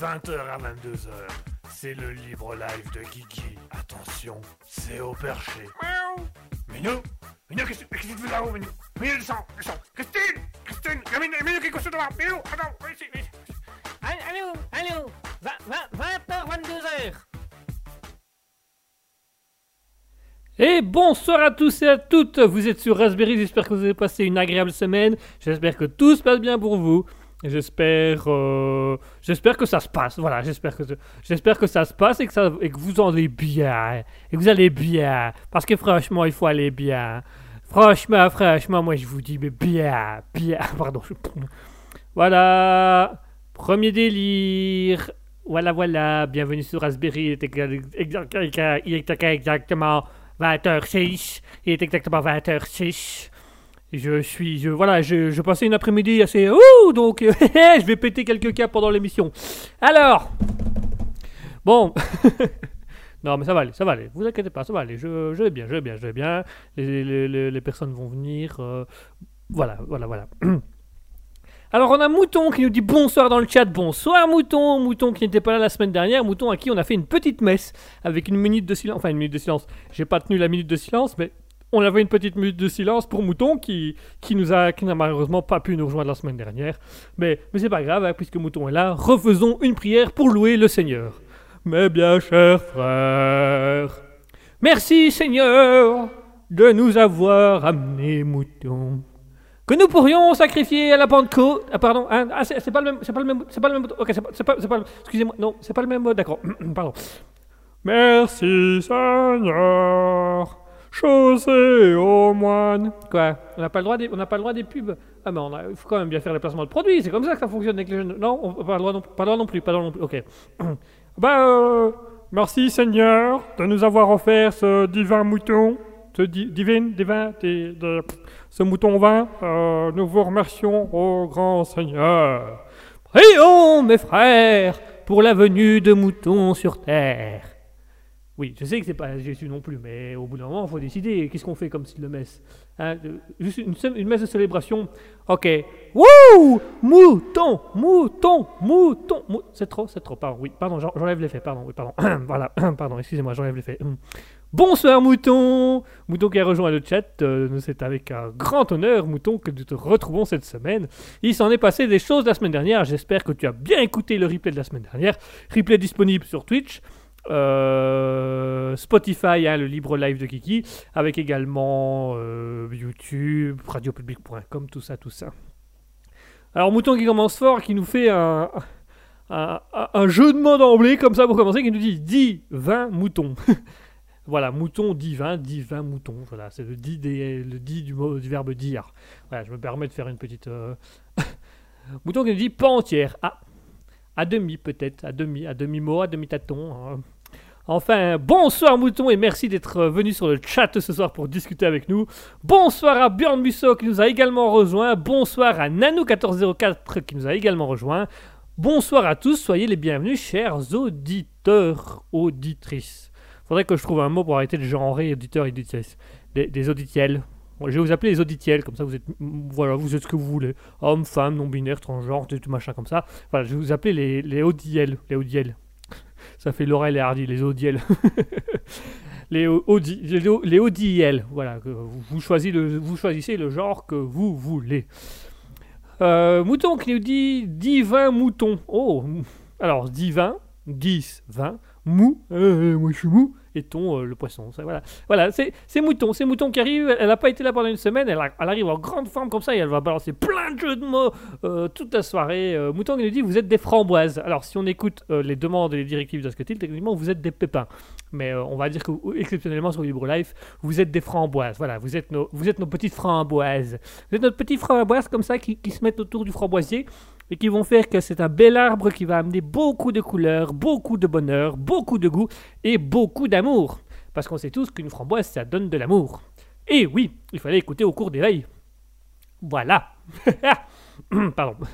le mercredi de 20h à 22h. C'est le libre live de Kiki. Attention, c'est au perché. Miaou. Minou Minou, qu'est-ce que tu fais là-haut, Minou? Minou, descends, descends. Christine Christine Minou, Minou qui est couché devant. Minou, attends, viens ici, viens ici. Allô, allô 20h, 22h Et bonsoir à tous et à toutes, vous êtes sur Raspberry, j'espère que vous avez passé une agréable semaine, j'espère que tout se passe bien pour vous, j'espère euh, j'espère que ça se passe, voilà, j'espère que, j'espère que ça se passe et que, vous allez bien, et que vous allez bien, parce que franchement il faut aller bien, franchement, franchement, moi je vous dis, mais bien, bien, pardon, je- voilà, premier délire, voilà, voilà, bienvenue sur Raspberry, il est exactement 20h06, il est exactement 20h06. Je suis, voilà, je, passais une après-midi assez, ouh, donc je vais péter quelques cas pendant l'émission. Alors, bon, non mais ça va aller, ça va aller, vous inquiétez pas, ça va aller, je, vais bien, je vais bien, je vais bien, les personnes vont venir, euh, voilà, voilà, voilà. Alors on a Mouton qui nous dit bonsoir dans le chat, bonsoir Mouton, Mouton qui n'était pas là la semaine dernière, Mouton à qui on a fait une petite messe avec une minute de silence, enfin une minute de silence, j'ai pas tenu la minute de silence, mais on avait une petite minute de silence pour Mouton qui, qui nous a, qui n'a malheureusement pas pu nous rejoindre la semaine dernière, mais, mais c'est pas grave, hein, puisque Mouton est là, refaisons une prière pour louer le Seigneur. Mes bien chers frères, merci Seigneur de nous avoir amenés Mouton que nous pourrions sacrifier à la Pentecôte. Ah, pardon, hein, ah, c'est pas le même, c'est pas le même, c'est pas le même. Ok, c'est pas, pas, pas excusez-moi, non, c'est pas le même d'accord, pardon. Merci Seigneur, chaussé au moine. Quoi On n'a pas le droit des, on n'a pas le droit des pubs? Ah mais a, il faut quand même bien faire les placements de produits. C'est comme ça que ça fonctionne avec les jeunes. Non, on, pas le droit non, pas le droit non plus, pas le droit non plus. Ok. bah, euh, merci Seigneur de nous avoir offert ce divin mouton, ce di- divin, divin, ce mouton vin. Euh, nous vous remercions, au grand Seigneur. Prions, mes frères, pour la venue de moutons sur terre. Oui, je sais que c'est pas Jésus non plus, mais au bout d'un moment, il faut décider. Qu'est-ce qu'on fait comme style de messe Hein, Juste une, une messe de célébration. Ok. Wouh Mouton Mouton Mouton mou- C'est trop, c'est trop. Pardon, oui, pardon, j'en- j'enlève l'effet. Pardon, oui, pardon. voilà, pardon, excusez-moi, j'enlève l'effet. Bonsoir Mouton Mouton qui a rejoint le chat, euh, c'est avec un grand honneur Mouton que nous te retrouvons cette semaine. Il s'en est passé des choses la semaine dernière, j'espère que tu as bien écouté le replay de la semaine dernière. Replay disponible sur Twitch, euh, Spotify, hein, le libre live de Kiki, avec également euh, YouTube, radiopublic.com, tout ça, tout ça. Alors Mouton qui commence fort, qui nous fait un, jeu de mots d'emblée comme ça pour commencer, qui nous dit 10, 20 moutons. Voilà, mouton, divin, divin, mouton. Voilà, c'est le dit, des, le dit du, mot, du verbe dire. Voilà, je me permets de faire une petite. euh, mouton qui nous dit pas entière. Ah, à demi peut-être, à demi, à demi-mot, à demi-tâton. hein. Enfin, bonsoir Mouton et merci d'être euh, venu sur le chat ce soir pour discuter avec nous. Bonsoir à Björn Musso qui nous a également rejoint. Bonsoir à Nano1404 qui nous a également rejoint. Bonsoir à tous, soyez les bienvenus, chers auditeurs, auditrices. Faudrait que je trouve un mot pour arrêter de genrer auditeurs et auditrices. Des, des auditiels. Je vais vous appeler les auditiels, comme ça vous êtes, voilà, vous êtes ce que vous voulez. Homme, femme, non-binaire, transgenre, tout, tout machin comme ça. Voilà, je vais vous appeler les, les audiels. Les audiels. Ça fait Laurel et Hardy, les audiels. les, au- audi, les, audiels. Voilà, vous, choisissez le, genre que vous voulez. Euh, mouton qui nous dit divin mouton. Oh, mou- alors divin, 10, 20, mou, euh, moi je suis mou, et ton, euh, le poisson. Ça, voilà, voilà c'est mouton, c'est mouton qui arrive. Elle n'a pas été là pendant une semaine, elle, elle arrive en grande forme comme ça et elle va balancer plein de jeux de mots euh, toute la soirée. Euh, mouton qui nous dit vous êtes des framboises. Alors si on écoute les demandes et les directives d'Asketil, techniquement vous êtes des pépins. Mais on va dire que exceptionnellement sur Libre Life, vous êtes des framboises. Voilà, vous êtes nos, vous êtes nos petites framboises. Vous êtes notre petite framboise comme ça qui, qui se mettent autour du framboisier et qui vont faire que c'est un bel arbre qui va amener beaucoup de couleurs, beaucoup de bonheur, beaucoup de goût et beaucoup d'amour. Parce qu'on sait tous qu'une framboise, ça donne de l'amour. Et oui, il fallait écouter au cours des veilles. Voilà. Pardon.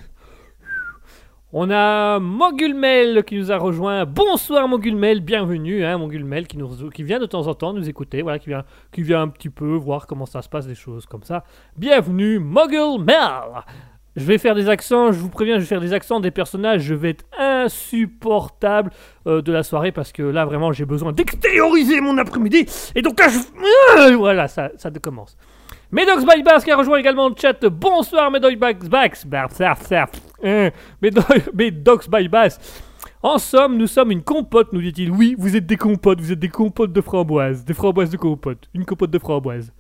On a Mogulmel qui nous a rejoint. Bonsoir Mogulmel, bienvenue, hein, Mogulmel qui vient de temps en temps nous écouter, voilà, qui vient, qui vient un petit peu voir comment ça se passe, des choses comme ça. Bienvenue Mogulmel Je vais faire des accents, je vous préviens, je vais faire des accents des personnages, je vais être insupportable euh, de la soirée parce que là vraiment j'ai besoin d'extérioriser mon après-midi et donc là je... Ah, voilà, ça, ça commence. Medox by Bass qui a rejoint également le chat. Bonsoir Medox by Bass. Hein, Medox by. En somme, nous sommes une compote, nous dit-il. Oui, vous êtes des compotes, vous êtes des compotes de framboises. Des framboises de compote. Une compote de framboises.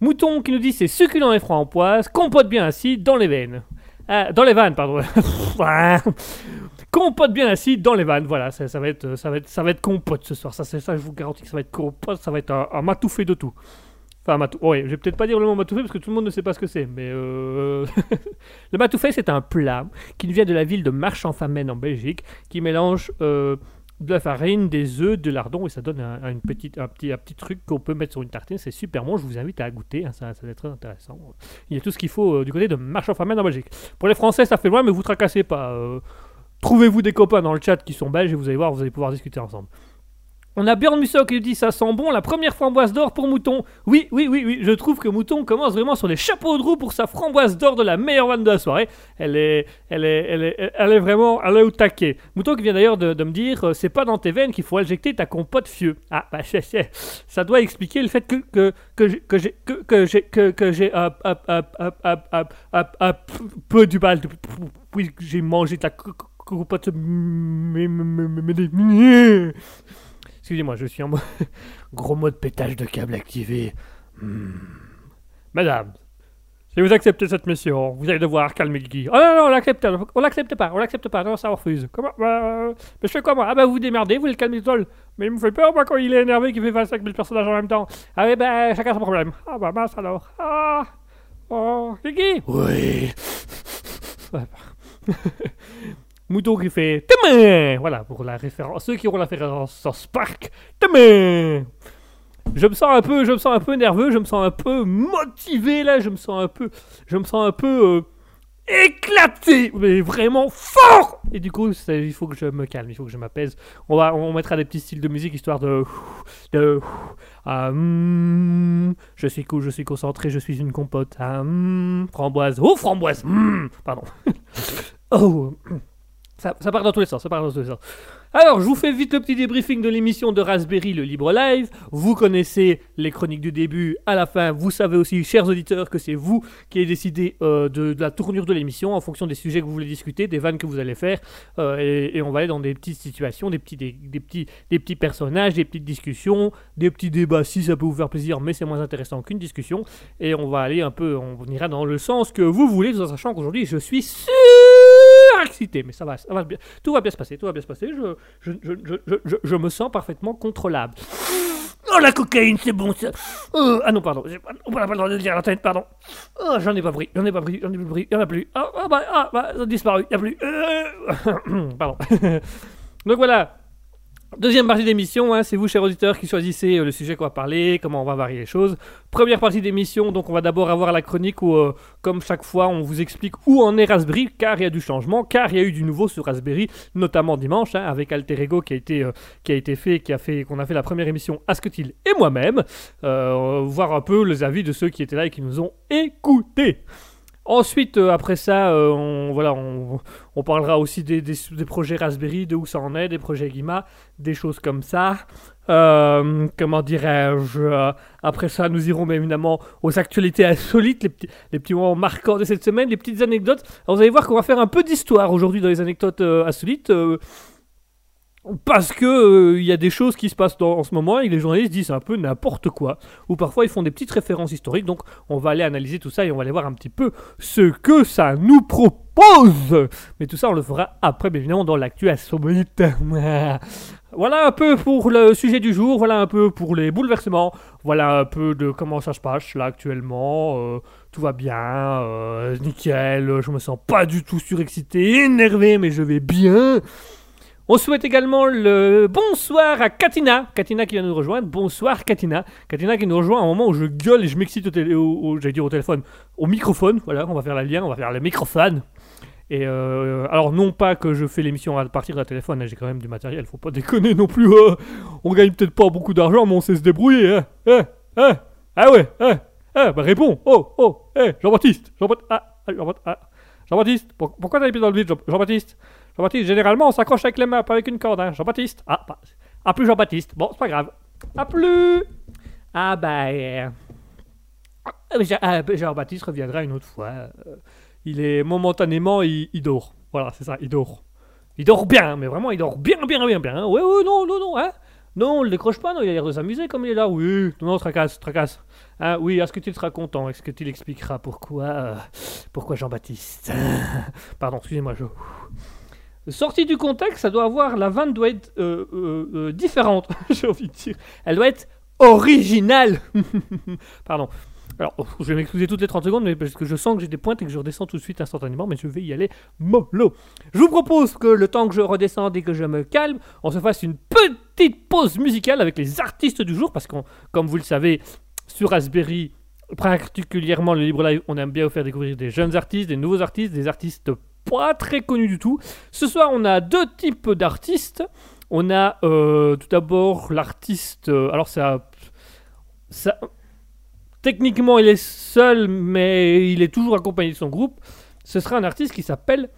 Mouton qui nous dit c'est succulent et framboise, compote bien assis dans les veines. Ah, dans les vannes, pardon. compote bien assis dans les vannes. Voilà, ça, va être, ça va être, ça va être compote ce soir. Ça, c'est ça, je vous garantis que ça va être compote. Ça va être un, un de tout. Enfin, matou... ouais, je vais peut-être pas dire le mot matoufé parce que tout le monde ne sait pas ce que c'est. Mais euh... le matoufé, c'est un plat qui vient de la ville de Marchand-Famenne en Belgique, qui mélange euh, de la farine, des œufs, de lardon et ça donne un, un, petit, un petit truc qu'on peut mettre sur une tartine. C'est super bon, je vous invite à goûter, hein, ça, va être très intéressant. Il y a tout ce qu'il faut euh, du côté de Marchand-Famenne en Belgique. Pour les Français, ça fait loin, mais vous tracassez pas. Euh, trouvez-vous des copains dans le chat qui sont belges et vous allez voir, vous allez pouvoir discuter ensemble. On a Björn Musso qui dit ça sent bon, la première framboise d'or pour Mouton. Oui, oui, oui, oui, je trouve que Mouton commence vraiment sur les chapeaux de roue pour sa framboise d'or de la meilleure vanne de la soirée. Elle est, elle est, elle est, elle est vraiment, elle est au taquet. Mouton qui vient d'ailleurs de, me dire, euh, c'est pas dans tes veines qu'il faut injecter ta compote fieux. Ah, bah, ça doit expliquer le fait que, que, que j'ai, que que, que, j'ai, peu du mal, oui, j'ai mangé ta compote. Excusez-moi, je suis en mode... gros mode pétage de câble activé. Hmm. Madame, si vous acceptez cette mission, vous allez devoir calmer le guy. Oh non, non, on l'accepte, on l'accepte pas, on l'accepte pas, non, ça refuse. Comment bah, Mais je fais quoi moi Ah bah vous vous démerdez, vous le calmez seul. Mais il me fait peur moi quand il est énervé qu'il fait 25 000 personnages en même temps. Ah oui, bah chacun son problème. Ah bah mince alors. Ah Oh, Guigui Oui Mouton qui fait Demain Voilà, pour la référence. Ceux qui auront la référence sur Spark, Demain je me sens un peu, je me sens un peu nerveux, je me sens un peu motivé là, je me sens un peu, je me sens un peu euh, éclaté, mais vraiment fort. Et du coup, il faut que je me calme, il faut que je m'apaise. On va, on mettra des petits styles de musique histoire de, de, ah, hmm, je suis cool, je suis concentré, je suis une compote. Ah, hmm, framboise, oh framboise, hmm, pardon. oh. Ça, part dans tous les sens, ça part dans tous les sens. Alors, je vous fais vite le petit débriefing de l'émission de Raspberry, le libre live. Vous connaissez les chroniques du début, à la fin. Vous savez aussi, chers auditeurs, que c'est vous qui avez décidé euh, de, la tournure de l'émission en fonction des sujets que vous voulez discuter, des vannes que vous allez faire. Euh, et, on va aller dans des petites situations, des petits, des, petits, des petits personnages, des petites discussions, des petits débats si ça peut vous faire plaisir, mais c'est moins intéressant qu'une discussion. Et on va aller un peu, on ira dans le sens que vous voulez, tout en sachant qu'aujourd'hui, je suis sûr excité, mais ça va, ça va bien. Tout va bien se passer, tout va bien se passer. Je, je, je, je, je me sens parfaitement contrôlable. Oh la cocaïne, c'est bon ça. Oh, ah non, pardon, on n'a pas le droit de le dire à la tête, pardon. Oh, j'en ai pas pris, j'en ai pas pris, j'en ai plus pris, il n'y en a plus. Ah, oh, bah, ah, bah, ça a disparu, n'y a plus. Euh, pardon. Donc voilà, Deuxième partie d'émission, hein, c'est vous, chers auditeurs, qui choisissez euh, le sujet qu'on va parler, comment on va varier les choses. Première partie d'émission, donc on va d'abord avoir la chronique où, euh, comme chaque fois, on vous explique où en est Raspberry, car il y a du changement, car il y a eu du nouveau sur Raspberry, notamment dimanche, hein, avec Alter Ego qui a été, euh, qui a été fait, qui a fait, qu'on a fait la première émission Asketil et moi-même, voir un peu les avis de ceux qui étaient là et qui nous ont écoutés. Ensuite, euh, après ça, euh, on, voilà, on, parlera aussi des, projets Raspberry, de où ça en est, des projets Guima, des choses comme ça. Euh, comment dirais-je Après ça, nous irons évidemment aux actualités insolites, les petits, les petits moments marquants de cette semaine, les petites anecdotes. Alors, vous allez voir qu'on va faire un peu d'histoire aujourd'hui dans les anecdotes insolites. Parce que il euh, y a des choses qui se passent en ce moment et les journalistes disent un peu n'importe quoi. Ou parfois ils font des petites références historiques. Donc on va aller analyser tout ça et on va aller voir un petit peu ce que ça nous propose. Mais tout ça on le fera après, bien évidemment, dans l'actu insolite. voilà un peu pour le sujet du jour. Voilà un peu pour les bouleversements. Voilà un peu de comment ça se passe là actuellement. Euh, tout va bien, euh, nickel. Je me sens pas du tout surexcité, énervé, mais je vais bien. On souhaite également le bonsoir à Katina. Katina qui vient nous rejoindre. Bonsoir Katina. Katina qui nous rejoint à un moment où je gueule et je m'excite au, au téléphone, au microphone. Voilà, on va faire la lien, on va faire le microphone. Et euh, alors non pas que je fais l'émission à partir d'un téléphone, hein, j'ai quand même du matériel, faut pas déconner non plus. Hein. On gagne peut-être pas beaucoup d'argent, mais on sait se débrouiller. Hein. Eh, eh, ah ouais, eh, bah réponds. Oh, oh, Jean-Baptiste, Jean-Baptiste, ah, Jean-Baptiste, ah. Jean-Baptiste, pour- pourquoi t'as les pieds dans le vide, Jean- Jean-Baptiste? Jean-Baptiste, généralement, on s'accroche avec les mains, pas avec une corde, hein. Jean-Baptiste Ah, pas- ah, plus Jean-Baptiste. Bon, c'est pas grave. Ah, plus Ah, bah... bah, Jean-Baptiste reviendra une autre fois. Euh, Il est momentanément, il, dort. Voilà, c'est ça, il dort. Il dort bien, mais vraiment, il dort bien, bien, bien, bien. Ouais, ouais, non, non, non, hein Non, on le décroche pas, non, il a l'air de s'amuser comme il est là. Oui, non, non, tracasse, tracasse. Hein, oui, est-ce que tu seras content? Est-ce que tu l'expliqueras pourquoi Pourquoi Jean-Baptiste? Pardon, excusez-moi, je... Sortie du contexte, ça doit avoir... La vanne doit être euh, euh, euh, différente, j'ai envie de dire. Elle doit être originale Pardon. Alors, oh, je vais m'excuser toutes les 30 secondes, mais parce que je sens que j'ai des pointes et que je redescends tout de suite instantanément, mais je vais y aller mollo. Je vous propose que le temps que je redescende et que je me calme, on se fasse une petite pause musicale avec les artistes du jour, parce que, comme vous le savez, sur Raspberry, particulièrement le Libre Live, on aime bien vous faire découvrir des jeunes artistes, des nouveaux artistes, des artistes pas très connus du tout. Ce soir, on a deux types d'artistes. On a euh, tout d'abord l'artiste. euh, alors, ça. Techniquement, il est seul, mais il est toujours accompagné de son groupe. Ce sera un artiste qui s'appelle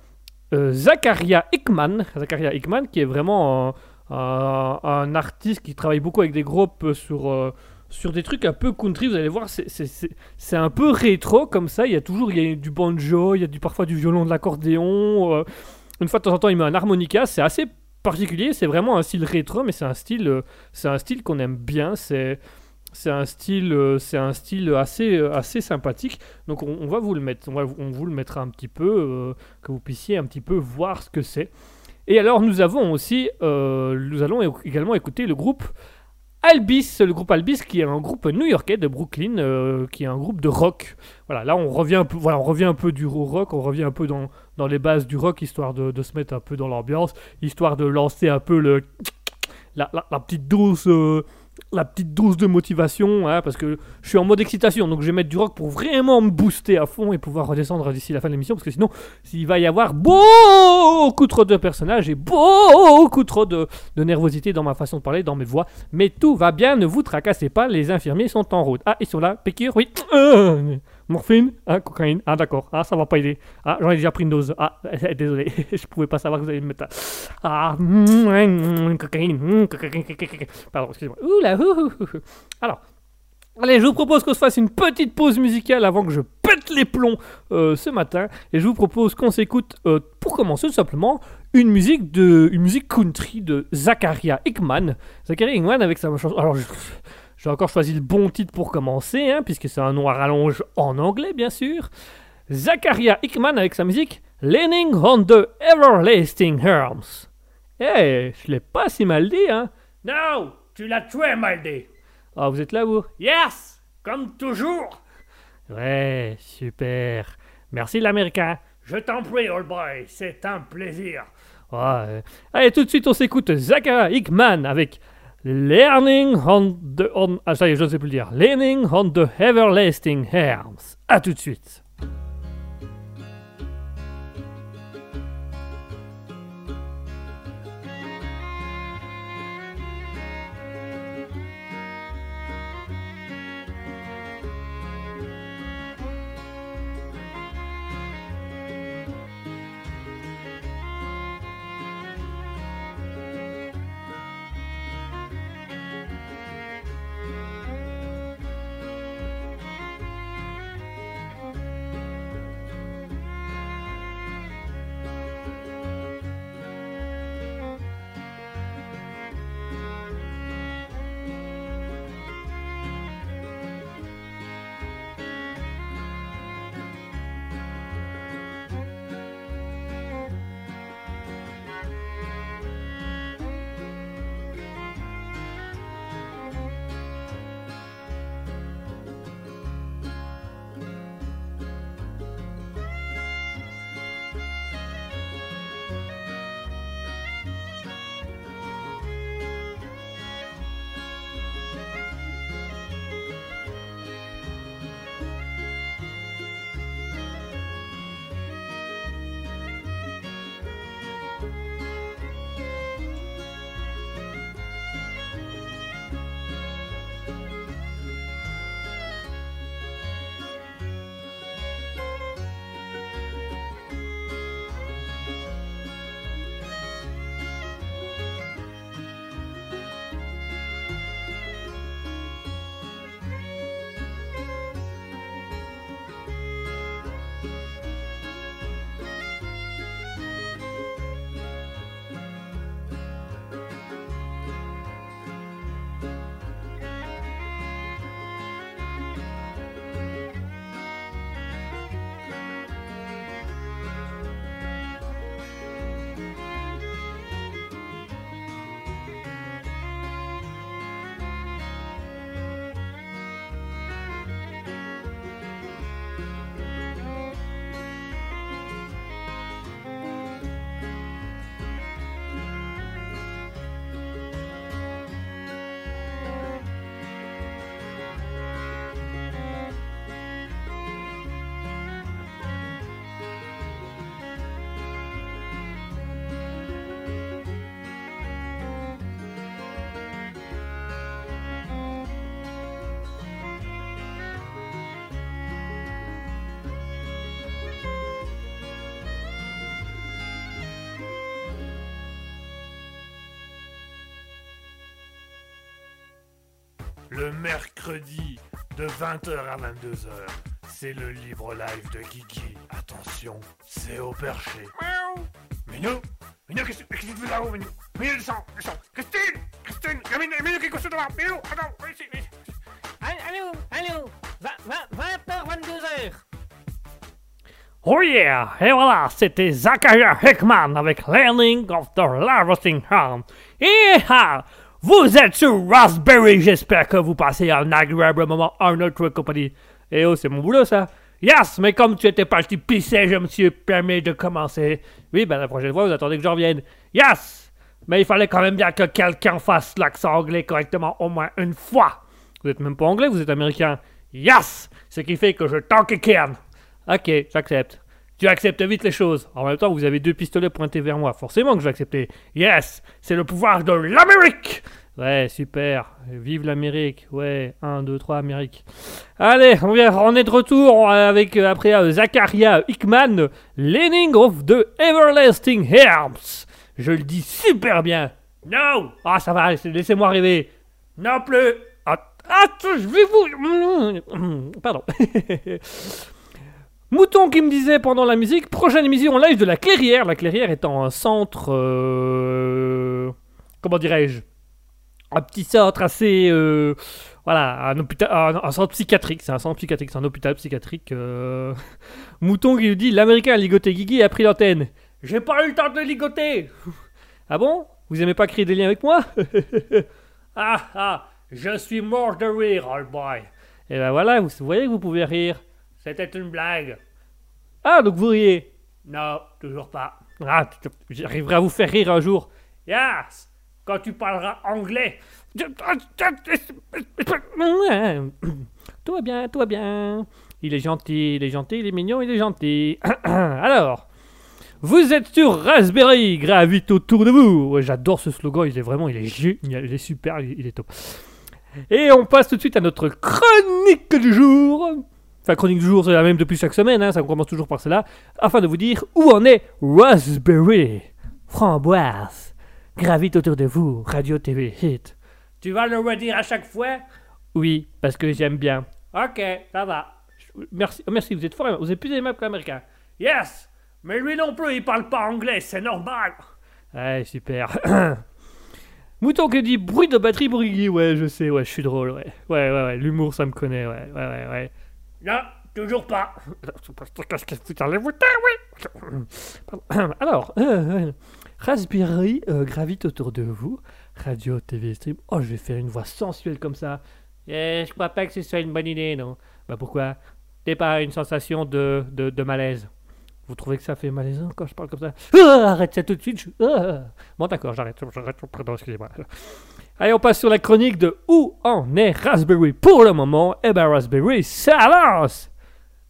euh, Zakaria Hickman. Zakaria Hickman, qui est vraiment un artiste qui travaille beaucoup avec des groupes sur, euh, sur des trucs un peu country. Vous allez voir, c'est- un peu rétro comme ça. Il y a toujours y a du banjo, il y a du, parfois du violon, de l'accordéon. euh, une fois de temps en temps, il met un harmonica. C'est assez particulier. C'est vraiment un style rétro, mais c'est un style, euh, style qu'on aime bien. C'est un style, euh, c'est un style assez, assez sympathique. Donc on, va vous le mettre, on, on vous le mettra un petit peu, que vous puissiez un petit peu voir ce que c'est. Et alors nous avons aussi, nous allons également écouter le groupe Albis, le groupe Albis qui est un groupe new-yorkais de Brooklyn, euh, qui est un groupe de rock. Voilà, là on revient un peu, voilà, on revient un peu du rock, on revient un peu dans, dans les bases du rock, histoire de, de se mettre un peu dans l'ambiance, histoire de lancer un peu le, la, petite dose, euh, la petite dose de motivation, hein, parce que je suis en mode excitation, donc je vais mettre du rock pour vraiment me booster à fond et pouvoir redescendre d'ici la fin de l'émission, parce que sinon, il va y avoir beaucoup trop de personnages et beaucoup trop de, de nervosité dans ma façon de parler, dans mes voix. Mais tout va bien, ne vous tracassez pas, les infirmiers sont en route. Ah, ils sont là, piqûre, oui. Morphine, hein, cocaïne, ah d'accord, ah ça va pas aider. Ah, j'en ai déjà pris une dose. Ah, désolé, je pouvais pas savoir que vous allez me mettre ça. Ah, mm, cocaïne, mm, cocaïne, cocaïne. Pardon, excusez-moi. Ouh. Alors, allez, je vous propose qu'on se fasse une petite pause musicale avant que je pète les plombs euh, ce matin. Et je vous propose qu'on s'écoute, euh, pour commencer tout simplement, une musique de, une musique country de Zakaria Hickman. Zakaria Hickman avec sa chanson. Alors, je- j'ai encore choisi le bon titre pour commencer, hein, puisque c'est un nom à rallonge en anglais, bien sûr. Zakaria Hickman avec sa musique Leaning on the Everlasting Arms. Eh, je l'ai pas si mal dit, hein. Non, tu l'as tué, Maldi. Ah, vous êtes là, vous? Yes, comme toujours. Ouais, super. Merci l'américain. Je t'en prie, old boy, c'est un plaisir. Ouais. Allez, tout de suite, on s'écoute Zachary Hickman avec Learning on the... On, ah, ça y est, je ne sais plus le dire. Learning on the Everlasting Arms. À tout de suite. Le mercredi de 20h à 22h. C'est le libre live de Guigui. Attention, c'est au perché. Miaou. Minou Minou, qu'est-ce que tu fais là-haut, Minou? Minou, descends, descends Christine Christine Minou, Minou, qu'est-ce que tu fais Minou, attends, viens ici, viens ici. Allô, allô, 20h, 22h. Oh yeah! Et voilà, c'était Zachariah Hickman avec Learning of the Harvesting Hand. Et ah, vous êtes sur Raspberry, j'espère que vous passez un agréable moment en notre compagnie. Eh oh, c'est mon boulot ça. Yes, mais comme tu étais parti pisser, je me suis permis de commencer. Oui, ben la prochaine fois, vous attendez que je revienne. Yes! Mais il fallait quand même bien que quelqu'un fasse l'accent anglais correctement au moins une fois. Vous êtes même pas anglais, vous êtes américain. Yes! Ce qui fait que je t'enquiquine. Ok, j'accepte. Tu acceptes vite les choses. En même temps, vous avez deux pistolets pointés vers moi. Forcément que je vais accepter. Yes! C'est le pouvoir de l'Amérique! Ouais, super. Vive l'Amérique. Ouais, 1, 2, 3, Amérique. Allez, on, vient, on est de retour avec, euh, après euh, Zachariah Hickman, Leaning of the Everlasting Arms. Je le dis super bien. No! Ah, ça va, laissez- laissez-moi rêver. Non plus. Ah, je vais vous... Pardon. Mouton qui me disait pendant la musique, prochaine émission live de la Clairière. La Clairière étant un centre... euh, comment dirais-je? Un petit centre assez... euh, voilà, un, hôpital, un, centre psychiatrique. C'est un centre psychiatrique, c'est un hôpital psychiatrique. euh. Mouton qui nous dit, l'Américain a ligoté Guigui a pris l'antenne. J'ai pas eu le temps de ligoter Ah bon? Vous aimez pas créer des liens avec moi? Ah ah Je suis mort de rire, old boy Et ben voilà, vous voyez que vous pouvez rire. C'était une blague. Ah, donc vous riez Non, toujours pas. Ah, j'arriverai à vous faire rire un jour. Yes Quand tu parleras anglais. Tout va bien, tout va bien. Il est gentil, il est gentil, il est mignon, il est gentil. Alors, vous êtes sur Raspberry, gravite autour de vous. Ouais, J'adore ce slogan, il est vraiment, il est génial, il est super, il est top. Et on passe tout de suite à notre chronique du jour. Enfin, chronique du jour, c'est la même depuis chaque semaine, hein, ça commence toujours par cela, afin de vous dire où en est Raspberry. Framboise, gravite autour de vous, Radio TV Hit. Tu vas le redire à chaque fois? Oui, parce que j'aime bien. Ok, ça va. Merci, merci, vous êtes fort, vous êtes plus aimable qu'américain. Yes Mais lui non plus, il parle pas anglais, c'est normal Ouais, super. Mouton qui dit bruit de batterie pour Guigui. Ouais, je sais, ouais, je suis drôle, ouais. Ouais, ouais, ouais, l'humour, ça me connaît, ouais, ouais, ouais. Non, toujours pas. Alors, euh, euh, Raspberry euh, gravite autour de vous. Radio, TV, stream. Oh, je vais faire une voix sensuelle comme ça. Eh, je crois pas que ce soit une bonne idée, non. Bah pourquoi? T'es pas une sensation de, de, malaise. Vous trouvez que ça fait malaisant quand je parle comme ça? Ah, Arrête ça tout de suite. je- ah. Bon d'accord, j'arrête. j'arrête. Pardon, excusez-moi. Allez, on passe sur la chronique de où en est Raspberry pour le moment? Eh ben Raspberry, ça avance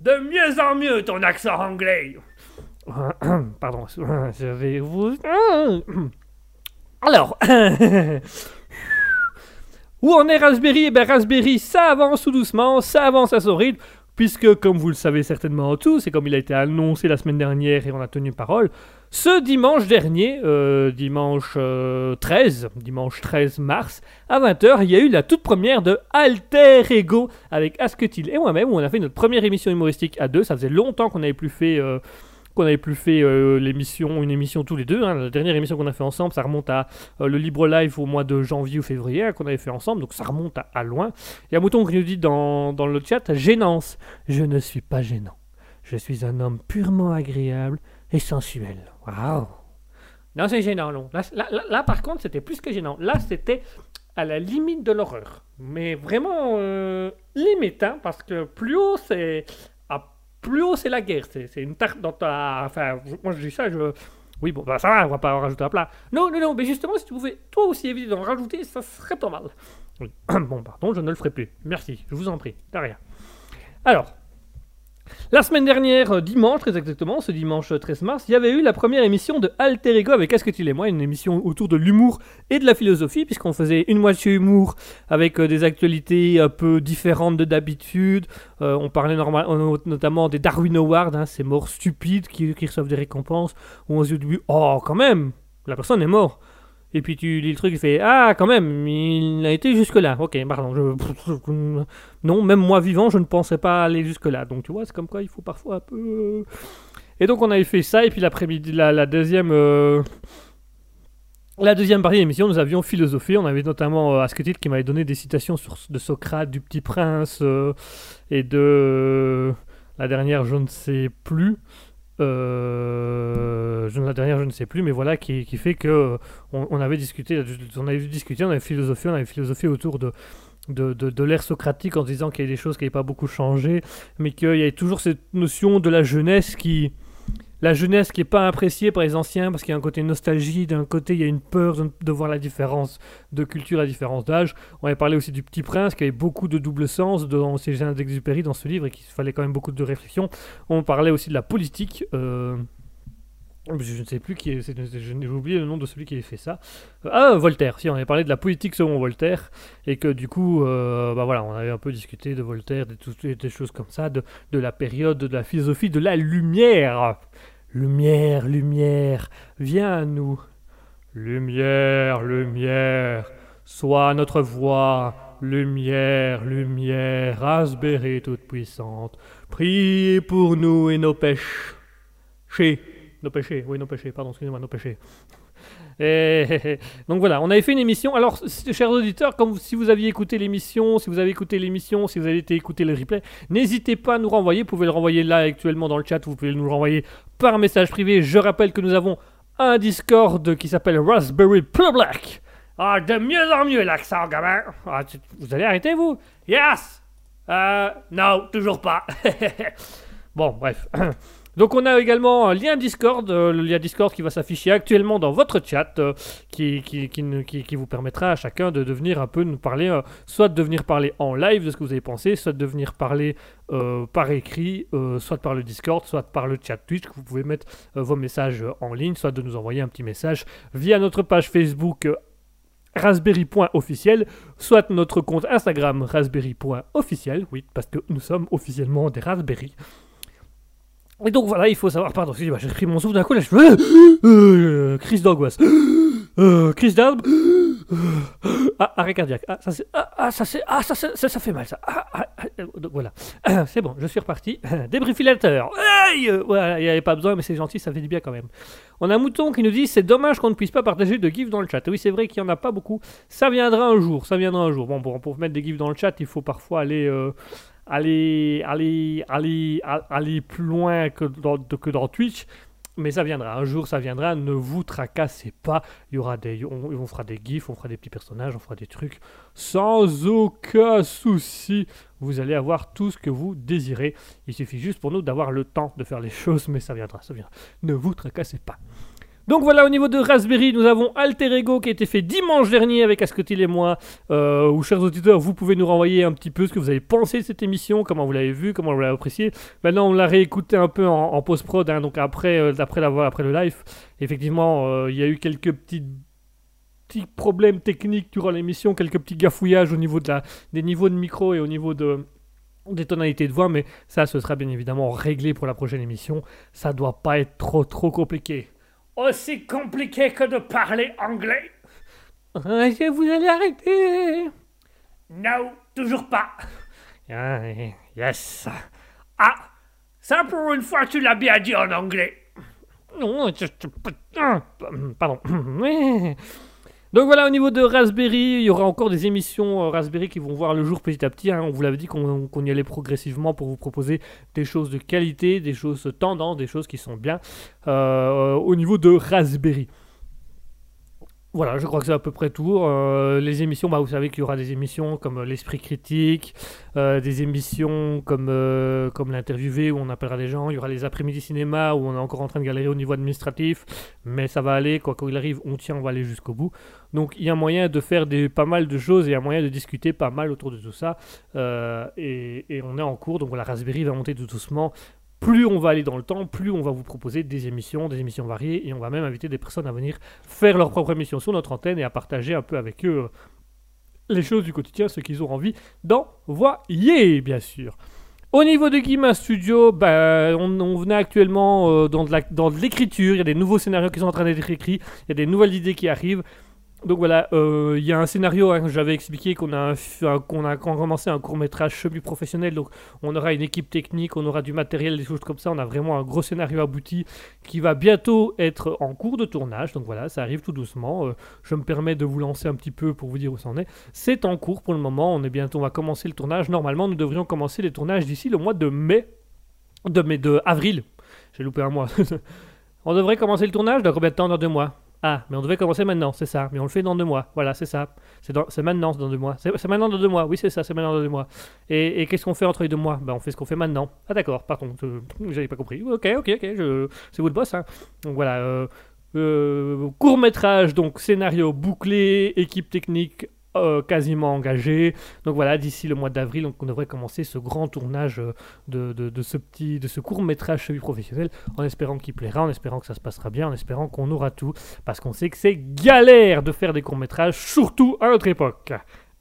De mieux en mieux ton accent anglais. Pardon, je vais vous... Alors... Où en est Raspberry? Eh bien Raspberry, ça avance tout doucement, ça avance à son rythme, puisque comme vous le savez certainement tous, et comme il a été annoncé la semaine dernière et on a tenu parole, ce dimanche dernier, euh, dimanche euh, 13, dimanche 13 mars, à 20h, il y a eu la toute première de Alter Ego avec Asketil et moi-même, où on a fait notre première émission humoristique à deux. Ça faisait longtemps qu'on n'avait plus fait... qu'on n'avait plus fait euh, l'émission, une émission tous les deux. hein. La dernière émission qu'on a fait ensemble, ça remonte à euh, le Libre Live au mois de janvier ou février hein, qu'on avait fait ensemble, donc ça remonte à, loin. Il y a Mouton qui nous dit dans, dans le chat gênance. Je ne suis pas gênant. Je suis un homme purement agréable et sensuel. Waouh! Non, c'est gênant, non. Là, là- là- là, par contre, c'était plus que gênant. Là, c'était à la limite de l'horreur. Mais vraiment euh, limite, hein, parce que plus haut, c'est. Plus haut, c'est la guerre. C'est une tarte dans ta. Enfin, moi, je dis ça, je. Oui, bon, bah ça va, on va pas en rajouter un plat. Non, non, non, mais justement, si tu pouvais toi aussi éviter d'en rajouter, ça serait pas mal. Oui. bon, pardon, je ne le ferai plus. Merci, je vous en prie, de rien. Alors, la semaine dernière, euh, dimanche, très exactement, ce dimanche euh, 13 mars, il y avait eu la première émission de Alter Ego avec Asketil et moi, une émission autour de l'humour et de la philosophie, puisqu'on faisait une moitié humour avec euh, des actualités un peu différentes de d'habitude. Euh, on parlait notamment des Darwin Awards, hein, ces morts stupides qui, reçoivent des récompenses, où on se dit oh, quand même, la personne est morte. Et puis tu lis le truc, il fait Ah, quand même, il a été jusque-là. Ok, pardon. Je... Non, même moi vivant, je ne pensais pas aller jusque-là. Donc tu vois, c'est comme quoi il faut parfois un peu. Et donc on avait fait ça, et puis l'après-midi, la, la deuxième. euh, La deuxième partie de l'émission, nous avions philosophé. On avait notamment euh, Asketil qui m'avait donné des citations sur, de Socrate, du Petit Prince, euh, et de. La dernière, je ne sais plus. Euh, la dernière, je ne sais plus, mais voilà, qui, fait que euh, on, avait discuté, on avait discuté, on avait philosophé, on avait philosophé autour de, de, de, l'ère socratique en disant qu'il y a des choses qui n'avaient pas beaucoup changé, mais qu'il y avait toujours cette notion de la jeunesse qui, la jeunesse qui est pas appréciée par les anciens parce qu'il y a un côté nostalgie, d'un côté il y a une peur de, voir la différence de culture, la différence d'âge. On avait parlé aussi du Petit Prince qui avait beaucoup de double sens dans ces gens d'Exupéry dans ce livre et qu'il fallait quand même beaucoup de réflexion. On parlait aussi de la politique. euh, je ne sais plus qui est, c'est- j'ai oublié le nom de celui qui avait fait ça. Euh, ah, Voltaire, si, on avait parlé de la politique selon Voltaire, et que du coup, euh, bah voilà, on avait un peu discuté de Voltaire, de toutes des, choses comme ça, de, de la période, de la philosophie, de la lumière. Lumière, lumière, viens à nous. Lumière, lumière, sois notre voix. Lumière, lumière, Raspberry toute puissante, priez pour nous et nos péchés. Nos péchés, oui, nos péchés, pardon, excusez-moi, nos péchés. Et, donc voilà, on avait fait une émission. Alors, chers auditeurs, comme si vous aviez écouté l'émission, si vous avez écouté l'émission, si vous avez été écouter le replay, n'hésitez pas à nous renvoyer. Vous pouvez le renvoyer là actuellement dans le chat, vous pouvez nous le renvoyer par message privé. Je rappelle que nous avons un Discord qui s'appelle Raspberry Public. Ah, de mieux en mieux l'accent, gamin. Ah, tu- vous allez arrêter, vous? Yes Euh, non, toujours pas. bon, bref. Donc on a également un lien Discord, euh, le lien Discord qui va s'afficher actuellement dans votre chat, euh, qui, vous permettra à chacun de devenir un peu nous parler, euh, soit de venir parler en live de ce que vous avez pensé, soit de venir parler par écrit, soit par le Discord, soit par le chat Twitch, que vous pouvez mettre vos messages en ligne, soit de nous envoyer un petit message via notre page Facebook raspberry.officiel, soit notre compte Instagram raspberry.officiel, oui, parce que nous sommes officiellement des Raspberry. Et donc voilà, il faut savoir, pardon, excusez-moi, j'ai pris mon souffle d'un coup, là je fais euh, crise d'angoisse, euh, crise d'asthme, ah, arrêt cardiaque, ah, ça c'est, ah, ah, ça c'est, ah, ça, ça, ça fait mal ça, ah, ah, euh, voilà, c'est bon, je suis reparti, débriefilateur, aïe, euh, voilà, il n'y avait pas besoin, mais c'est gentil, ça fait du bien quand même. On a Mouton qui nous dit, c'est dommage qu'on ne puisse pas partager de gifs dans le chat, oui c'est vrai qu'il n'y en a pas beaucoup, ça viendra un jour, ça viendra un jour, bon, pour, pour mettre des gifs dans le chat, il faut parfois aller... euh, aller, aller, aller, aller plus loin que dans, que dans Twitch. Mais ça viendra, un jour ça viendra, ne vous tracassez pas. Il y aura des, on, on fera des gifs, on fera des petits personnages, on fera des trucs sans aucun souci. Vous allez avoir tout ce que vous désirez. Il suffit juste pour nous d'avoir le temps de faire les choses, mais ça viendra, ça viendra. Ne vous tracassez pas. Donc voilà, au niveau de Raspberry, nous avons Alter Ego qui a été fait dimanche dernier avec Ascotil et moi. Euh, où, chers auditeurs, vous pouvez nous renvoyer un petit peu ce que vous avez pensé de cette émission, comment vous l'avez vu, comment vous l'avez apprécié. Maintenant, on l'a réécouté un peu en, post-prod, hein, donc après, euh, après après le live. Effectivement, euh, il y a eu quelques petits, petits problèmes techniques durant l'émission, quelques petits gafouillages au niveau de la, des niveaux de micro et au niveau de des tonalités de voix, mais ça, ce sera bien évidemment réglé pour la prochaine émission. Ça doit pas être trop, trop compliqué. Aussi compliqué que de parler anglais que vous allez arrêter Non, toujours pas. Yes. Ah, ça pour une fois tu l'as bien dit en anglais. Non, je- je- pardon. Donc voilà, au niveau de Raspberry, il y aura encore des émissions euh, Raspberry qui vont voir le jour petit à petit. hein. On vous l'avait dit qu'on y allait progressivement pour vous proposer des choses de qualité, des choses tendances, des choses qui sont bien euh, au niveau de Raspberry. Voilà, je crois que c'est à peu près tout. Euh, les émissions, bah, vous savez qu'il y aura des émissions comme euh, l'esprit critique, euh, des émissions comme, euh, comme l'interviewé où on appellera des gens. Il y aura les après-midi cinéma où on est encore en train de galérer au niveau administratif, mais ça va aller. Quoi qu'il arrive, on tient, on va aller jusqu'au bout. Donc il y a moyen de faire des, pas mal de choses et il y a moyen de discuter pas mal autour de tout ça. Et, et on est en cours, donc la Raspberry va monter tout doucement. Plus on va aller dans le temps, plus on va vous proposer des émissions, des émissions variées, et on va même inviter des personnes à venir faire leur propre émission sur notre antenne et à partager un peu avec eux euh, les choses du quotidien, ce qu'ils ont envie d'envoyer, bien sûr. Au niveau de Guillemin Studio, ben, on, venait actuellement euh, dans de l'écriture, il y a des nouveaux scénarios qui sont en train d'être écrits, il y a des nouvelles idées qui arrivent. Donc voilà, euh, il y a un scénario, hein, j'avais expliqué qu'on a, qu'on a commencé un court métrage semi-professionnel, donc on aura une équipe technique, on aura du matériel, des choses comme ça, on a vraiment un gros scénario abouti qui va bientôt être en cours de tournage, donc voilà, ça arrive tout doucement, euh, je me permets de vous lancer un petit peu pour vous dire où ça en est. C'est en cours pour le moment, on est bientôt, on va commencer le tournage, normalement nous devrions commencer les tournages d'ici le mois de mai, de mai, de avril, j'ai loupé un mois. on devrait commencer le tournage dans combien de temps? Dans deux mois ah, mais on devait commencer maintenant, c'est ça. Mais on le fait dans deux mois. Voilà, c'est ça. C'est c'est maintenant, c'est dans deux mois. C'est maintenant dans deux mois. Oui, c'est ça, c'est maintenant dans deux mois. Et, qu'est-ce qu'on fait entre les deux mois? Ben, on fait ce qu'on fait maintenant. Ah, d'accord, pardon, je- j'avais pas compris. Ok, ok, ok, c'est vous le boss. Hein. Donc voilà, euh, euh, court métrage, donc scénario bouclé, équipe technique euh, quasiment engagée. Donc voilà, d'ici le mois d'avril, on devrait commencer ce grand tournage euh, de, ce petit, de ce court métrage semi-professionnel, en espérant qu'il plaira, en espérant que ça se passera bien, en espérant qu'on aura tout parce qu'on sait que c'est galère de faire des courts-métrages, surtout à notre époque.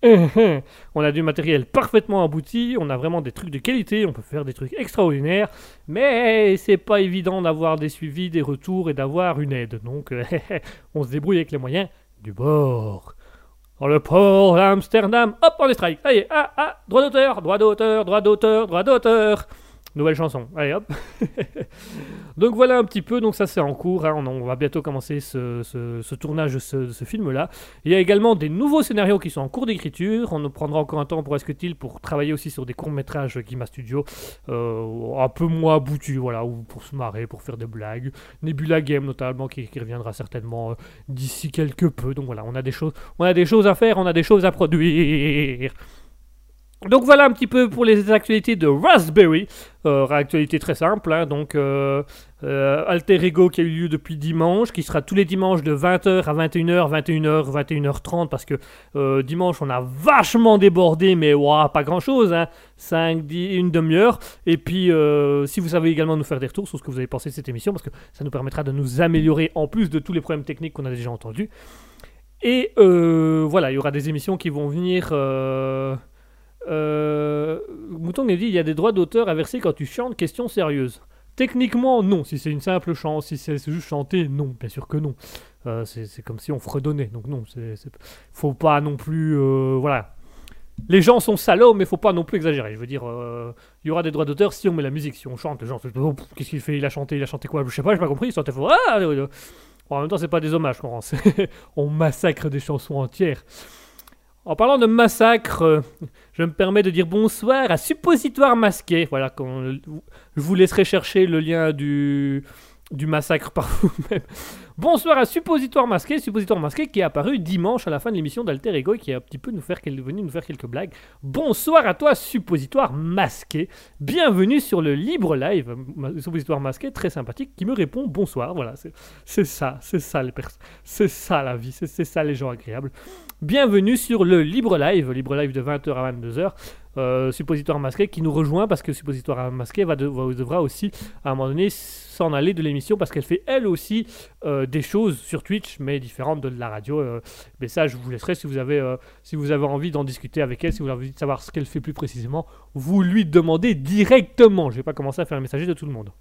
on a du matériel parfaitement abouti, on a vraiment des trucs de qualité, on peut faire des trucs extraordinaires, mais c'est pas évident d'avoir des suivis, des retours et d'avoir une aide. Donc on se débrouille avec les moyens du bord. Dans le port d'Amsterdam, hop, on est strike. Allez, ah, ah, droit d'auteur, droit d'auteur, droit d'auteur, droit d'auteur. Nouvelle chanson. Allez, hop. donc voilà un petit peu, donc ça c'est en cours, hein, on, va bientôt commencer ce, tournage de ce, film-là. Il y a également des nouveaux scénarios qui sont en cours d'écriture, on nous prendra encore un temps pour Esquetil pour travailler aussi sur des courts-métrages Guima Studio, euh, un peu moins aboutis, voilà, ou pour se marrer, pour faire des blagues. Nebula Game notamment qui, reviendra certainement euh, d'ici quelque peu, donc voilà, on a des choses, on a des choses à faire, on a des choses à produire. Donc voilà un petit peu pour les actualités de Raspberry. Euh, actualité très simple, hein, donc euh, euh, Alter Ego qui a eu lieu depuis dimanche, qui sera tous les dimanches de 20h à 21h, 21h, 21h30, parce que dimanche on a vachement débordé, mais pas grand chose, hein, 5, 10, une demi-heure. Et puis si vous savez également nous faire des retours sur ce que vous avez pensé de cette émission, parce que ça nous permettra de nous améliorer en plus de tous les problèmes techniques qu'on a déjà entendus. Et voilà, il y aura des émissions qui vont venir. Euh, Mouton nous dit il y a des droits d'auteur à verser quand tu chantes question sérieuse. Techniquement, non. Si c'est une simple chant, si c'est juste chanter, non, bien sûr que non. Euh, c'est comme si on fredonnait. Donc non, c'est faut pas non plus, euh, voilà. Les gens sont salauds, mais faut pas non plus exagérer. Je veux dire, il y aura des droits d'auteur si on met la musique, si on chante. Les gens, Oh, qu'est-ce qu'il fait? Il a chanté, il a chanté quoi? Je sais pas, j'ai pas compris. Ah, en même temps, c'est pas des hommages on massacre des chansons entières. En parlant de massacre, euh, je me permets de dire bonsoir à Suppositoire Masqué. Voilà, je vous laisserai chercher le lien du, du massacre par vous-même. Bonsoir à Suppositoire Masqué, Suppositoire Masqué qui est apparu dimanche à la fin de l'émission d'Alter Ego et qui est un petit peu nous faire, venu nous faire quelques blagues. Bonsoir à toi, Suppositoire Masqué. Bienvenue sur le Libre Live. Suppositoire Masqué, très sympathique, qui me répond bonsoir. Voilà, c'est ça, c'est ça les c'est ça la vie, c'est ça les gens agréables. Bienvenue sur le Libre Live, Libre Live de 20h à 22h. Euh, Suppositoire Masqué qui nous rejoint parce que Suppositoire Masqué va de- devra aussi à un moment donné s'en aller de l'émission parce qu'elle fait elle aussi euh, des choses sur Twitch mais différentes de la radio. euh. mais ça, je vous laisserai si vous avez, si vous avez envie d'en discuter avec elle, si vous avez envie de savoir ce qu'elle fait plus précisément, vous lui demandez directement. Je vais pas commencer à faire un messager de tout le monde.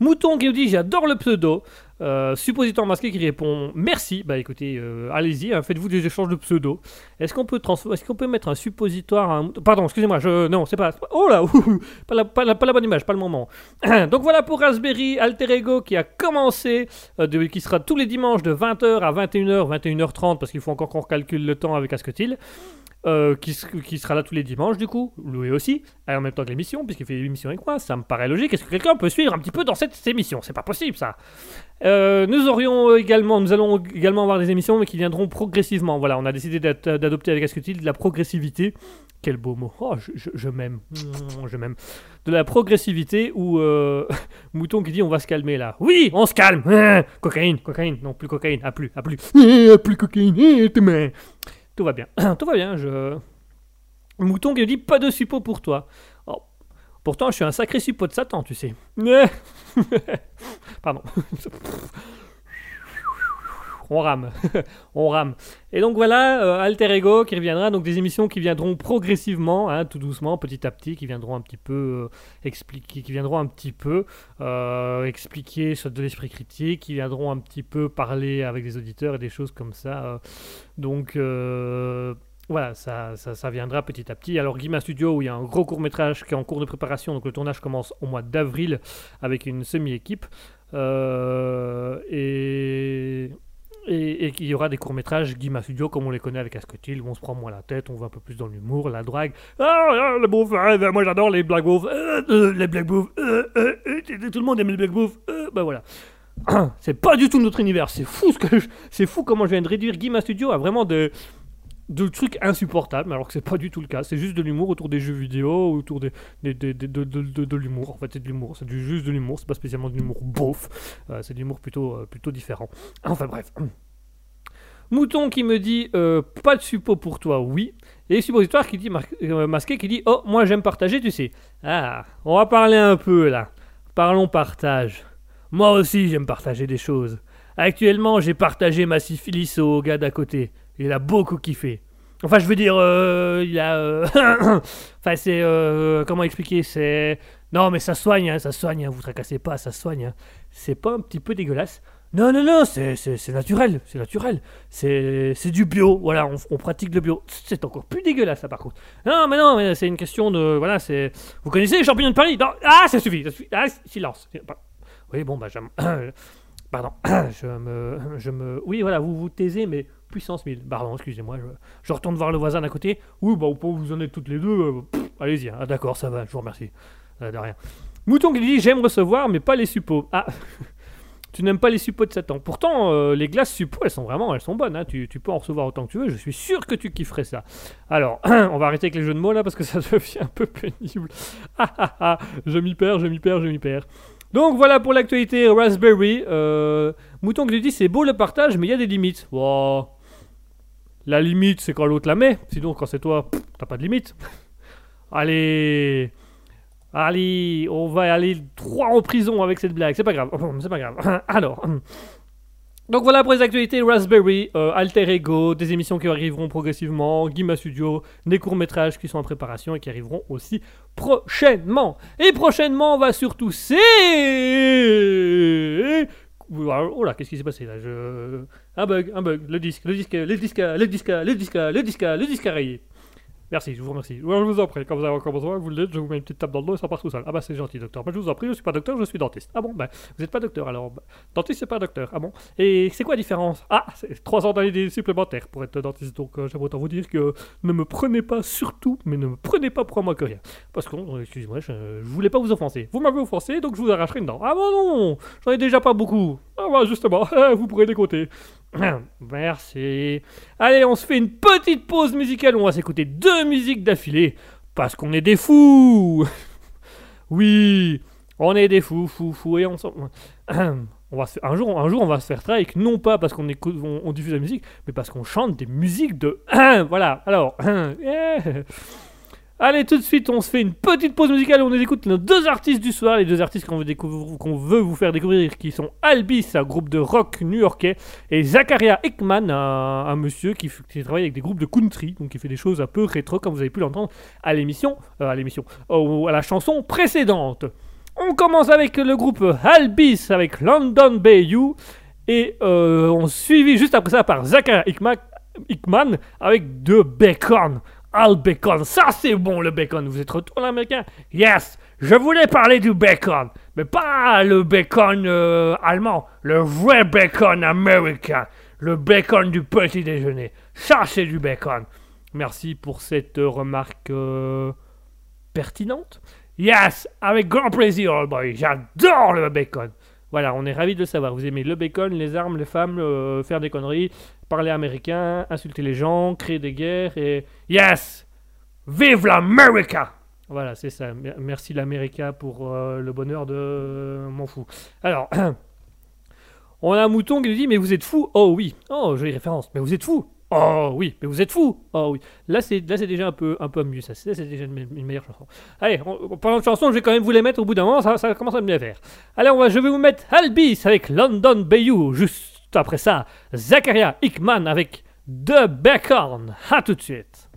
Mouton qui nous dit j'adore le pseudo. Euh, suppositoire masqué qui répond merci. Bah écoutez, euh, allez-y, hein, faites-vous des échanges de pseudo. Est-ce qu'on peut est-ce qu'on peut mettre un suppositoire, un pardon, excusez-moi, je, non, c'est pas, oh là, pas la, pas la- pas la bonne image, pas le moment. Donc voilà pour Raspberry Alter Ego qui a commencé, euh, de- qui sera tous les dimanches de 20h à 21h, 21h30 parce qu'il faut encore qu'on recalcule le temps avec Asketil. Euh, qui, sera là tous les dimanches du coup, Louis aussi, en même temps que l'émission, puisqu'il fait l'émission avec moi, ça me paraît logique. Est-ce que quelqu'un peut suivre un petit peu dans cette émission? C'est pas possible ça. Euh, nous aurions également, nous allons également avoir des émissions, mais qui viendront progressivement. Voilà, on a décidé d'ad- d'adopter avec Asketil de la progressivité. Quel beau mot. Oh, je, m'aime. Mmh, Je m'aime. De la progressivité où euh, Mouton qui dit on va se calmer là. Oui, on se calme. Hein, cocaïne, cocaïne. Non, plus cocaïne. À plus, à plus. Ah, plus cocaïne. demain. Tout va bien. Tout va bien. Je. Mouton qui dit pas de suppôt pour toi. Oh, Pourtant, je suis un sacré suppôt de Satan, tu sais. Pardon. on rame, on rame. Et donc voilà, euh, Alter Ego qui reviendra, donc des émissions qui viendront progressivement, hein, tout doucement, petit à petit, qui viendront un petit peu euh, expliquer, qui viendront un petit peu euh, expliquer de l'esprit critique, qui viendront un petit peu parler avec des auditeurs et des choses comme ça. donc voilà, ça, ça, viendra petit à petit. Alors Guima Studio, où il y a un gros court métrage qui est en cours de préparation, donc le tournage commence au mois d'avril avec une semi-équipe. Et, et, qu'il y aura des courts-métrages Guima Studio comme on les connaît avec Asketil, où on se prend moins la tête, on va un peu plus dans l'humour, la drague. Ah, ah, le beauf, ben, moi j'adore les black beaufs, euh, euh, les black beaufs, euh, euh, euh, tout le monde aime les black beaufs, euh, ben voilà. C'est pas du tout notre univers, c'est fou ce fou comment je viens de réduire Guima Studio à vraiment de de trucs insupportables, alors que c'est pas du tout le cas. C'est juste de l'humour autour des jeux vidéo, autour des, des- des- de, de, de, de l'humour. En fait, c'est de l'humour. C'est juste de l'humour. C'est pas spécialement de l'humour beauf. Euh, c'est de l'humour plutôt, euh, plutôt différent. Enfin bref. Mouton qui me dit euh, pas de suppo pour toi, oui. Et suppositoire qui dit masqué qui dit oh moi j'aime partager, tu sais. Ah, on va parler un peu là. Parlons partage. Moi aussi j'aime partager des choses. Actuellement j'ai partagé ma syphilis au gars d'à côté. Il a beaucoup kiffé. Enfin je veux dire euh, il a. euh, enfin c'est euh, comment expliquer c'est non mais ça soigne hein, ça soigne. hein, vous tracassez pas ça soigne. hein. C'est pas un petit peu dégueulasse. Non, non, non, c'est, naturel, c'est naturel. C'est, du bio, voilà, on, pratique le bio. C'est encore plus dégueulasse, ça, par contre. Non, mais non, mais c'est une question de. Voilà, c'est. Vous connaissez les champignons de Paris? Ah, ça suffit, ça suffit. Ah, silence. Oui, bon, bah, j'aime. Pardon, je me, je me. Oui, voilà, vous vous taisez, mais puissance 1000. Pardon, excusez-moi, je, retourne voir le voisin d'à côté. Oui, bah, vous en êtes toutes les deux. euh, allez-y, hein. ah, d'accord, ça va, je vous remercie. Euh, de rien. Mouton qui dit J'aime recevoir, mais pas les suppos. Ah tu n'aimes pas les suppos de Satan. Pourtant, euh, les glaces suppos, elles sont vraiment, elles sont bonnes. hein. Tu, tu peux en recevoir autant que tu veux. Je suis sûr que tu kifferais ça. Alors, on va arrêter avec les jeux de mots là parce que ça devient un peu pénible. Ah ah ah, je m'y perds, je m'y perds, je m'y perds. Donc voilà pour l'actualité Raspberry. Mouton qui dit c'est beau le partage, mais il y a des limites. Wow. La limite, c'est quand l'autre la met. Sinon, quand c'est toi, t'as pas de limite. Allez. Allez, on va aller droit en prison avec cette blague. C'est pas grave. C'est pas grave. Alors. Donc voilà pour les actualités Raspberry, euh, Alter Ego, des émissions qui arriveront progressivement, Guima Studio, des courts-métrages qui sont en préparation et qui arriveront aussi prochainement. Et prochainement, on va surtout c'est... Oh là, qu'est-ce qui s'est passé là? Je... Un bug, un bug, le disque, le disque, le disque, le disque, le disque, le disque, le disque a rayé. Merci, je vous remercie. Ouais, je vous en prie, quand vous avez encore besoin, vous le dites, je vous mets une petite tape dans le dos et ça part tout seul. Ah bah c'est gentil, docteur. Bah, je vous en prie, je suis pas docteur, je suis dentiste. Ah bon, bah vous êtes pas docteur alors. Bah, dentiste, c'est pas docteur. Ah bon. Et c'est quoi la différence? Ah, c'est 3 ans d'années supplémentaires pour être dentiste. Donc euh, j'aimerais autant vous dire que ne me prenez pas surtout, mais ne me prenez pas pour moi que rien. Parce que, euh, excusez-moi, je, je voulais pas vous offenser. Vous m'avez offensé, donc je vous arracherai une dent. Ah bon non, j'en ai déjà pas beaucoup. Ah bah justement, vous pourrez décoter. Merci. Allez, on se fait une petite pause musicale. On va s'écouter deux musiques d'affilée. Parce qu'on est des fous. oui, on est des fous, fous, fous. Et on, on va se- un, jour, un jour, on va se faire strike. Non pas parce qu'on on diffuse la musique, mais parce qu'on chante des musiques de. voilà, alors. Allez, tout de suite, on se fait une petite pause musicale. On écoute nos deux artistes du soir. Les deux artistes qu'on veut, vous faire découvrir, qui sont Albis, un groupe de rock new-yorkais, et Zakaria Ekman, un, monsieur qui, travaille avec des groupes de country, donc qui fait des choses un peu rétro, comme vous avez pu l'entendre à l'émission, euh, à l'émission, à la chanson précédente. On commence avec le groupe Albis avec London Bayou, et euh, on suivi juste après ça par Zakaria Ekman, avec de bacon. Ah, le bacon, ça c'est bon le bacon. Vous êtes retourné américain Yes, je voulais parler du bacon, mais pas le bacon euh, allemand, le vrai bacon américain, le bacon du petit déjeuner. Ça c'est du bacon. Merci pour cette remarque euh, pertinente. Yes, avec grand plaisir, old boy. J'adore le bacon. Voilà, on est ravis de le savoir. Vous aimez le bacon, les armes, les femmes, euh, faire des conneries, parler américain, insulter les gens, créer des guerres et... Yes Vive l'América Voilà, c'est ça. Mer- Merci l'América pour euh, le bonheur de... euh, m'en fous. Alors, on a un mouton qui nous dit, mais vous êtes fou Oh oui. Oh, jolie référence. Mais vous êtes fou Oh oui, mais vous êtes fou Oh oui. Là, c'est là c'est déjà un peu, un peu mieux, ça. C'est déjà une, me- une meilleure chanson. Allez, en parlant de chansons, je vais quand même vous les mettre au bout d'un moment, ça, commence à me les faire. Allez, on va, je vais vous mettre Albis avec London Bayou, juste après ça, Zakaria Hickman avec The Backhorn. À tout de suite.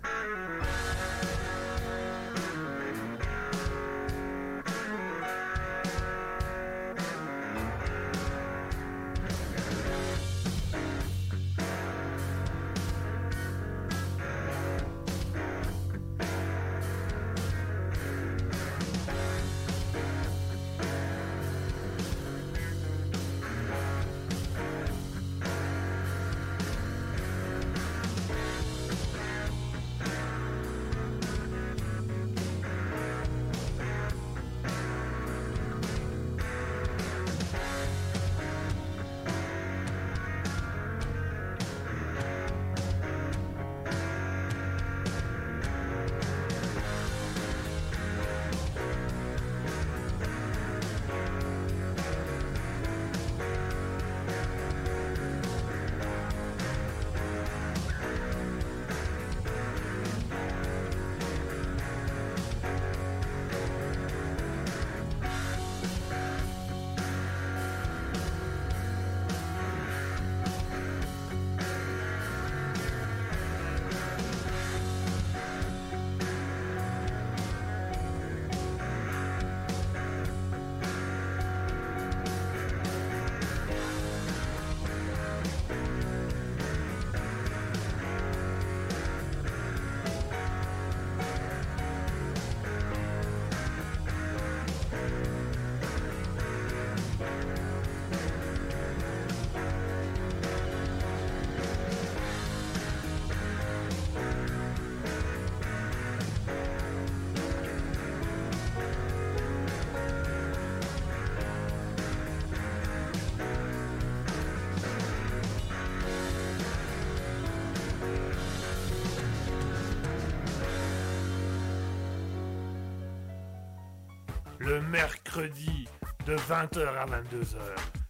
Mercredi de 20h à 22h,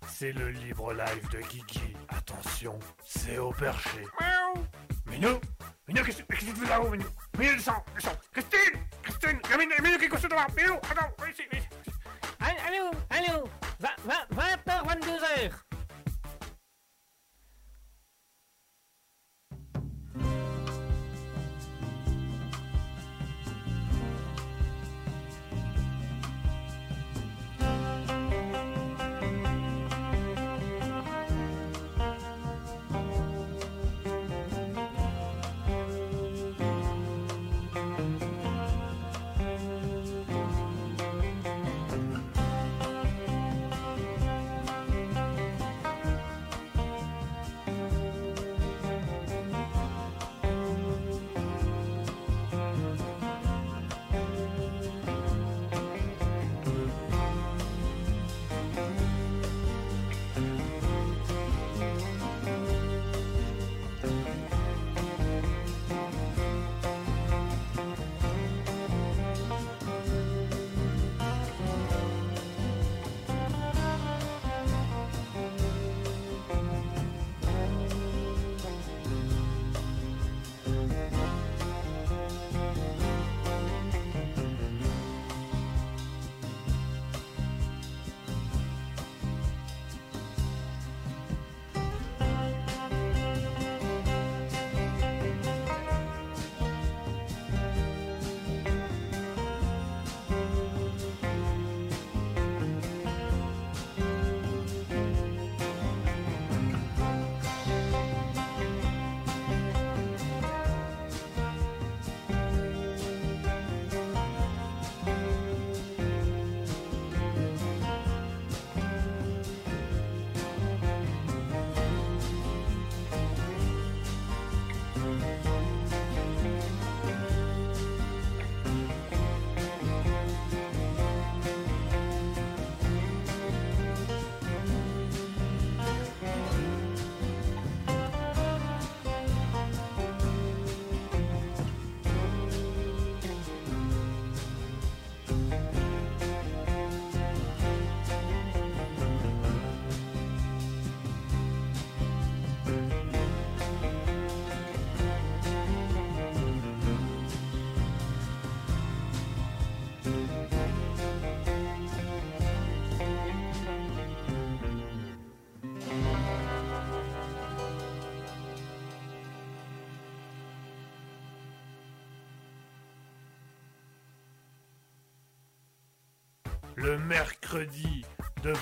c'est le libre live de Kiki. Attention, c'est au perché. Miaou. Minou Minou, qu'est-ce qu'est-ce que tu fais là-haut, Minou? Minou, descends, descends Christine Christine Minou, Minou qui est couché devant Minou, attends,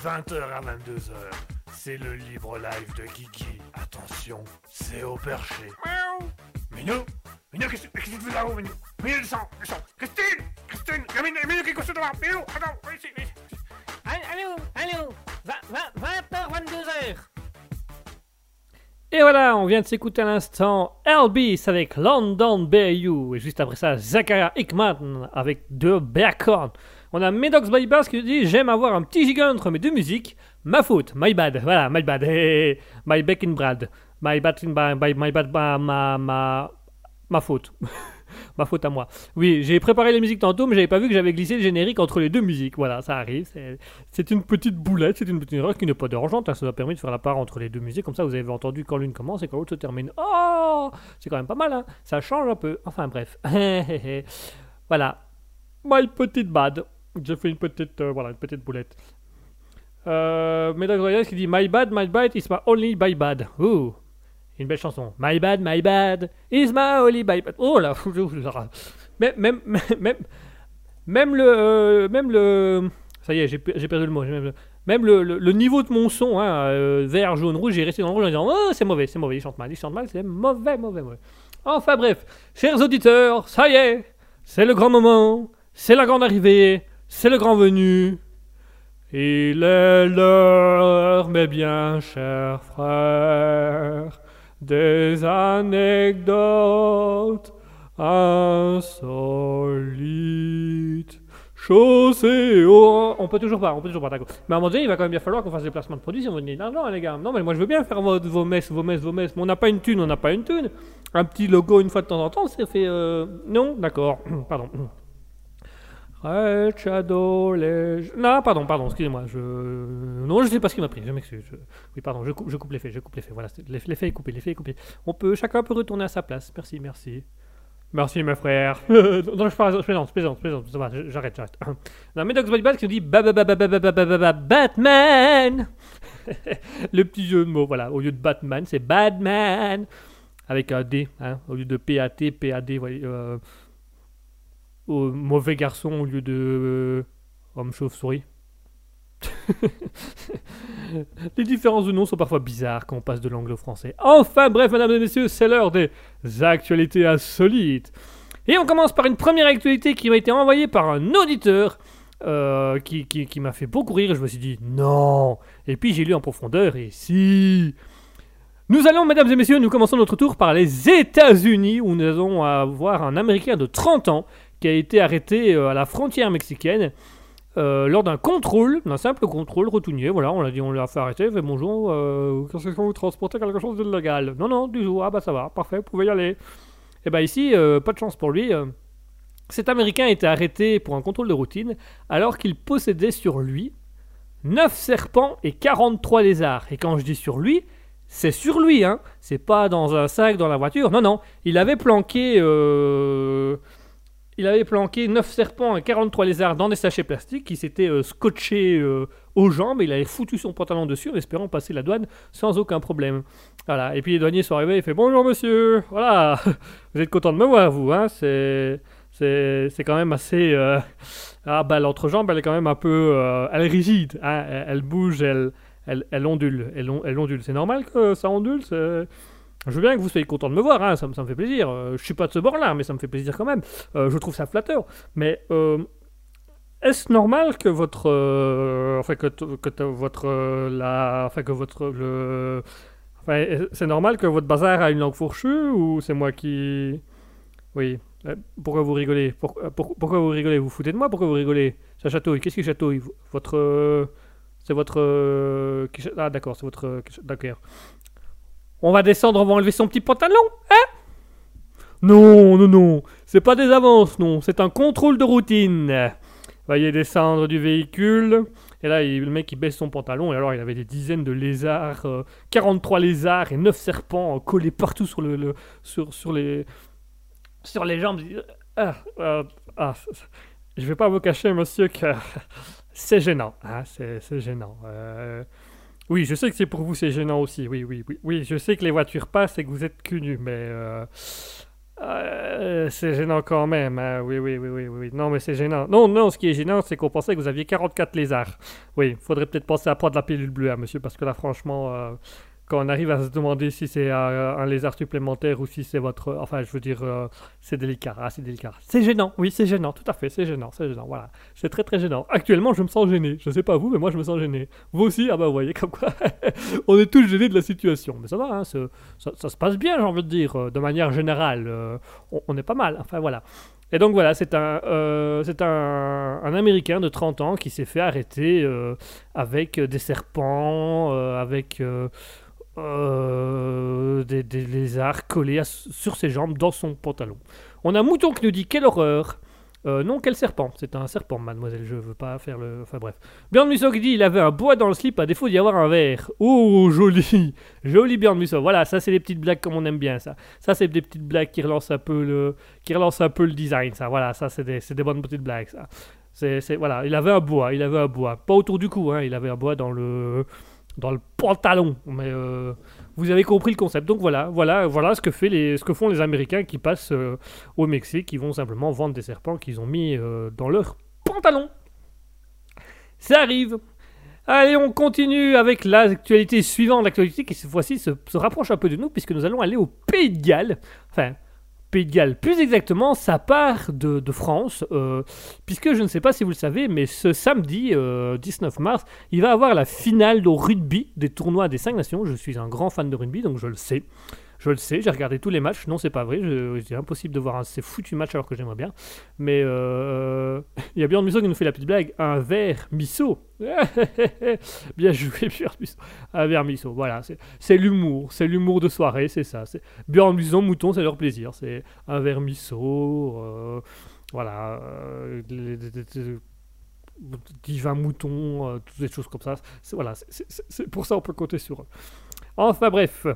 20h à 22h. C'est le libre live de Kiki. Attention, c'est au perché. Miaou. Minou Minou, qu'est-ce que qu'est-ce que tu fais là-haut, Minou? Minou, descends, descends Christine Christine Minou, Minou, qu'est-ce que tu fais là Minou, attends, viens ici, viens ici. Allô, allô, 20h, 22h. Et voilà, on vient de s'écouter à l'instant Elvis avec London Bayou. Et juste après ça, Zachariah Hickman avec The Bacon. On a Medox by Bass qui dit J'aime avoir un petit giga entre mes deux musiques. Ma faute, my bad. Voilà, my bad. Hey, my back in brad. My bad in my, bad, ma, ma, ma, faute. ma faute à moi. Oui, j'ai préparé les musiques tantôt, mais j'avais pas vu que j'avais glissé le générique entre les deux musiques. Voilà, ça arrive. C'est une petite boulette, c'est une petite erreur qui n'est pas dérangeante. hein. Ça nous a permis de faire la part entre les deux musiques. Comme ça, vous avez entendu quand l'une commence et quand l'autre se termine. Oh C'est quand même pas mal, hein Ça change un peu. Enfin, bref. voilà. My petite bad. J'ai fait une petite, euh, voilà, une petite boulette. Euh, qui dit My bad, my bad is my only by bad. Ouh, une belle chanson. My bad, my bad is my only by bad. Oh là, même, même, même, même le, euh, même le, ça y est, j'ai pe- j'ai perdu le mot. Même, le niveau de mon son, hein, euh, vert, jaune, rouge, j'ai resté dans le rouge en disant Oh, c'est mauvais, c'est mauvais, il chante mal, il chante mal, c'est mauvais, mauvais, mauvais. Enfin bref, chers auditeurs, ça y est, c'est le grand moment, c'est la grande arrivée, c'est le grand venu. Il est l'heure, mes bien chers frères, des anecdotes insolites. Chaussées au... On peut toujours pas, on peut toujours pas, d'accord. Mais à un moment donné, il va quand même bien falloir qu'on fasse des placements de produits si on veut gagner de l'argent, les gars. Non, mais moi je veux bien faire vos, messes, vos messes, vos messes. Mais on n'a pas une thune, on n'a pas une thune. Un petit logo une fois de temps en temps, ça fait... euh, Non, d'accord, pardon. Non, pardon, pardon, excusez-moi. Je... Non, je ne sais pas ce qui m'a pris, je m'excuse. Oui, pardon, je, coupe, je coupe l'effet, je coupe l'effet. Voilà, l'effet est coupé, l'effet est coupé. On peut, chacun peut retourner à sa place. Merci, merci. Merci, mes frères. non, je plaisante, je plaisante, je plaisante. Ça va, j'arrête, j'arrête. Non, Medox Bodybat qui nous dit Batman Le petit jeu de mots, voilà. Au lieu de Batman, c'est Batman Avec un D, hein, au lieu de PAT, PAD, voilà au mauvais garçon au lieu de euh, homme chauve-souris. Les différences de noms sont parfois bizarres quand on passe de l'anglais au français. Enfin bref, mesdames et messieurs, c'est l'heure des actualités insolites. Et on commence par une première actualité qui m'a été envoyée par un auditeur euh, qui, qui- m'a fait beaucoup rire. Je me suis dit non. Et puis j'ai lu en profondeur et si. Nous allons, mesdames et messieurs, nous commençons notre tour par les États-Unis où nous allons avoir un Américain de 30 ans qui a été arrêté euh, à la frontière mexicaine euh, lors d'un contrôle, d'un simple contrôle routinier. Voilà, on l'a dit, on l'a fait arrêter. Fait bonjour, euh, qu'est-ce que vous transportez quelque chose d'illégal Non, non, du jour. Ah bah ça va, parfait, vous pouvez y aller. Et bah ici, euh, pas de chance pour lui. cet Américain a été arrêté pour un contrôle de routine alors qu'il possédait sur lui 9 serpents et 43 lézards. Et quand je dis sur lui, c'est sur lui, hein. C'est pas dans un sac dans la voiture. Non, non. Il avait planqué. Il avait planqué 9 serpents et 43 lézards dans des sachets plastiques qui s'étaient euh, scotchés euh, aux jambes. Il avait foutu son pantalon dessus en espérant passer la douane sans aucun problème. Voilà. Et puis les douaniers sont arrivés. Il fait Bonjour monsieur. Voilà. Vous êtes content de me voir, vous, hein C'est. C'est c'est quand même assez. euh, Ah, bah, l'entrejambe, elle est quand même un peu. euh, Elle est rigide. hein. Elle, elle bouge, elle, elle, elle ondule. Elle, on- elle ondule. C'est normal que ça ondule. Je veux bien que vous soyez content de me voir. hein, Ça, me- fait plaisir. Euh, Je suis pas de ce bord-là, mais ça me fait plaisir quand même. Euh, je trouve ça flatteur. Mais. euh, est-ce normal que votre, euh, enfin que, votre, la, enfin que votre, le, enfin, est- c'est normal que votre bazar a une langue fourchue ou c'est moi qui, oui. Pourquoi vous rigolez? Pour- pour- Pourquoi vous rigolez? Vous foutez de moi? Pourquoi vous rigolez? Ça chatouille. Qu'est-ce qui chatouille? Votre, c'est votre, ah d'accord, c'est votre, d'accord. On va descendre, on va enlever son petit pantalon, hein? Non, non, non. C'est pas des avances, non. C'est un contrôle de routine. Veuillez descendre du véhicule. Et là, le mec, il baisse son pantalon. Et alors, il avait des dizaines de lézards, euh, 43 lézards et 9 serpents euh, collés partout sur, le, sur, sur, les, sur les jambes. Ah, ah, ah, je vais pas vous cacher, monsieur, que c'est gênant. hein, c'est gênant. Euh, oui, je sais que c'est pour vous, c'est gênant aussi. Oui, oui, oui. Oui, je sais que les voitures passent et que vous êtes cul nu, mais... euh, Euh, c'est gênant quand même, hein. oui, oui, oui, oui, oui. Non, mais c'est gênant. Non, non, ce qui est gênant, c'est qu'on pensait que vous aviez 44 lézards. Oui, faudrait peut-être penser à prendre la pilule bleue, hein, monsieur, parce que là, franchement, euh, quand on arrive à se demander si c'est euh, un lézard supplémentaire ou si c'est votre... Enfin, je veux dire, euh, c'est délicat, ah, c'est délicat. C'est gênant, oui, c'est gênant, tout à fait, c'est gênant, c'est gênant, voilà. C'est très, très gênant. Actuellement, je me sens gêné. Je sais pas vous, mais moi, je me sens gêné. Vous aussi? Ah bah, vous voyez, comme quoi, on est tous gênés de la situation. Mais ça va, hein, ça, ça se passe bien, j'ai envie de dire, euh, de manière générale. on, on est pas mal, enfin, voilà. Et donc voilà, c'est un, un, un Américain de 30 ans qui s'est fait arrêter avec des serpents, avec euh, des, lézards collés sur ses jambes dans son pantalon. On a Mouton qui nous dit quelle horreur. Euh, non, quel serpent C'est un serpent, mademoiselle, je veux pas faire le... Enfin bref. Björn Musso qui dit il avait un bois dans le slip à défaut d'y avoir un verre. Oh, joli Joli Björn Musso. Voilà, ça c'est des petites blagues comme on aime bien, ça. Ça c'est des petites blagues qui relancent un peu le, qui relancent un peu le design, ça. Voilà, ça c'est des, des bonnes petites blagues, ça. C'est- voilà, il avait un bois, il avait un bois. Pas autour du cou, hein, il avait un bois dans le, dans le pantalon. Mais euh, vous avez compris le concept. Donc voilà, voilà, voilà ce que, font les Américains qui passent euh, au Mexique, qui vont simplement vendre des serpents qu'ils ont mis euh, dans leur pantalon. Ça arrive. Allez, on continue avec l'actualité suivante, l'actualité qui cette fois-ci se, se rapproche un peu de nous, puisque nous allons aller au Pays de Galles. Enfin, Pays de Galles, plus exactement, ça part de, France, euh, puisque je ne sais pas si vous le savez, mais ce samedi euh, 19 mars, il va avoir la finale au rugby des tournois des 5 nations. Je suis un grand fan de rugby, donc je le sais. Je le sais, j'ai regardé tous les matchs. Non, c'est pas vrai. C'est impossible de voir un, ces foutus matchs alors que j'aimerais bien. Mais euh, il y a Björn Musso qui nous fait la petite blague. Un verre miso. bien joué, Björn Musso. Un verre miso. Voilà, c'est- l'humour. C'est l'humour de soirée, c'est ça. Björn Musso, mouton, c'est leur plaisir. C'est un verre miso. euh, voilà. euh, divin mouton, euh, toutes ces choses comme ça. Voilà, c'est pour ça on peut compter sur eux. Enfin bref.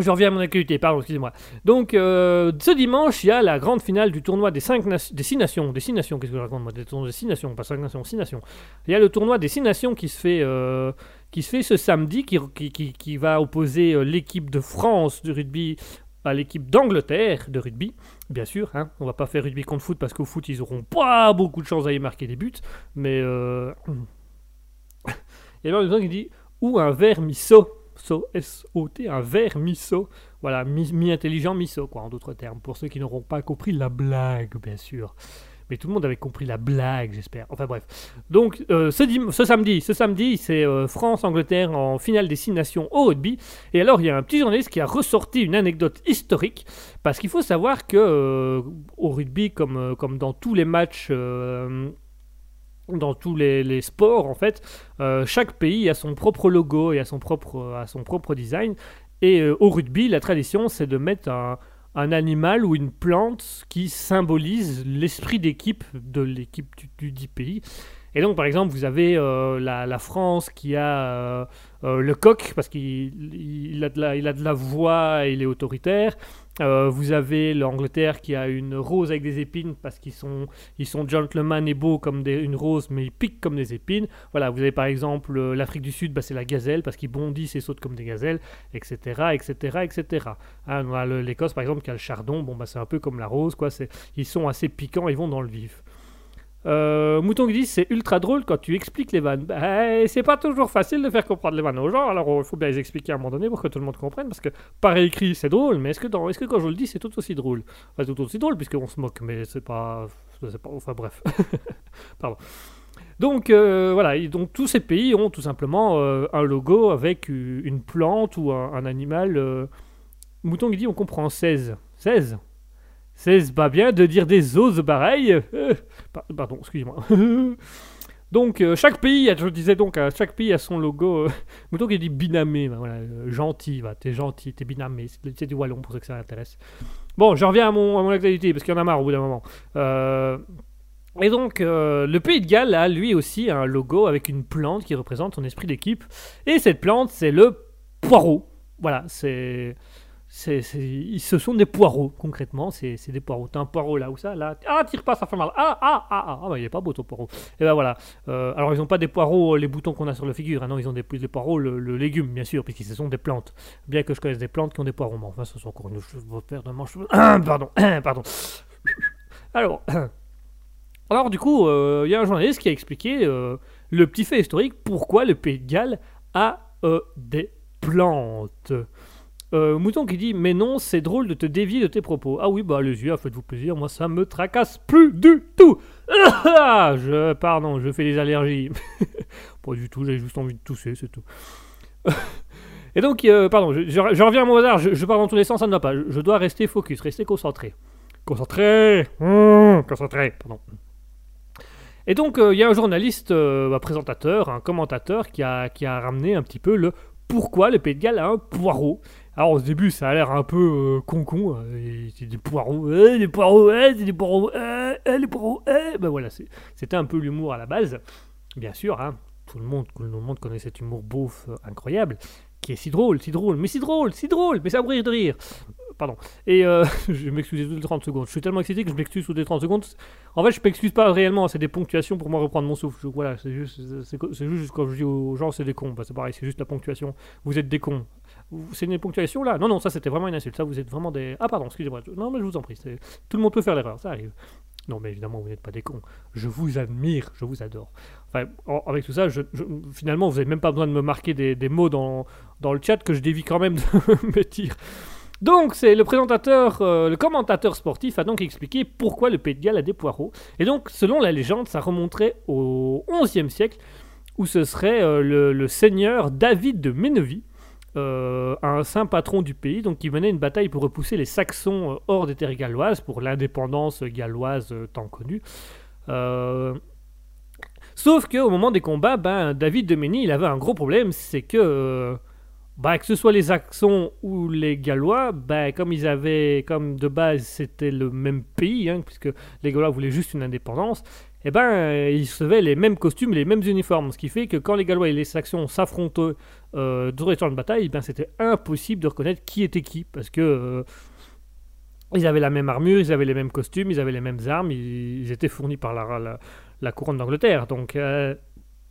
Je reviens à mon actualité, pardon, excusez-moi. Donc, euh, ce dimanche, il y a la grande finale du tournoi des, cinq nation- des 6 nations. Des 6 nations, qu'est-ce que je raconte moi Des tournois des 6 nations, pas 5 nations, 6 nations. Il y a le tournoi des 6 nations qui se fait, euh, qui se fait ce samedi, qui, qui, qui- va opposer euh, l'équipe de France de rugby à l'équipe d'Angleterre de rugby. Bien sûr, hein, on va pas faire rugby contre foot parce qu'au foot, ils auront pas beaucoup de chance à y marquer des buts. Mais. Il y a quelqu'un qui dit Ou un verre miso? So, S-O-T, un verre miso. Voilà, mi- mi-intelligent miso, quoi, en d'autres termes. Pour ceux qui n'auront pas compris la blague, bien sûr. Mais tout le monde avait compris la blague, j'espère. Enfin bref. Donc, euh, ce, ce samedi, ce samedi, c'est euh, France-Angleterre en finale des six nations au rugby. Et alors, il y a un petit journaliste qui a ressorti une anecdote historique. Parce qu'il faut savoir que euh, au rugby, comme, comme dans tous les matchs, dans tous les, sports, en fait, euh, chaque pays a son propre logo et a son propre, a son propre design. Et euh, au rugby, la tradition, c'est de mettre un, animal ou une plante qui symbolise l'esprit d'équipe de l'équipe du, du pays. Et donc, par exemple, vous avez euh, la France qui a euh, le coq, parce qu'il il a, de la- il a de la voix il est autoritaire. Euh, vous avez l'Angleterre qui a une rose avec des épines, parce qu'ils sont, ils sont gentlemen et beaux comme une rose, mais ils piquent comme des épines. Voilà, vous avez par exemple euh, l'Afrique du Sud, bah, c'est la gazelle, parce qu'ils bondissent et sautent comme des gazelles, etc., etc., etc. L'Écosse, par exemple, qui a le chardon, bon, bah, c'est un peu comme la rose, quoi. Ils sont assez piquants, ils vont dans le vif. Euh, Mouton qui dit c'est ultra drôle quand tu expliques les vannes. Bah, c'est pas toujours facile de faire comprendre les vannes aux gens, alors il faut bien les expliquer à un moment donné pour que tout le monde comprenne, parce que par écrit c'est drôle, mais est-ce que, quand je le dis c'est tout aussi drôle? Enfin, tout aussi drôle puisqu'on se moque, mais c'est pas, pas. Enfin bref. Pardon. Donc euh, voilà, donc tous ces pays ont tout simplement euh, un logo avec une plante ou un, animal. Mouton qui dit on comprend 16. 16 16 pas bien de dire des os pareils? Euh, par- pardon, excusez-moi. donc euh, chaque pays, je disais donc, euh, chaque pays a son logo. euh, Mouton qui dit binamé, ben voilà, euh, gentil, va, t'es gentil, t'es binamé, c'est du wallon pour ceux que ça intéresse. Bon, je reviens à mon, à mon actualité parce qu'il y en a marre au bout d'un moment. Euh, et donc, euh, le Pays de Galles a lui aussi un logo avec une plante qui représente son esprit d'équipe. Et cette plante, c'est le poireau. Voilà, c'est c'est, ils- ce sont des poireaux, concrètement. C'est, des poireaux. T'as un poireau là ou ça. Ah, tire pas, ça fait mal. Ah, ah, ah, ah. Ah, bah, il est pas beau ton poireau. Et ben voilà. Euh, alors, ils ont pas des poireaux, euh, les boutons qu'on a sur la figure. hein, non, ils ont des, des poireaux, le, le légume, bien sûr, puisque ce sont des plantes. Bien que je connaisse des plantes qui ont des poireaux. Mais enfin, ce sont encore une chose. De manche. Pardon, pardon. Alors. Alors, du coup, euh, il y a un journaliste qui a expliqué le petit fait historique pourquoi le Pays de Galles a des plantes. Euh, Mouton qui dit Mais non, c'est drôle de te dévier de tes propos. Ah oui, bah allez-y, ah, faites-vous plaisir, moi ça me tracasse plus du tout. Je, pardon, je fais des allergies. Pas du tout, j'ai juste envie de tousser, c'est tout. Et donc, euh, pardon, je, reviens à mon hasard, je, pars dans tous les sens, ça ne va pas. Je, dois rester focus, rester concentré. Concentré Mmh, Concentré, pardon. Et donc, euh, il y a un journaliste, un présentateur, un commentateur qui a, qui a ramené un petit peu le pourquoi le Pays de Galles a un poireau. Alors, au début, ça a l'air un peu euh, con-con. euh, et c'est des poireaux, euh, des poireaux, euh, c'est des poireaux, euh, euh, les poireaux, euh. Ben voilà, c'était un peu l'humour à la base. Bien sûr, hein, tout, le monde, tout le monde connaît cet humour beauf euh, incroyable, qui est si drôle, si drôle, mais si drôle, si drôle, mais ça mourir de rire. Pardon. Et euh, je m'excuse toutes les 30 secondes. Je suis tellement excité que je m'excuse toutes les 30 secondes. En fait, je m'excuse pas réellement, c'est des ponctuations pour moi reprendre mon souffle. Voilà, c'est juste, juste quand je dis aux gens c'est des cons, bah, c'est pareil, c'est juste la ponctuation. Vous êtes des cons. C'est une ponctuation là? Non, non, ça c'était vraiment une insulte. Ça, vous êtes vraiment des. Ah, pardon, excusez-moi. Non, mais je vous en prie. Tout le monde peut faire l'erreur, ça arrive. Non, mais évidemment, vous n'êtes pas des cons. Je vous admire, je vous adore. Enfin, en- avec tout ça, finalement, vous n'avez même pas besoin de me marquer des, mots dans, dans le chat que je dévie quand même de me dire. Donc, c'est le présentateur, euh, le commentateur sportif a donc expliqué pourquoi le Pays de Galles a des poireaux. Et donc, selon la légende, ça remonterait au XIe siècle, où ce serait euh, le, seigneur David de Ménevie, euh, un saint patron du pays, donc qui menait une bataille pour repousser les Saxons euh, hors des terres galloises, pour l'indépendance galloise euh, tant connue. Euh, Sauf qu'au moment des combats, ben, David de Mény, il avait un gros problème, c'est que, bah, que ce soit les Saxons ou les Gallois, ben, comme ils avaient, comme de base c'était le même pays, hein, puisque les Gallois voulaient juste une indépendance, et ben, euh, ils recevaient les mêmes costumes, les mêmes uniformes, ce qui fait que quand les Gallois et les Saxons s'affrontaient euh, champs de bataille, ben, c'était impossible de reconnaître qui était qui, parce que euh, ils avaient la même armure, ils avaient les mêmes costumes, ils avaient les mêmes armes, ils, étaient fournis par la, couronne d'Angleterre. Donc, euh,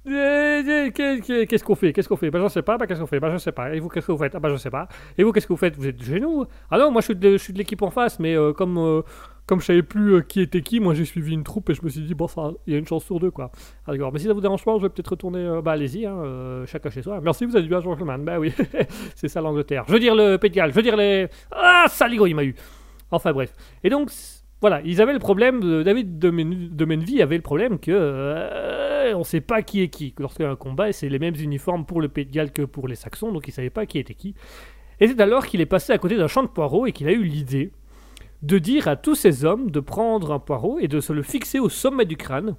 qu'est- qu'est- qu'est-ce qu'on fait? Qu'est-ce qu'on fait? Ben, je sais pas. Ben, qu'est-ce qu'on fait? Ben, je sais pas. Et vous, qu'est-ce que vous faites? Ah, ben, je sais pas. Et vous, qu'est-ce que vous faites? Vous êtes chez nous Ah non, moi, je suis de, l'équipe en face, mais comme, comme je savais plus euh, qui était qui, moi, j'ai suivi une troupe et je me suis dit, bon, il y a une chance sur deux, quoi. Ah, d'accord. Mais si ça vous dérange pas, je vais peut-être retourner. euh, bah, allez-y, hein, euh, chacun chez soi. Merci, vous avez bien, gentleman. Bah oui, c'est ça l'Angleterre. Je veux dire le Pays de Galles, je veux dire les. Ah, saligo, il m'a eu. Enfin, bref. Et donc, voilà, ils avaient le problème, David de, Men- de Menvie avait le problème que euh, on sait pas qui est qui. Lorsqu'il y a un combat, c'est les mêmes uniformes pour le Pays de Galles que pour les Saxons, donc il savait pas qui était qui. Et c'est alors qu'il est passé à côté d'un champ de poireaux et qu'il a eu l'idée de dire à tous ces hommes de prendre un poireau et de se le fixer au sommet du crâne,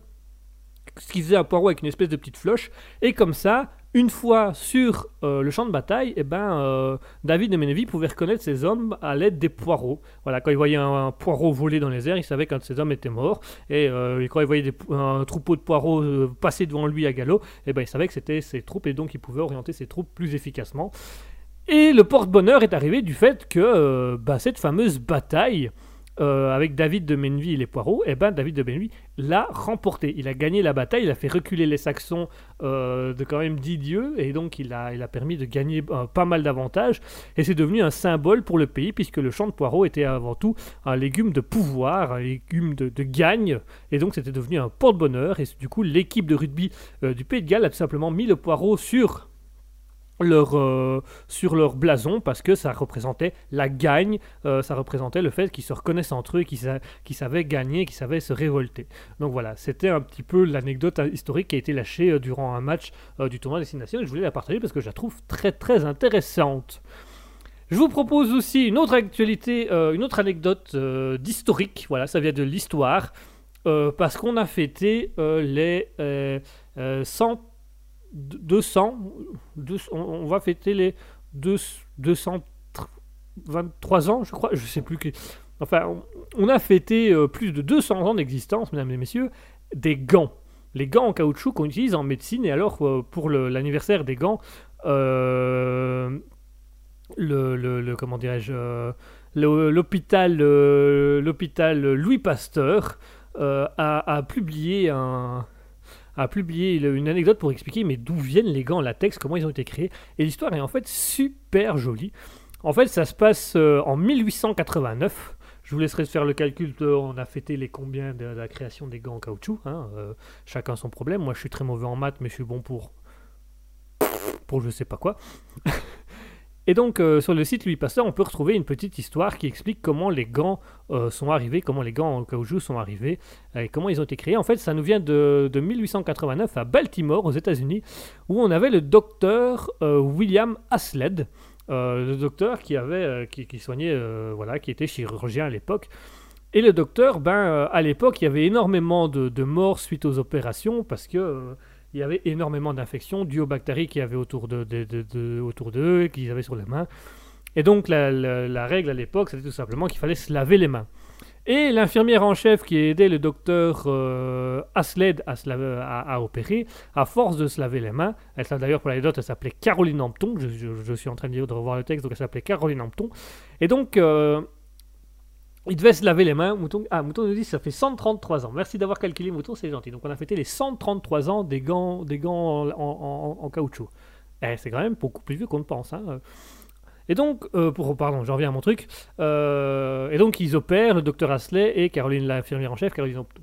ce qui faisait un poireau avec une espèce de petite floche, et comme ça, une fois sur euh, le champ de bataille, eh ben, euh, David de Ménéville pouvait reconnaître ces hommes à l'aide des poireaux. Voilà, quand il voyait un, poireau voler dans les airs, il savait qu'un de ces hommes était mort. Et, euh, quand il voyait un troupeau de poireaux passer devant lui à galop, eh ben, il savait que c'était ses troupes et donc il pouvait orienter ses troupes plus efficacement. Et le porte-bonheur est arrivé du fait que euh, bah, cette fameuse bataille euh, avec David de Menville et les poireaux, eh ben, David de Menville l'a remporté. Il a gagné la bataille, il a fait reculer les Saxons euh, de quand même 10 dieux, et donc il a, permis de gagner pas mal d'avantages, et c'est devenu un symbole pour le pays, puisque le champ de poireaux était avant tout un légume de pouvoir, un légume de, gagne, et donc c'était devenu un porte-bonheur, et du coup l'équipe de rugby du Pays de Galles a tout simplement mis le poireau sur leur, euh, sur leur blason parce que ça représentait la gagne, euh, ça représentait le fait qu'ils se reconnaissent entre eux, qu'ils sa- savaient gagner, qu'ils savaient se révolter. Donc voilà, c'était un petit peu l'anecdote historique qui a été lâchée euh, durant un match du tournoi Destination et je voulais la partager parce que je la trouve très très intéressante. Je vous propose aussi une autre actualité, une autre anecdote d'historique, voilà, ça vient de l'histoire, parce qu'on a fêté les euh, euh, 100 200, deux- on, va fêter les deux- 223 ans, je crois, je sais plus. Que, enfin, on, a fêté euh, plus de 200 ans d'existence, mesdames et messieurs, des gants. Les gants en caoutchouc qu'on utilise en médecine, et alors euh, pour l'anniversaire des gants, euh, le, comment dirais-je, l'hôpital, Louis Pasteur a publié un a publié une anecdote pour expliquer mais d'où viennent les gants en latex, comment ils ont été créés. Et l'histoire est en fait super jolie. En fait, ça se passe euh, en 1889. Je vous laisserai faire le calcul. on a fêté les combien de, la création des gants en caoutchouc. hein, euh, chacun son problème. Moi, je suis très mauvais en maths, mais je suis bon pour pour je sais pas quoi. Et donc, euh, sur le site Louis Pasteur, on peut retrouver une petite histoire qui explique comment les gants euh, sont arrivés, comment les gants en caoutchouc sont arrivés, euh, et comment ils ont été créés. En fait, ça nous vient de, de 1889 à Baltimore, aux États-Unis, où on avait le docteur William Hasled, le docteur qui avait, qui, soignait, voilà, qui était chirurgien à l'époque. Et le docteur, ben, à l'époque, il y avait énormément de, morts suite aux opérations parce que il y avait énormément d'infections dues aux bactéries qu'il y avait autour de, de- de- de- d'eux, et qu'ils avaient sur les mains. Et donc la, règle à l'époque, c'était tout simplement qu'il fallait se laver les mains. Et l'infirmière en chef qui aidait le docteur euh, Hasled à, se laver- à- opérer, à force de se laver les mains, elle d'ailleurs pour l'anecdote, elle s'appelait Caroline Hampton, je, suis en train de, de revoir le texte, donc elle s'appelait Caroline Hampton. Et donc, euh, il devait se laver les mains. Mouton, ah, Mouton nous dit ça fait 133 ans. Merci d'avoir calculé, Mouton, c'est gentil. Donc on a fêté les 133 ans des gants, des gants en, caoutchouc. Eh, c'est quand même beaucoup plus vieux qu'on ne pense. hein. Et donc, euh, pour, pardon, j'en reviens à mon truc. Euh, et donc ils opèrent, le docteur Asley et Caroline, l'infirmière en chef, Caroline Hampton.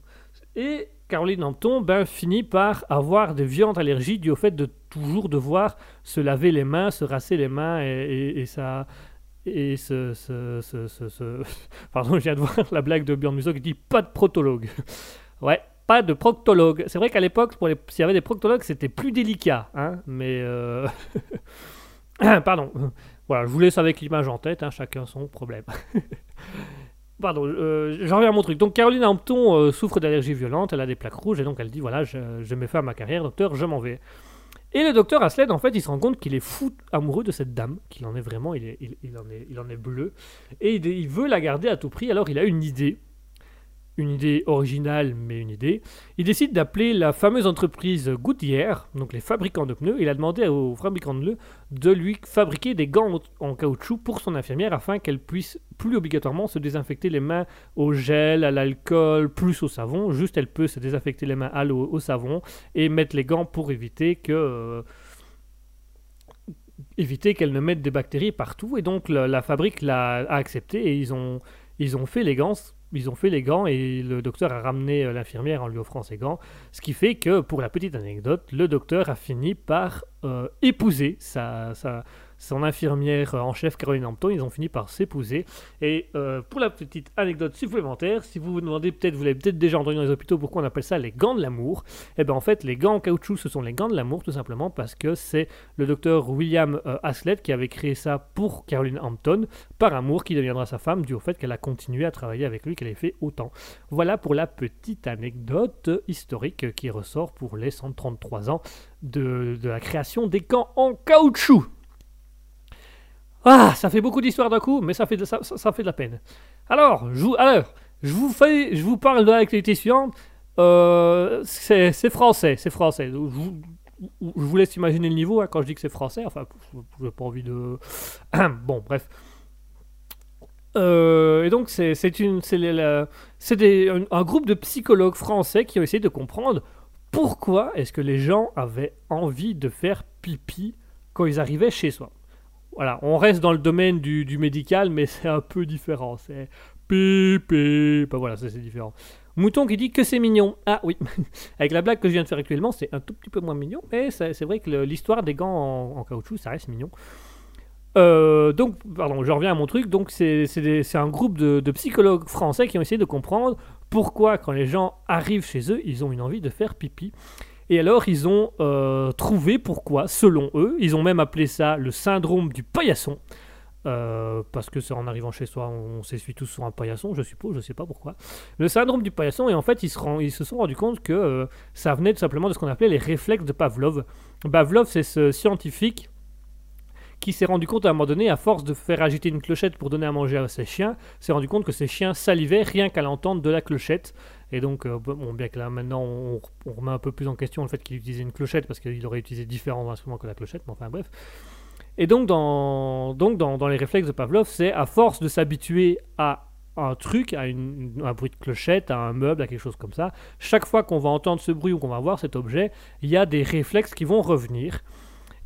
Et Caroline Hampton ben, finit par avoir de violentes allergies dues au fait de toujours devoir se laver les mains, se rasser les mains et ça. Et ce, ce, ce, ce- Pardon, je viens de voir la blague de Björn Musso qui dit pas de protologue. Ouais, pas de proctologue. C'est vrai qu'à l'époque, les- s'il y avait des proctologues, c'était plus délicat. Hein, mais. euh, Pardon. Voilà, je vous laisse avec l'image en tête, hein, chacun son problème. Pardon, euh, j'en reviens à mon truc. Donc Caroline Hampton euh, souffre d'allergies violentes, elle a des plaques rouges, et donc elle dit voilà, je, je mets fin à ma carrière, docteur, je m'en vais. Et le docteur Asled, en fait, il se rend compte qu'il est fou amoureux de cette dame, qu'il en est vraiment, il, il, il en est, bleu, et il veut la garder à tout prix. Alors il a une idée, une idée originale, mais une idée. Il décide d'appeler la fameuse entreprise Goodyear, donc les fabricants de pneus. Il a demandé aux fabricants de pneus de lui fabriquer des gants en caoutchouc pour son infirmière afin qu'elle puisse plus obligatoirement se désinfecter les mains au gel, à l'alcool, plus au savon. Juste, elle peut se désinfecter les mains à l'eau, au savon et mettre les gants pour éviter euh, qu'elle ne mette des bactéries partout et donc la, fabrique l'a accepté et ils ont ils ont fait les gants ils ont fait les gants et le docteur a ramené euh, l'infirmière en lui offrant ses gants. Ce qui fait que pour la petite anecdote le docteur a fini par euh, épouser sa, sa- son infirmière en chef Caroline Hampton ils ont fini par s'épouser et euh, pour la petite anecdote supplémentaire si vous vous demandez peut-être vous l'avez peut-être déjà entendu dans les hôpitaux pourquoi on appelle ça les gants de l'amour et bien en fait les gants en caoutchouc ce sont les gants de l'amour tout simplement parce que c'est le docteur William euh, Haslett qui avait créé ça pour Caroline Hampton, par amour qui deviendra sa femme, dû au fait qu'elle a continué à travailler avec lui, qu'elle ait fait autant. Voilà pour la petite anecdote historique qui ressort pour les 133 ans de, de la création des gants en caoutchouc. Ah, ça fait beaucoup d'histoires d'un coup, mais ça fait de, ça, fait de la peine. Alors, je vous, alors, je vous, fais, je vous parle de l'actualité suivante. Euh, c'est français, c'est français. Je vous, laisse imaginer le niveau hein, quand je dis que c'est français. Enfin, je n'ai pas envie de. bon, bref. Euh, et donc, c'est un, un groupe de psychologues français qui ont essayé de comprendre pourquoi est-ce que les gens avaient envie de faire pipi quand ils arrivaient chez soi. Voilà, on reste dans le domaine du, du médical, mais c'est un peu différent. C'est pipi. Ben voilà, c'est différent. Mouton qui dit que c'est mignon. Ah oui, avec la blague que je viens de faire actuellement, c'est un tout petit peu moins mignon, mais c'est vrai que l'histoire des gants en, caoutchouc, ça reste mignon. Euh, donc, pardon, je reviens à mon truc. Donc, c'est un groupe de, de psychologues français qui ont essayé de comprendre pourquoi, quand les gens arrivent chez eux, ils ont une envie de faire pipi. Et alors, ils ont euh, trouvé pourquoi, selon eux. Ils ont même appelé ça le syndrome du paillasson. Euh, parce que c'est en arrivant chez soi, on s'essuie tous sur un paillasson, je suppose, je sais pas pourquoi. Le syndrome du paillasson, et en fait, ils se, rend- ils se sont rendus compte que euh, ça venait tout simplement de ce qu'on appelait les réflexes de Pavlov. Pavlov, c'est ce scientifique qui s'est rendu compte à un moment donné, à force de faire agiter une clochette pour donner à manger à ses chiens, s'est rendu compte que ses chiens salivaient rien qu'à l'entendre de la clochette. Et donc, euh, bon, bien que là maintenant on, remet un peu plus en question le fait qu'il utilisait une clochette parce qu'il aurait utilisé différents instruments que la clochette, mais enfin bref. Et donc, dans, donc dans, dans les réflexes de Pavlov, c'est à force de s'habituer à un truc, à un bruit de clochette, à un meuble, à quelque chose comme ça, chaque fois qu'on va entendre ce bruit ou qu'on va voir cet objet, il y a des réflexes qui vont revenir.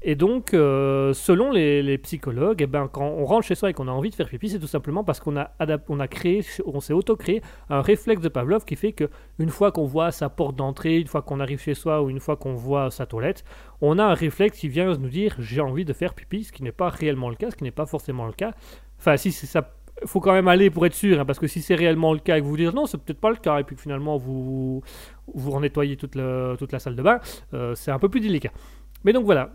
Et donc, euh, selon les, psychologues, eh ben, quand on rentre chez soi et qu'on a envie de faire pipi, c'est tout simplement parce qu'on a, on a créé, on s'est auto-créé un réflexe de Pavlov qui fait que une fois qu'on voit sa porte d'entrée, une fois qu'on arrive chez soi ou une fois qu'on voit sa toilette, on a un réflexe qui vient nous dire j'ai envie de faire pipi, ce qui n'est pas réellement le cas, ce qui n'est pas forcément le cas. Enfin, si ça, faut quand même aller pour être sûr, hein, parce que si c'est réellement le cas et que vous dites non, c'est peut-être pas le cas, et puis que finalement vous vous renettoyez toute, le- toute la salle de bain, euh, c'est un peu plus délicat. Mais donc voilà.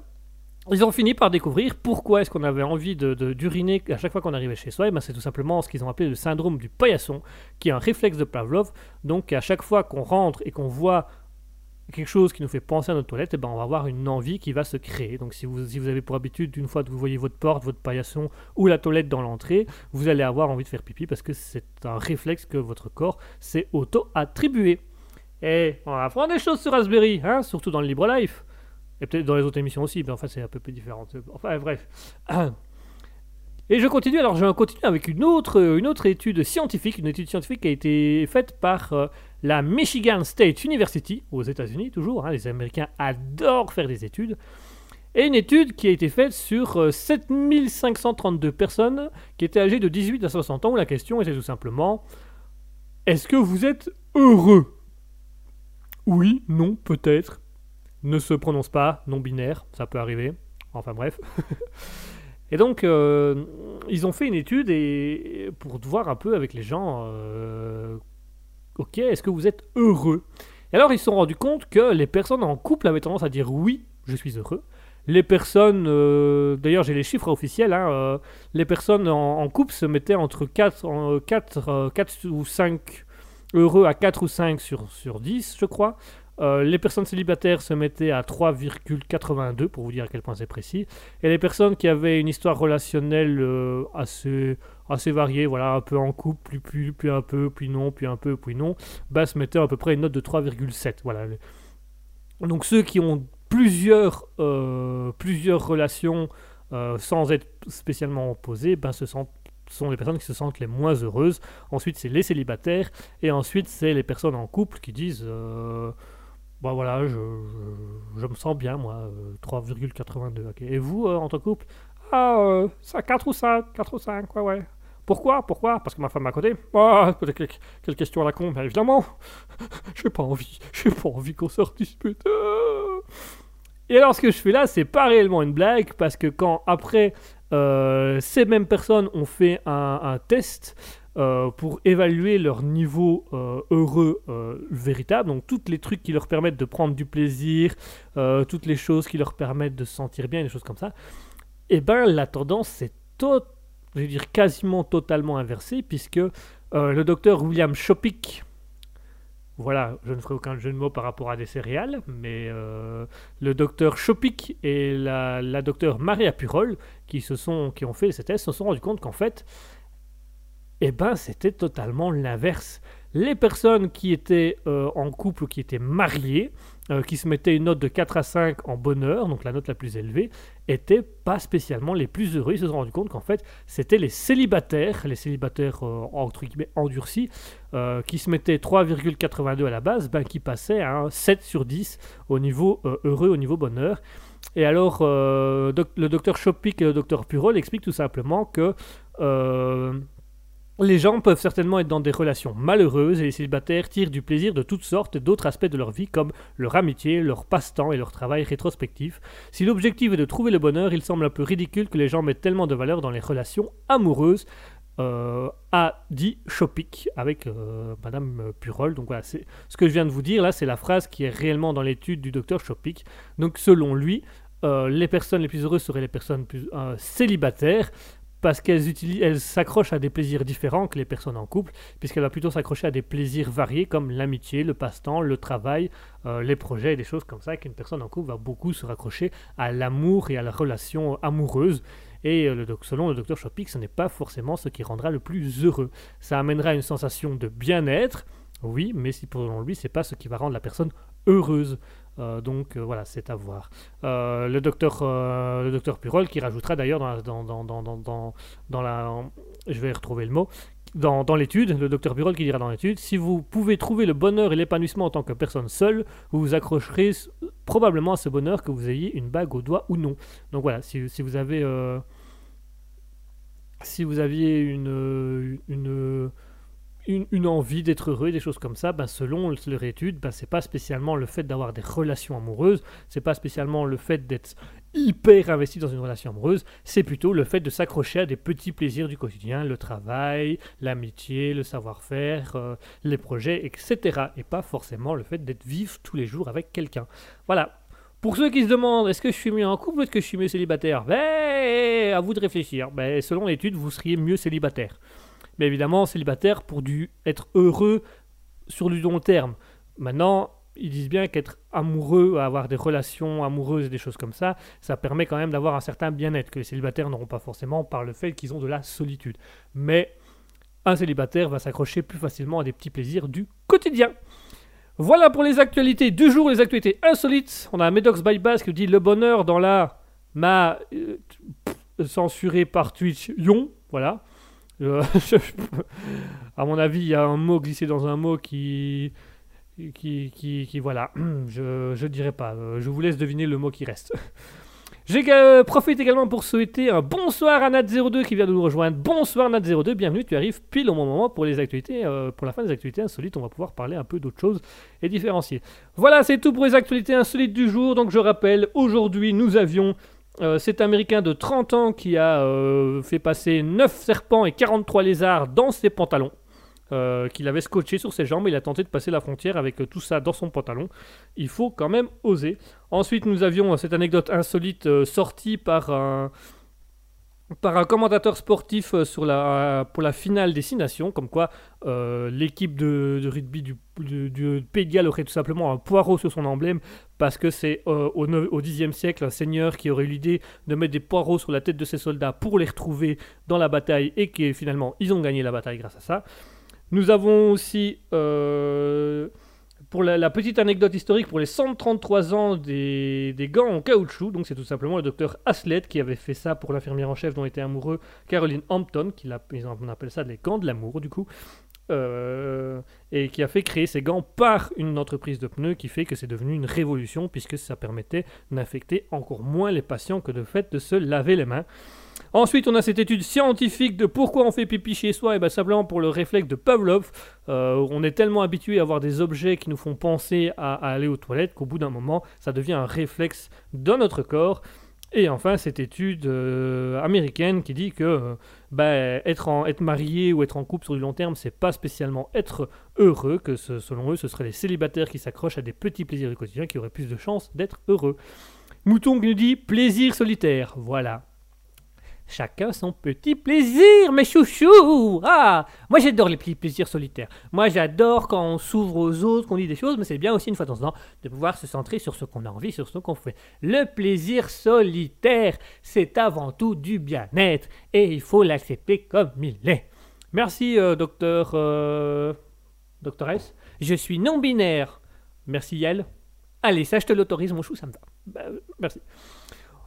Ils ont fini par découvrir pourquoi est-ce qu'on avait envie de, de- d'uriner à chaque fois qu'on arrivait chez soi. Et ben c'est tout simplement ce qu'ils ont appelé le syndrome du paillasson, qui est un réflexe de Pavlov. Donc à chaque fois qu'on rentre et qu'on voit quelque chose qui nous fait penser à notre toilette, et ben on va avoir une envie qui va se créer. Donc si vous, si vous avez pour habitude, une fois que vous voyez votre porte, votre paillasson ou la toilette dans l'entrée, vous allez avoir envie de faire pipi parce que c'est un réflexe que votre corps s'est auto-attribué. Et on apprend des choses sur Raspberry, hein, surtout dans le Libre Life. Et peut-être dans les autres émissions aussi, mais enfin c'est un peu plus différent. Enfin bref. Et je continue, alors je continue avec une autre, une autre étude scientifique, une étude scientifique qui a été faite par euh, la Michigan State University, aux États-Unis toujours, hein, les Américains adorent faire des études, et une étude qui a été faite sur euh, 7532 personnes qui étaient âgées de 18 à 60 ans, où la question était tout simplement, est-ce que vous êtes heureux? Oui, non, peut-être, ne se prononce pas, non binaire, ça peut arriver, enfin bref. Et donc, euh, ils ont fait une étude et, pour voir un peu avec les gens, euh, ok, est-ce que vous êtes heureux? Et alors, ils se sont rendus compte que les personnes en couple avaient tendance à dire oui, je suis heureux. Les personnes, euh, d'ailleurs j'ai les chiffres officiels, hein, les personnes en, couple se mettaient entre 4, en, 4, 4 ou 5 heureux à 4 ou 5 sur, sur 10, je crois. Euh, les personnes célibataires se mettaient à 3,82 pour vous dire à quel point c'est précis. Et les personnes qui avaient une histoire relationnelle euh, assez, variée, voilà, un peu en couple, puis, puis, un peu, puis non, puis un peu, puis non, bah, se mettaient à peu près une note de 3,7. Voilà. Donc ceux qui ont plusieurs, euh, relations sans être spécialement opposées, ben, se sentent sont les personnes qui se sentent les moins heureuses. Ensuite, c'est les célibataires. Et ensuite, c'est les personnes en couple qui disent Bon, voilà, je, je, me sens bien, moi, euh, 3,82. ok. Et vous, euh, en tant que couple Ah, euh, ça, 4 ou 5, 4 ou 5, ouais, ouais. Pourquoi? Pourquoi? Parce que ma femme à côté Ah, quelle, quelle question à la con, bien évidemment J'ai pas envie, j'ai pas envie qu'on se redispute. Et alors, ce que je fais là, c'est pas réellement une blague, parce que quand, après, euh, ces mêmes personnes ont fait un test euh, pour évaluer leur niveau euh, heureux euh, véritable, donc tous les trucs qui leur permettent de prendre du plaisir, toutes les choses qui leur permettent de se sentir bien, des choses comme ça, et ben la tendance c'est quasiment totalement inversée, puisque le docteur William Chopik, voilà, je ne ferai aucun jeu de mots par rapport à des céréales, mais le docteur Chopik et la, la docteure Maria Purol, qui, se sont, qui ont fait ces tests, se sont rendus compte qu'en fait, eh ben, c'était totalement l'inverse. Les personnes qui étaient euh, en couple ou qui étaient mariées, euh, qui se mettaient une note de 4 à 5 en bonheur, donc la note la plus élevée, étaient pas spécialement les plus heureux. Ils se sont rendus compte qu'en fait, c'était les célibataires, les célibataires euh, entre guillemets endurcis, qui se mettaient 3,82 à la base, ben, qui passaient à un 7 sur 10 au niveau heureux, au niveau bonheur. Et alors, le docteur Chopik et le docteur Purol expliquent tout simplement que les gens peuvent certainement être dans des relations malheureuses et les célibataires tirent du plaisir de toutes sortes d'autres aspects de leur vie comme leur amitié, leur passe-temps et leur travail rétrospectif. Si l'objectif est de trouver le bonheur, il semble un peu ridicule que les gens mettent tellement de valeur dans les relations amoureuses, euh, a dit Chopik avec euh, Madame Purol. Donc voilà, ce que je viens de vous dire là, c'est la phrase qui est réellement dans l'étude du docteur Chopik. Donc selon lui, euh, les personnes les plus heureuses seraient les personnes plus célibataires parce qu'elles elles s'accrochent à des plaisirs différents que les personnes en couple, puisqu'elles vont plutôt s'accrocher à des plaisirs variés comme l'amitié, le passe-temps, le travail, euh, les projets et des choses comme ça, qu'une personne en couple va beaucoup se raccrocher à l'amour et à la relation amoureuse. Et euh, selon le docteur Chopik, ce n'est pas forcément ce qui rendra le plus heureux. Ça amènera une sensation de bien-être, oui, mais si pour lui, c'est pas ce qui va rendre la personne heureuse. Euh, donc euh, voilà, c'est à voir. Euh, le docteur le docteur Purol qui rajoutera d'ailleurs dans, dans, dans, dans, la... Je vais retrouver le mot. Dans, l'étude, le docteur Purol qui dira dans l'étude, si vous pouvez trouver le bonheur et l'épanouissement en tant que personne seule, vous vous accrocherez probablement à ce bonheur que vous ayez une bague au doigt ou non. Donc voilà, si, si vous avez... si vous aviez une, une, envie d'être heureux, des choses comme ça, ben selon leur étude, ben c'est pas spécialement le fait d'avoir des relations amoureuses, c'est pas spécialement le fait d'être hyper investi dans une relation amoureuse, c'est plutôt le fait de s'accrocher à des petits plaisirs du quotidien, le travail, l'amitié, le savoir-faire, euh, les projets, etc. Et pas forcément le fait d'être vif tous les jours avec quelqu'un. Voilà. Pour ceux qui se demandent est-ce que je suis mieux en couple ou est-ce que je suis mieux célibataire? Ben, à vous de réfléchir. Ben, selon l'étude, vous seriez mieux célibataire. Mais évidemment, célibataire pour être heureux sur du long terme. Maintenant, ils disent bien qu'être amoureux, avoir des relations amoureuses et des choses comme ça, ça permet quand même d'avoir un certain bien-être que les célibataires n'auront pas forcément par le fait qu'ils ont de la solitude. Mais un célibataire va s'accrocher plus facilement à des petits plaisirs du quotidien. Voilà pour les actualités du jour, les actualités insolites. On a Medox by Bass qui dit le bonheur dans la ma euh, censuré par Twitch Yon. Voilà. À mon avis, il y a un mot glissé dans un mot qui qui, qui, qui- voilà, je je dirais pas. Euh, Je vous laisse deviner le mot qui reste. J'ai euh, profite également pour souhaiter un bonsoir à Nat02 qui vient de nous rejoindre. Bonsoir Nat02, bienvenue, tu arrives pile au bon moment pour les actualités, euh, pour la fin des actualités insolites. On va pouvoir parler un peu d'autres choses et différencier. Voilà, c'est tout pour les actualités insolites du jour. Donc je rappelle, aujourd'hui nous avions euh, cet Américain de 30 ans qui a euh, fait passer 9 serpents et 43 lézards dans ses pantalons. euh, qu'il avait scotché sur ses jambes, il a tenté de passer la frontière avec tout ça dans son pantalon. Il faut quand même oser. Ensuite, nous avions cette anecdote insolite sortie par un, par un commentateur sportif euh, la, pour la finale des Six Nations, comme quoi euh, l'équipe de, rugby du, Pays de Galles aurait tout simplement un poireau sur son emblème, parce que c'est euh, au, Xe siècle un seigneur qui aurait eu l'idée de mettre des poireaux sur la tête de ses soldats pour les retrouver dans la bataille, et qui finalement ils ont gagné la bataille grâce à ça. Nous avons aussi, euh, pour la, petite anecdote historique, pour les 133 ans des, des gants en caoutchouc, donc c'est tout simplement le docteur Haslett qui avait fait ça pour l'infirmière en chef dont était amoureux Caroline Hampton, qui appelle ça les gants de l'amour du coup, euh, et qui a fait créer ces gants par une entreprise de pneus qui fait que c'est devenu une révolution puisque ça permettait d'infecter encore moins les patients que de fait de se laver les mains. Ensuite, on a cette étude scientifique de pourquoi on fait pipi chez soi, et bien simplement pour le réflexe de Pavlov. Euh, on est tellement habitué à avoir des objets qui nous font penser à, aller aux toilettes qu'au bout d'un moment, ça devient un réflexe dans notre corps. Et enfin, cette étude euh, américaine qui dit que euh, ben, être, marié ou être en couple sur du long terme, c'est pas spécialement être heureux, que selon eux, ce seraient les célibataires qui s'accrochent à des petits plaisirs du quotidien qui auraient plus de chances d'être heureux. Mouton qui nous dit plaisir solitaire. Voilà. Chacun son petit plaisir, mes chouchous Ah Moi j'adore les petits plaisirs solitaires. Moi j'adore quand on s'ouvre aux autres, qu'on dit des choses, mais c'est bien aussi une fois de temps temps de pouvoir se centrer sur ce qu'on a envie, sur ce qu'on fait. Le plaisir solitaire, c'est avant tout du bien-être, et il faut l'accepter comme il est. Merci, euh, docteur... Euh... Docteur S. Je suis non-binaire. Merci, Yael. Allez, ça je te l'autorise, mon chou, ça me va. Bah, merci.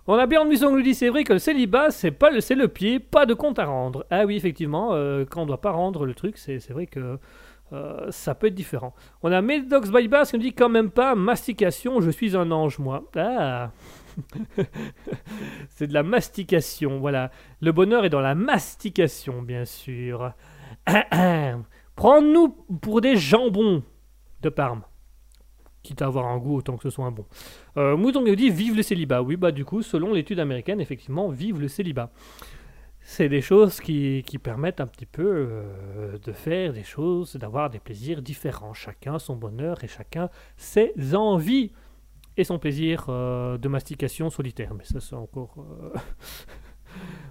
On a bien Muson nous dit c'est vrai que le célibat c'est pas le c'est le pied, pas de compte à rendre. Ah oui effectivement, euh, quand on doit pas rendre le truc, c'est c'est vrai que euh, ça peut être différent. On a Medox by Bass qui nous dit quand même pas mastication, je suis un ange moi. Ah C'est de la mastication, voilà. Le bonheur est dans la mastication bien sûr. Prends-nous pour des jambons de Parme. Quitte à avoir un goût autant que ce soit un bon. Euh, Mouton dit vive le célibat. Oui, bah du coup, selon l'étude américaine, effectivement, vive le célibat. C'est des choses qui, qui permettent un petit peu euh, de faire des choses, d'avoir des plaisirs différents. Chacun son bonheur et chacun ses envies et son plaisir euh, de mastication solitaire. Mais ça, c'est encore. euh,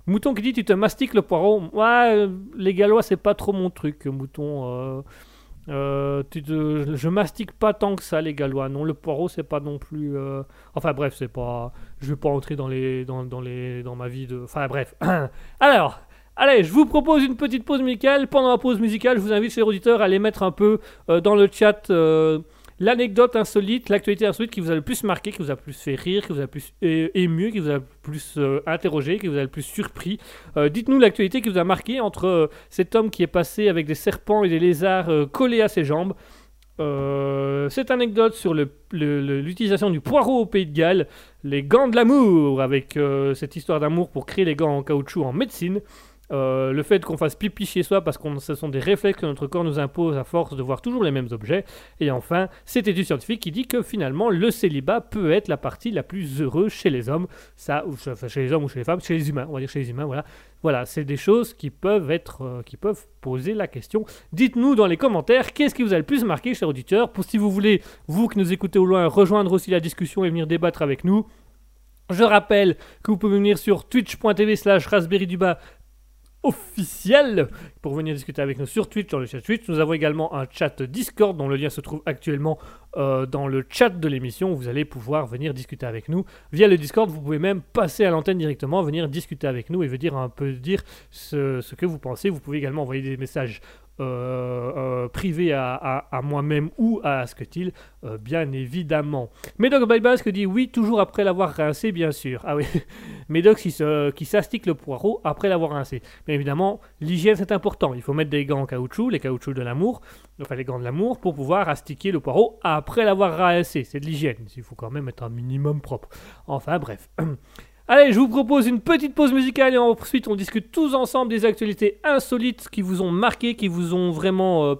Mouton qui dit tu te mastiques le poireau. Euh, les Gallois, c'est pas trop mon truc, Mouton. Euh, je mastique pas tant que ça les gallois. Non, le poireau c'est pas non plus. euh, Enfin bref, c'est pas. Je vais pas entrer dans les dans, dans les dans ma vie de. Enfin bref. Alors. Allez, je vous propose une petite pause musicale. Pendant la pause musicale, je vous invite, chers auditeurs, à aller mettre un peu euh, dans le chat l'anecdote insolite, l'actualité insolite qui vous a le plus marqué, qui vous a le plus fait rire, qui vous a le plus ému, qui vous a le plus euh, interrogé, qui vous a le plus surpris. Euh, Dites-nous l'actualité qui vous a marqué entre euh, cet homme qui est passé avec des serpents et des lézards collés à ses jambes. Cette anecdote sur l'utilisation du poireau au Pays de Galles, les gants de l'amour, avec cette histoire d'amour pour créer les gants en caoutchouc en médecine, euh, le fait qu'on fasse pipi chez soi parce que ce sont des réflexes que notre corps nous impose à force de voir toujours les mêmes objets, et enfin cette étude scientifique qui dit que finalement le célibat peut être la partie la plus heureuse chez les hommes, ça, ou chez les hommes ou chez les femmes, chez les humains, on va dire chez les humains, voilà. Voilà, c'est des choses qui peuvent être, euh, qui peuvent poser la question. Dites-nous dans les commentaires qu'est-ce qui vous a le plus marqué, chers auditeurs? Pour si vous voulez, vous qui nous écoutez au loin, rejoindre aussi la discussion et venir débattre avec nous. Je rappelle que vous pouvez venir sur twitch.tv slash raspberryduba officiel pour venir discuter avec nous sur Twitch, dans le chat Twitch. Nous avons également un chat Discord dont le lien se trouve actuellement euh, dans le chat de l'émission vous allez pouvoir venir discuter avec nous. Via le Discord, vous pouvez même passer à l'antenne directement, venir discuter avec nous et venir un peu dire ce que vous pensez. Vous pouvez également envoyer des messages euh, euh, privés à, moi-même ou à Asketil, euh, bien évidemment. Médoc Baibasque dit oui, toujours après l'avoir rincé, bien sûr. Ah oui, Médoc qui s'astique le poireau après l'avoir rincé. Bien évidemment, l'hygiène c'est important. Il faut mettre des gants en caoutchouc, les caoutchoucs de l'amour, enfin les gants de l'amour, pour pouvoir astiquer le poireau après l'avoir rincé. C'est de l'hygiène. Il faut quand même être un minimum propre. Enfin bref. Allez, je vous propose une petite pause musicale et ensuite on discute tous ensemble des actualités insolites qui vous ont marqué, qui vous ont vraiment euh,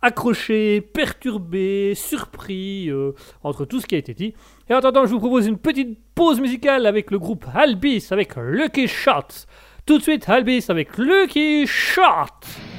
accroché, perturbé, surpris, euh, entre tout ce qui a été dit. Et en attendant, je vous propose une petite pause musicale avec le groupe Albis avec Lucky Shots. Tout de suite, Albis avec Lucky Shot.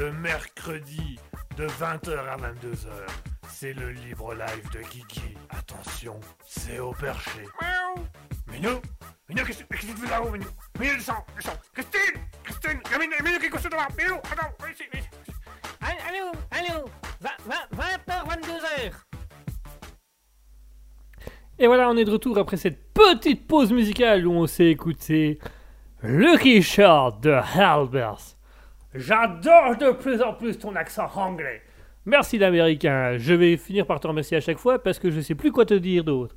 Le mercredi de 20h à 22h, c'est le libre live de Kiki. Attention, c'est au perché. Miaou Minou Minou, qu'est-ce qu'est-ce que tu fais là-haut, Minou Minou, descends, descends Christine Christine Il y a Minou, Minou qui est couché devant Minou, attends, viens ici, viens ici. Allô, allô, 20h, 22h. Et voilà, on est de retour après cette petite pause musicale où on s'est écouté Lucky Shot de Halbers. J'adore de plus en plus ton accent anglais. Merci l'américain. Je vais finir par te remercier à chaque fois parce que je sais plus quoi te dire d'autre.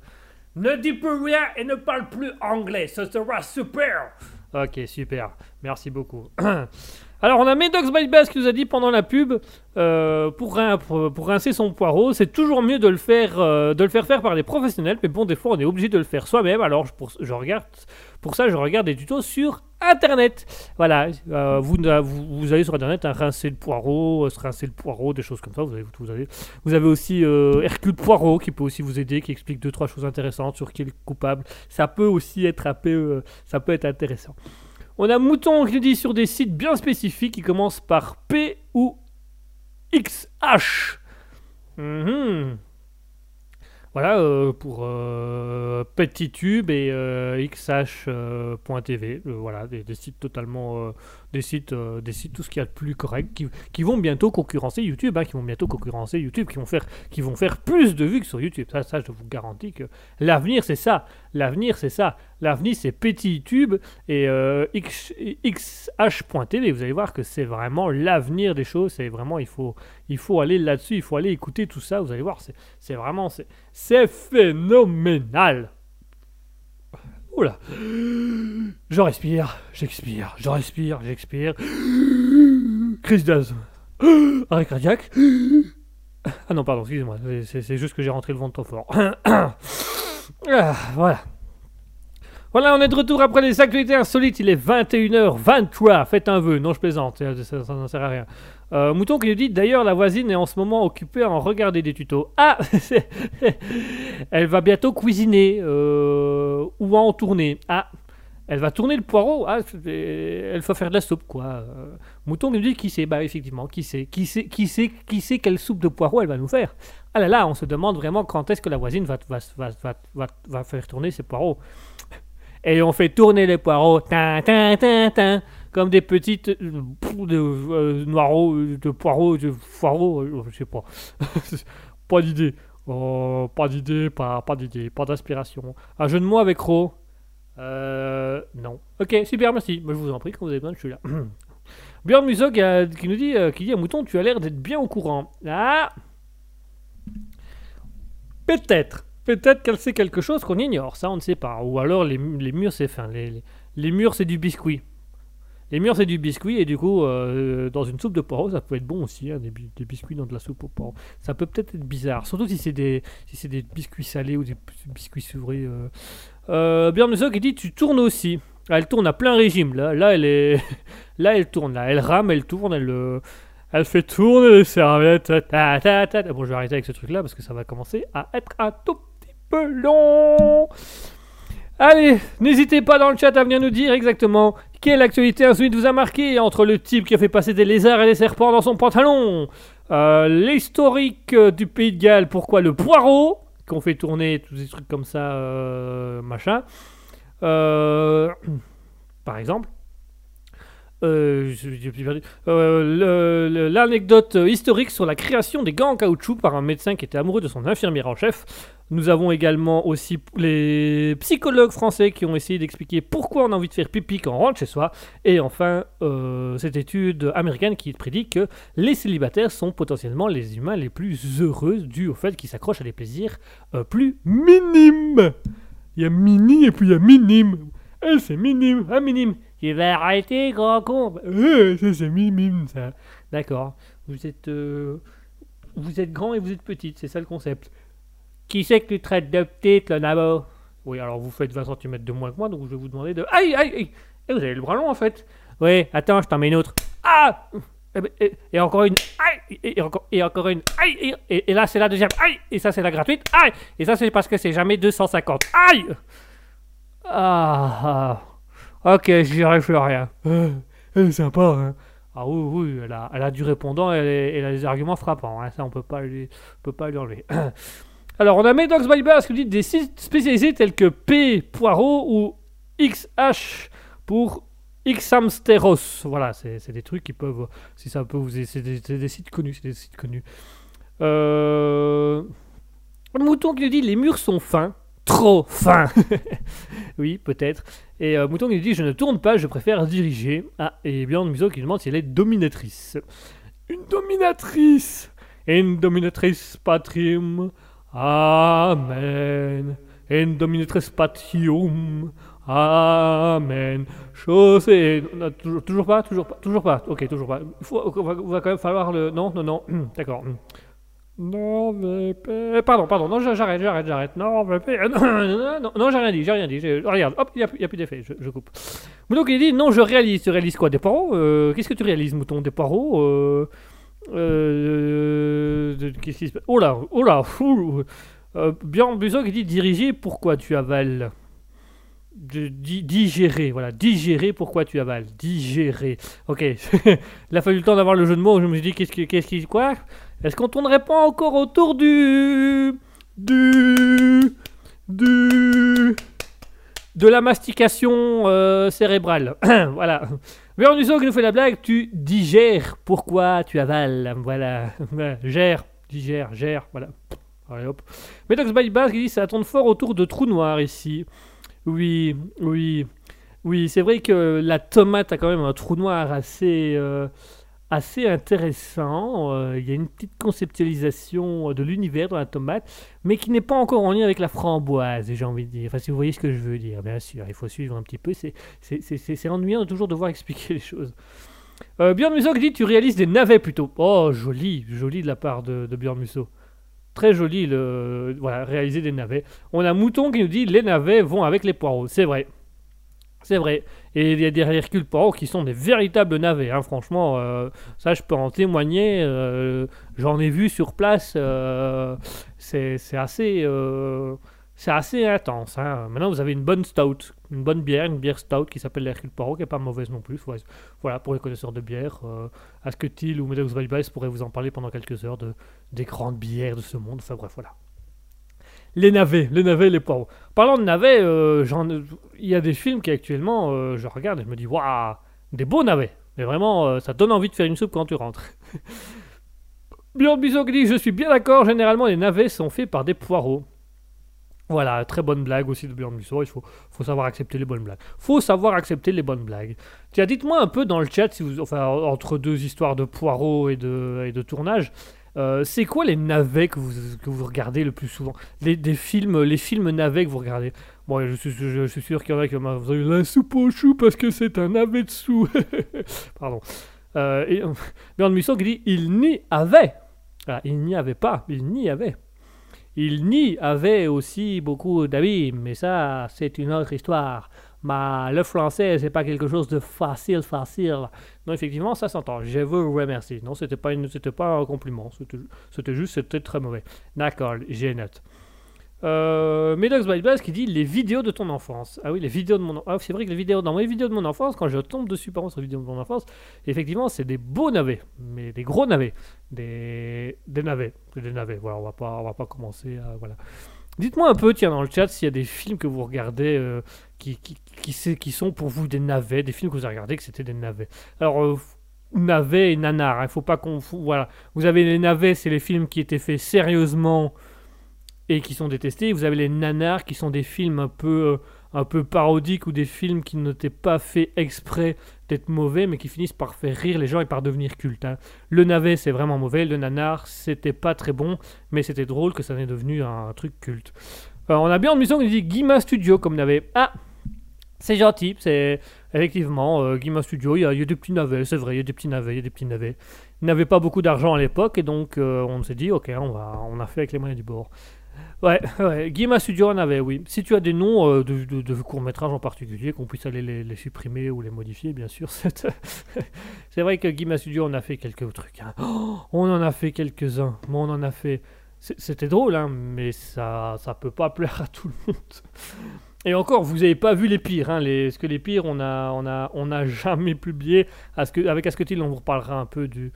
Ne dis plus rien et ne parle plus anglais, ce sera super. Ok, super. Merci beaucoup. Alors, on a Medox by qui nous a dit pendant la pub, euh, pour, rin- pour, pour rincer son poireau, c'est toujours mieux de le, faire, euh, de le faire faire par des professionnels, mais bon, des fois, on est obligé de le faire soi-même. Alors, pour, je regarde, pour ça, je regarde des tutos sur Internet. Voilà, euh, vous, vous, allez sur Internet, hein, rincer le poireau, se rincer le poireau, des choses comme ça. Vous avez, vous avez, aussi Hercule Poirot qui peut aussi vous aider, qui explique deux trois choses intéressantes sur qui est le coupable. Ça peut aussi être un peu, ça peut être intéressant. On a Mouton qui nous dit sur des sites bien spécifiques qui commencent par P ou XH. Mhm. Voilà euh, pour euh, PetitTube et euh, XH.tv. Euh, voilà, des sites totalement. Des sites, euh, des sites tout ce qu'il y a de plus correct qui, qui vont bientôt concurrencer YouTube, hein, qui vont bientôt concurrencer YouTube, qui vont faire, qui vont faire plus de vues que sur YouTube. Ça, ça je vous garantis que l'avenir c'est ça. L'avenir c'est ça. L'avenir c'est petit YouTube et euh, XH.tv. Vous allez voir que c'est vraiment l'avenir des choses. C'est vraiment il faut, il faut aller là-dessus, il faut aller écouter tout ça. Vous allez voir, c'est, vraiment c'est phénoménal. Oula. Je respire, j'expire, je respire, j'expire. Crise d'asthme. Arrêt cardiaque. Ah non, pardon, excusez-moi. C'est, juste que j'ai rentré le ventre trop fort. Voilà. Voilà, on est de retour après les actualités insolites. Il est 21h23. Faites un vœu. Non, je plaisante. Ça n'en sert à rien. Euh, Mouton qui nous dit d'ailleurs, la voisine est en ce moment occupée à en regarder des tutos. Ah Elle va bientôt cuisiner euh, ou en tourner. Ah elle va tourner le poireau. Ah, elle va faire de la soupe, quoi. Euh, Mouton qui nous dit qui sait? Bah, effectivement, qui sait? Qui sait, qui qui quelle soupe de poireau elle va nous faire? Ah là là, on se demande vraiment quand est-ce que la voisine va, va faire tourner ses poireaux. Et on fait tourner les poireaux, tin, tin, tin, tin, comme des petites euh, de, euh, euh, de poireaux, de foireaux, euh, je sais pas. pas d'idée. Oh, pas d'idée, pas, pas d'idée, pas d'inspiration. Un jeu de mots avec Ro? Euh. Non. Ok, super, merci. Moi, je vous en prie, quand vous avez besoin, je suis là. Björn Musso qui, nous dit, qui dit à Mouton, tu as l'air d'être bien au courant. Ah Peut-être. Peut-être qu'elle sait quelque chose qu'on ignore, ça on ne sait pas. Ou alors les, murs c'est les murs c'est du biscuit. Les murs c'est du biscuit et du coup euh, dans une soupe de poireaux ça peut être bon aussi, hein, des, bi- des biscuits dans de la soupe au poireaux. Ça peut peut-être être bizarre, surtout si c'est des, si des biscuits salés ou des biscuits souris. Euh. Euh, Björn qui dit tu tournes aussi. Ah, Elle tourne à plein régime là. Là elle est, là elle tourne là. Elle rame, elle tourne, elle. euh, elle fait tourner les serviettes. Ta, ta, ta. Bon, je vais arrêter avec ce truc-là parce que ça va commencer à être un tout petit peu long. Allez, n'hésitez pas dans le chat à venir nous dire exactement quelle actualité insolite vous a marqué entre le type qui a fait passer des lézards et des serpents dans son pantalon, euh, l'historique euh, du pays de Galles, pourquoi le poireau, qu'on fait tourner, tous ces trucs comme ça, euh, machin. Par exemple. Euh. Euh, L'anecdote historique sur la création des gants en caoutchouc par un médecin qui était amoureux de son infirmière en chef. Nous avons également aussi les psychologues français qui ont essayé d'expliquer pourquoi on a envie de faire pipi quand on rentre chez soi. Et enfin, euh, cette étude américaine qui prédit que les célibataires sont potentiellement les humains les plus heureux dû au fait qu'ils s'accrochent à des plaisirs euh, plus minimes. Il y a mini et puis il y a minime. Eh, c'est minime, un minime. Tu vas arrêter, grand con. Euh, c'est minime, ça. D'accord. Vous êtes, euh, vous êtes grand et vous êtes petite, c'est ça le concept. Qui c'est que tu traites de petite, le nabo? Oui, alors vous faites 20 cm de moins que moi, donc je vais vous demander de... Aïe, aïe, aïe Eh, vous avez le bras long, en fait. Oui, attends, je t'en mets une autre. Ah Eh ben, et, et encore une. Aïe et, et encore, et encore une. Aïe et, et- et là, c'est la deuxième. Aïe Et ça, c'est la gratuite. Aïe Et ça, c'est parce que c'est jamais 250. Aïe Ah, ah. Ok, j'y arrive plus à rien. Euh, elle est sympa, hein. Ah oui, oui, elle a, elle a du répondant et elle, a des arguments frappants. hein. Ça, on peut pas lui, on peut pas lui enlever. Alors, on a Medox by Bass qui dit des sites spécialisés tels que P Poirot ou XH pour Xamsteros. Voilà, c'est des trucs qui peuvent, si ça peut vous, c'est des, sites connus, c'est des sites connus. Euh... Le mouton qui nous dit les murs sont fins. trop faim. oui, peut-être. Et euh, Mouton qui dit Je ne tourne pas, je préfère diriger. Ah, et Bjorn Musso qui demande si elle est dominatrice. Une dominatrice Une dominatrice patrium. Amen. Une dominatrice patium. Amen. Chose non, toujours, pas, toujours pas, toujours pas. Ok, toujours pas. Il va, va quand même falloir le. Non, non, non. D'accord. Non, mais. Pardon, pardon. Non, j'arrête, j'arrête, j'arrête. Non, mais. Non, non, j'ai rien dit, j'ai rien dit. Regarde, hop, il n'y a, plus d'effet, je, coupe. Mouton qui dit Non, je réalise. Tu réalises quoi Des poireaux euh, Qu'est-ce que tu réalises, Mouton Des poireaux euh, euh, Qu'est-ce qui se passe? Oh là, oh là, euh, Bjorn Buzo qui dit Diriger, pourquoi tu avales digérer, voilà, digérer pourquoi tu avales, digérer. Ok, il a fallu le temps d'avoir le jeu de mots, je me suis dit qu'est-ce qui, qu'est-ce qui, quoi? Est-ce qu'on tournerait pas encore autour du, du, du, de la mastication euh, cérébrale? Voilà. Véronique qui nous fait la blague, tu digères pourquoi tu avales, voilà, gère, digère, gère, voilà. Allez hop. Metox by Bass qui dit ça tourne fort autour de trous noirs ici. Oui, oui, oui, c'est vrai que la tomate a quand même un trou noir assez, euh, assez intéressant. Euh, il y a une petite conceptualisation de l'univers dans la tomate, mais qui n'est pas encore en lien avec la framboise, j'ai envie de dire. Enfin, si vous voyez ce que je veux dire, bien sûr, il faut suivre un petit peu. C'est ennuyant toujours de devoir expliquer les choses. Euh, Björn Musso dit Tu réalises des navets plutôt. Oh, joli, joli de la part de, de Björn Musso. Très joli, le, voilà, réaliser des navets. On a Mouton qui nous dit les navets vont avec les poireaux. C'est vrai. C'est vrai. Et il y a des Hercule Poirot qui sont des véritables navets. Hein. Franchement, euh, ça, je peux en témoigner. Euh, j'en ai vu sur place. Euh, c'est assez c'est assez intense. Hein. Maintenant, vous avez une bonne stout, une bonne bière, une bière stout qui s'appelle l'Hercule Poirot, qui n'est pas mauvaise non plus. Voilà, pour les connaisseurs de bière, Asketil ou Medex Valbais pourraient vous en parler pendant quelques heures de, des grandes bières de ce monde. Enfin bref, voilà. Les navets, les navets, les poireaux. Parlant de navets, euh, il y a des films qui actuellement, euh, je regarde et je me dis, waouh, des beaux navets. Mais vraiment, euh, ça donne envie de faire une soupe quand tu rentres. Björn Bizot dit, je suis bien d'accord, généralement les navets sont faits par des poireaux. Voilà, très bonne blague aussi de Björn Musso. Il faut, faut savoir accepter les bonnes blagues. faut savoir accepter les bonnes blagues. Tiens, dites-moi un peu dans le chat, si vous, enfin, entre deux histoires de poireaux et de, et de tournage, euh, c'est quoi les navets que vous, que vous regardez le plus souvent? Les, films, les films navets que vous regardez? Bon, je suis, sûr qu'il y en a qui vous avez la soupe au chou parce que c'est un navet dessous. Pardon. Euh, et, Björn Musso qui dit il n'y avait. Ah, il n'y avait pas, il n'y avait. Il n'y avait aussi beaucoup d'amis, mais ça, c'est une autre histoire. Mais le français, c'est pas quelque chose de facile, facile. Non, effectivement, ça s'entend. Je vous remercie. Non, c'était pas, c'était pas un compliment. C'était, juste, c'était très mauvais. D'accord, j'ai note. Euh, Medox Bass qui dit les vidéos de ton enfance. Ah oui, les vidéos de mon enfance. Ah, c'est vrai que les vidéos, dans mes vidéos de mon enfance, quand je tombe dessus par contre les vidéos de mon enfance, effectivement, c'est des beaux navets, mais des gros navets, des, des navets, des navets. Voilà, on va pas, on va pas commencer voilà. Dites-moi un peu, tiens, dans le chat, s'il y a des films que vous regardez euh, qui, qui, qui, sont pour vous des navets, des films que vous avez regardés que c'était des navets. Alors, euh, navets et nanars, il hein, faut pas qu'on... Voilà. Vous avez les navets, c'est les films qui étaient faits sérieusement et qui sont détestés. Vous avez les nanars qui sont des films un peu, euh, un peu parodiques ou des films qui n'étaient pas faits exprès d'être mauvais mais qui finissent par faire rire les gens et par devenir cultes. Hein. Le navet c'est vraiment mauvais, le nanar c'était pas très bon mais c'était drôle que ça n'est devenu un, truc culte. Euh, on a bien en mission qui dit Guima Studio comme navet. Ah c'est gentil, c'est effectivement euh, Guima Studio, il y, a, des petits navets, c'est vrai, il y a des petits navets, il y a des petits navets. Ils n'avaient pas beaucoup d'argent à l'époque et donc on s'est dit ok on, va, on a fait avec les moyens du bord. Ouais, ouais. Guima Studio en avait, oui. Si tu as des noms euh, de, courts-métrages en particulier, qu'on puisse aller les, supprimer ou les modifier, bien sûr. C'est vrai que Guima Studio, on a fait quelques trucs. Hein. Oh, on en a fait quelques-uns. on en a fait. C'était drôle, hein, mais ça ça peut pas plaire à tout le monde. Et encore, vous n'avez pas vu les pires. Hein, ce que les pires, on a, on a, on a jamais publié. Avec Asketil, on vous reparlera un peu du,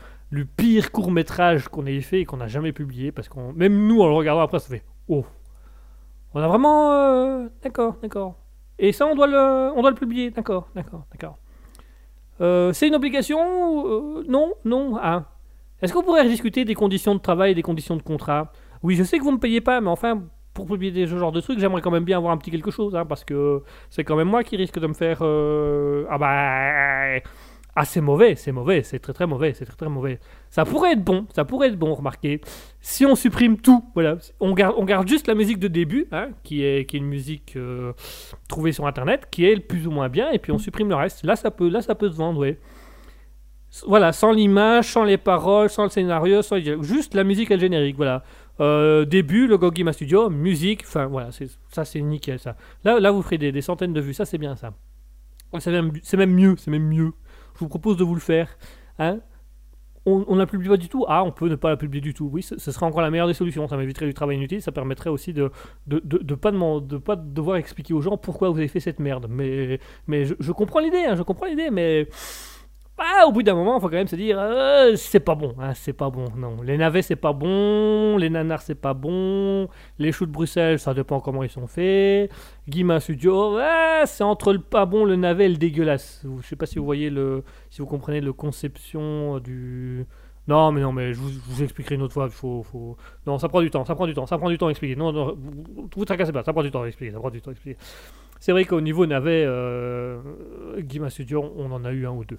pire court métrage qu'on ait fait et qu'on n'a jamais publié. Parce qu'on, même nous, en le regardant après, ça fait Oh. On a vraiment. Euh, d'accord, d'accord. Et ça, on doit le, publier. D'accord, d'accord, d'accord. Euh, c'est une obligation euh, Non, non. Ah. Est-ce qu'on pourrait discuter des conditions de travail et des conditions de contrat? Oui, je sais que vous ne payez pas, mais enfin, pour publier ce genre de trucs, j'aimerais quand même bien avoir un petit quelque chose, hein, parce que c'est quand même moi qui risque de me faire. euh, Ah bah. Ah, c'est mauvais, c'est mauvais, c'est très très mauvais, c'est très très mauvais. Ça pourrait être bon, ça pourrait être bon, remarquez. Si on supprime tout, voilà, on garde, on garde juste la musique de début, hein, qui, est, qui est une musique euh, trouvée sur internet, qui est plus ou moins bien, et puis on supprime le reste. Là, ça peut, là, ça peut se vendre, ouais. Voilà, sans l'image, sans les paroles, sans le scénario, sans juste la musique et le générique, voilà. Euh, début, le Gogima Studio, musique, enfin voilà, ça c'est nickel ça. Là, là vous ferez des, centaines de vues, ça c'est bien ça. C'est même, même mieux, c'est même mieux. Je vous propose de vous le faire. Hein on, ne la publie pas du tout. Ah, on peut ne pas la publier du tout. Oui, ce, ce serait encore la meilleure des solutions. Ça m'éviterait du travail inutile. Ça permettrait aussi de de pas devoir expliquer aux gens pourquoi vous avez fait cette merde. Mais, mais je, je comprends l'idée, hein, je comprends l'idée, mais ah, au bout d'un moment, il faut quand même se dire euh, c'est pas bon, hein, c'est pas bon. Non, les navets c'est pas bon, les nanars c'est pas bon, les choux de Bruxelles ça dépend comment ils sont faits. Guima Studio, c'est entre le pas bon, le navet et le dégueulasse. Je sais pas si vous voyez le, si vous comprenez le conception euh, du. Non, mais non, mais je vous, expliquerai une autre fois. Faut, faut... Non, ça prend du temps, ça prend du temps, ça prend du temps à expliquer. Non, non, vous, vous tracassez pas, ça prend du temps à expliquer, ça prend du temps à expliquer. C'est vrai qu'au niveau navet, euh, Guima Studio, on en a eu un ou deux.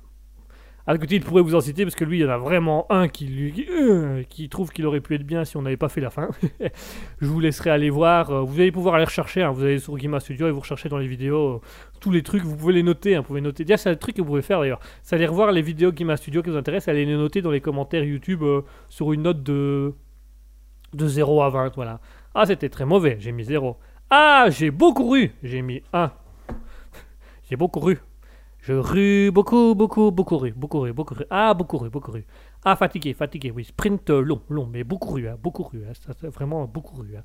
À côté, il pourrait vous en citer parce que lui, il y en a vraiment un qui, lui, qui, euh, trouve qu'il aurait pu être bien si on n'avait pas fait la fin. Je vous laisserai aller voir. euh, Vous allez pouvoir aller rechercher. hein, Vous allez sur Guima Studio et vous recherchez dans les vidéos euh, tous les trucs. Vous pouvez les noter. hein, Vous pouvez noter. C'est un truc que vous pouvez faire d'ailleurs. C'est aller revoir les vidéos Guima Studio qui vous intéressent. Allez les noter dans les commentaires YouTube sur une note de de 0 à 20. Voilà. Ah, c'était très mauvais. J'ai mis 0. Ah, j'ai beaucoup ru. J'ai mis 1. J'ai beaucoup ru. Je rue beaucoup, beaucoup, beaucoup rue, beaucoup rue, beaucoup rue. Ah, beaucoup rue, beaucoup rue. Ah, fatigué, fatigué, oui. Sprint long, long, mais beaucoup rue, hein, beaucoup rue. hein, ça, vraiment beaucoup rue. hein.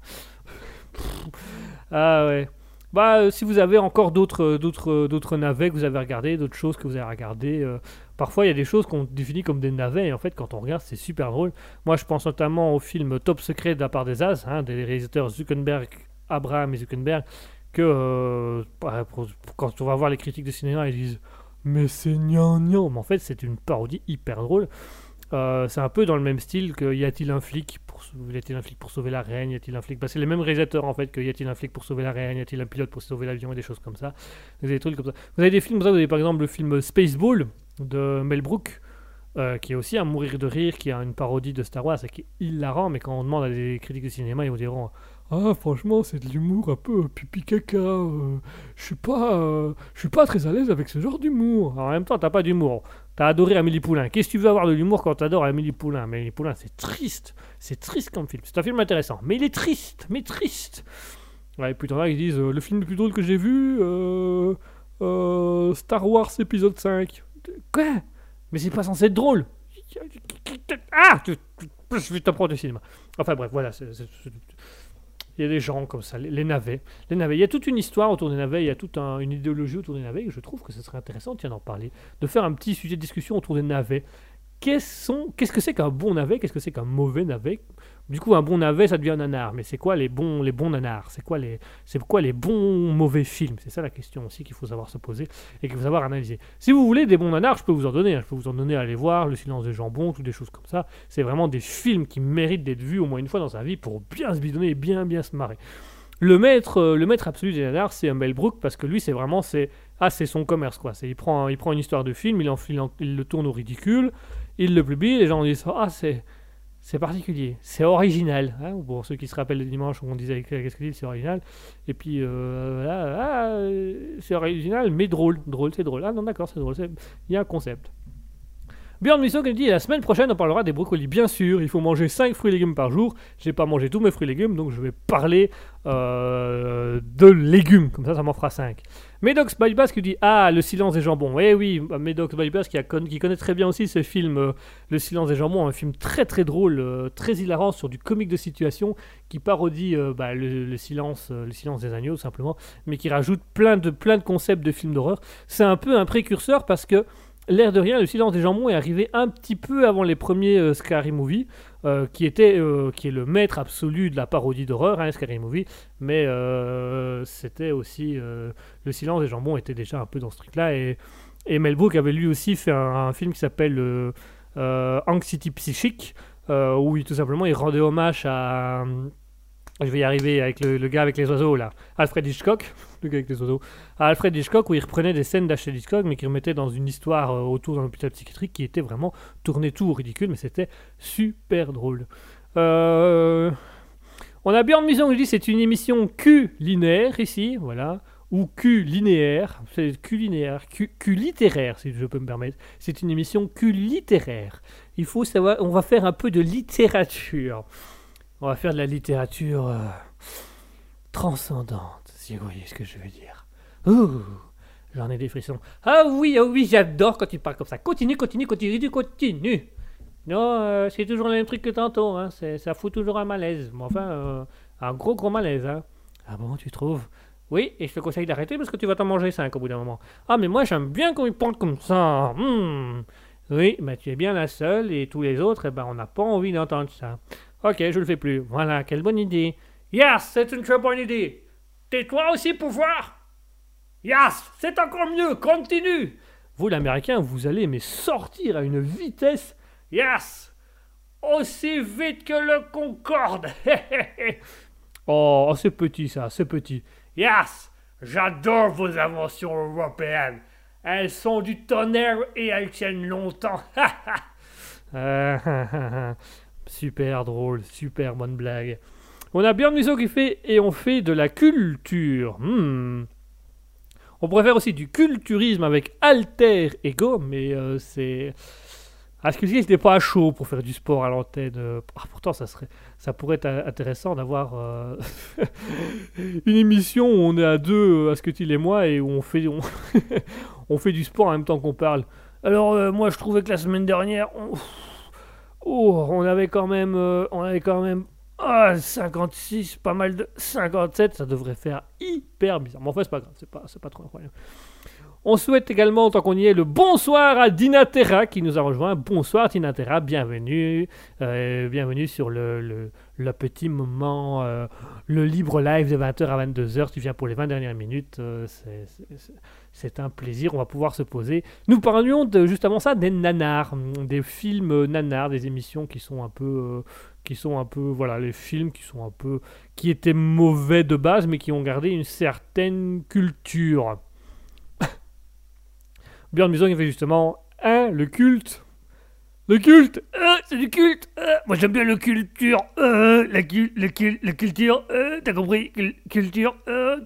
ah ouais. Bah, euh, si vous avez encore d'autres, euh, d'autres, euh, d'autres navets que vous avez regardés, d'autres choses que vous avez regardées, parfois il y a des choses qu'on définit comme des navets, et en fait, quand on regarde, c'est super drôle. Moi, je pense notamment au film Top Secret de la part des As, hein, des réalisateurs Zuckerberg, Abraham et Zuckerberg, que euh, bah, quand on va voir les critiques de cinéma, ils disent mais c'est gnangnan. Mais en fait, c'est une parodie hyper drôle. Euh, c'est un peu dans le même style que Y a-t-il un flic pour y a-t-il un flic pour sauver la reine Y a-t-il un flic bah, C'est les mêmes réalisateurs en fait que Y a-t-il un flic pour sauver la reine Y a-t-il un pilote pour sauver l'avion et des choses comme ça. Vous avez des trucs comme ça. Vous avez des films. Vous avez par exemple le film Spaceball de Mel Brooks. euh, qui est aussi à mourir de rire, qui est une parodie de Star Wars qui est hilarant, mais quand on demande à des critiques de cinéma, ils vous diront Ah, franchement, c'est de l'humour un peu pipi caca. euh, je suis pas, euh, je suis pas très à l'aise avec ce genre d'humour. En même temps, t'as pas d'humour. T'as adoré Amélie Poulain. Qu'est-ce que tu veux avoir de l'humour quand t'adores Amélie Poulain? Amélie Poulain, c'est triste. C'est triste comme film. C'est un film intéressant, mais il est triste, mais triste. Ouais, et puis t'en as qui disent euh, le film le plus drôle que j'ai vu, Star Wars épisode 5. Quoi? Mais c'est pas censé être drôle. Ah Je vais t'apprendre du cinéma. Enfin bref, voilà. Il y a des gens comme ça, les, navets. Les navets. Il y a toute une histoire autour des navets, il y a toute un- une idéologie autour des navets, et je trouve que ce serait intéressant, d'en parler, de faire un petit sujet de discussion autour des navets. Qu'est-ce sont- qu'est-ce que c'est qu'un bon navet? Qu'est-ce que c'est qu'un mauvais navet? Du coup, un bon navet, ça devient un nanar. Mais c'est quoi les bons, les bons nanars? C'est quoi les, c'est quoi les bons mauvais films? C'est ça la question aussi qu'il faut savoir se poser et qu'il faut savoir analyser. Si vous voulez des bons nanars, je peux vous en donner. hein. Je peux vous en donner à aller voir Le Silence des Jambons, toutes des choses comme ça. C'est vraiment des films qui méritent d'être vus au moins une fois dans sa vie pour bien se bidonner et bien bien se marrer. Le maître, euh, le maître absolu des nanars, c'est Mel Brooks parce que lui, c'est vraiment, c'est, ah, c'est son commerce quoi. C'est, il prend, il prend une histoire de film, il, en, il, il le tourne au ridicule, il le publie, les gens disent, ah, c'est, c'est particulier, c'est original. Hein pour ceux qui se rappellent le dimanche où on disait qu'est-ce que dit, c'est original. Et puis euh, ah, c'est original, mais drôle, drôle, c'est drôle. Ah non, d'accord, c'est drôle, il y a un concept. Björn Missot qui nous dit la semaine prochaine on parlera des brocolis. Bien sûr, il faut manger 5 fruits et légumes par jour. J'ai pas mangé tous mes fruits et légumes, donc je vais parler euh, de légumes. Comme ça, ça m'en fera 5. Medox Bypass qui dit Ah, le silence des jambons. Eh oui, Medox a con- qui connaît très bien aussi ce film, euh, Le silence des jambons, un film très très drôle, euh, très hilarant sur du comique de situation qui parodie euh, bah, le, le silence, le silence des agneaux, simplement, mais qui rajoute plein de, concepts de films d'horreur. C'est un peu un précurseur parce que L'air de rien, le silence des jambons est arrivé un petit peu avant les premiers Scary Movie, euh, qui était euh, qui est le maître absolu de la parodie d'horreur, hein, Scary Movie. Mais euh, c'était aussi le silence des jambons était déjà un peu dans ce truc-là et et Mel Brooks avait lui aussi fait un, film qui s'appelle Anxiety Psychique, où il, tout simplement il rendait hommage à Je vais y arriver avec le, le gars avec les oiseaux là. Alfred Hitchcock. Avec les oiseaux. Alfred Hitchcock où il reprenait des scènes d'Alfred Hitchcock mais qui remettait dans une histoire euh, autour d'un hôpital psychiatrique qui était vraiment tourné tout ridicule mais c'était super drôle. Euh, On a Björn Muson qui dit c'est une émission Q-linéaire ici, voilà. Ou Q-linéaire, c'est Q-linéaire, Q, Q-littéraire si je peux me permettre. C'est une émission Q-littéraire. Il faut savoir, on va faire un peu de littérature. On va faire de la littérature euh, transcendante, si vous voyez ce que je veux dire. Ouh, j'en ai des frissons. Ah oui, ah oui, j'adore quand tu parles comme ça. Continue, continue, continue, tu continues. Non, euh, c'est toujours le même truc que tantôt, hein. ça fout toujours un malaise. Mais enfin, euh, un gros gros malaise. Hein. Ah bon, tu trouves? Oui, et je te conseille d'arrêter parce que tu vas t'en manger 5 au bout d'un moment. Ah, mais moi j'aime bien quand ils parlent comme ça. Hmm. Oui, mais tu es bien la seule et tous les autres, eh ben, on n'a pas envie d'entendre ça. Ok, je le fais plus. Voilà, quelle bonne idée. Yes, c'est une très bonne idée. Tais-toi aussi pour voir. Yes, c'est encore mieux, continue. Vous, l'américain, vous allez mais sortir à une vitesse. Yes, aussi vite que le Concorde. oh, c'est petit ça, c'est petit. Yes, j'adore vos inventions européennes. Elles sont du tonnerre et elles tiennent longtemps. Ah, super drôle, super bonne blague. On a Björn Musso qui fait et on fait de la culture. Hmm. On pourrait faire aussi du culturisme avec alter ego, mais euh, c'est. Ah, ce pas chaud pour faire du sport à l'antenne. Euh, Ah, pourtant, ça pourrait être euh, intéressant d'avoir euh, une émission où on est à deux, euh, Asketil et moi, et où on fait, du sport en même temps qu'on parle. Alors, euh, moi, je trouvais que la semaine dernière, oh, on avait quand même, euh, on avait quand même ah, 56, pas mal de 57, ça devrait faire hyper bizarre. Mais enfin, c'est pas grave, c'est pas, pas trop incroyable. On souhaite également, tant qu'on y est, le bonsoir à Dinatera qui nous a rejoint. Bonsoir Dinatera, bienvenue. Euh, bienvenue sur le, le, petit moment, euh, le libre live de 20h à 22h. Tu viens pour les 20 dernières minutes. euh, c'est- un plaisir, on va pouvoir se poser. Nous parlions de, juste avant ça des nanars, des films nanars, des émissions qui sont un peu... qui sont un peu, voilà, les films qui sont un peu, qui étaient mauvais de base, mais qui ont gardé une certaine culture. Björn Muson, il fait justement, hein, le culte. Le culte, c'est du culte. moi j'aime bien le culture, euh, la, cul- la culture, t'as compris, Cul- culture,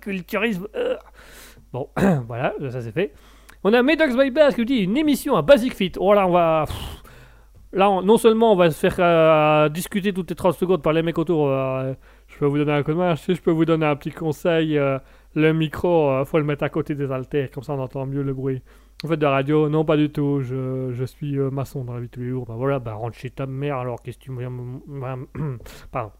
culturisme. Bon, voilà, ça c'est fait. On a Medox by Bass qui nous dit une émission à Basic Fit. Oh là, on va. Là, on- non seulement on va se faire euh, discuter toutes les 30 secondes par les mecs autour, euh, je peux vous donner un coup de main, sais, je peux vous donner un petit conseil. euh, le micro, euh, faut le mettre à côté des haltères, comme ça on entend mieux le bruit. En fait, de radio, non, pas du tout. Je, je suis maçon dans la vie de tous les jours. Bah voilà, bah rentre chez ta mère alors, qu'est-ce que tu me. Pardon.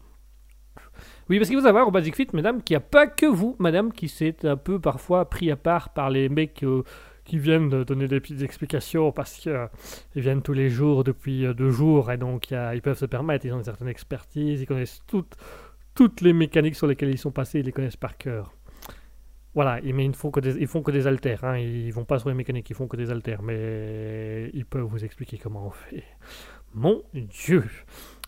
Oui, parce qu'il faut savoir au Basic Fit, mesdames, qu'il n'y a pas que vous, madame, qui s'est un peu parfois pris à part par les mecs qui viennent de donner des petites explications parce qu'ils viennent tous les jours depuis euh, deux jours et donc a- ils peuvent se permettre, ils ont une certaine expertise, ils connaissent toutes, toutes les mécaniques sur lesquelles ils sont passés, ils les connaissent par cœur. Voilà, mais ils ne font que des, ils font que des haltères, hein, ils vont pas sur les mécaniques, ils font que des haltères, mais ils peuvent vous expliquer comment on fait. Mon Dieu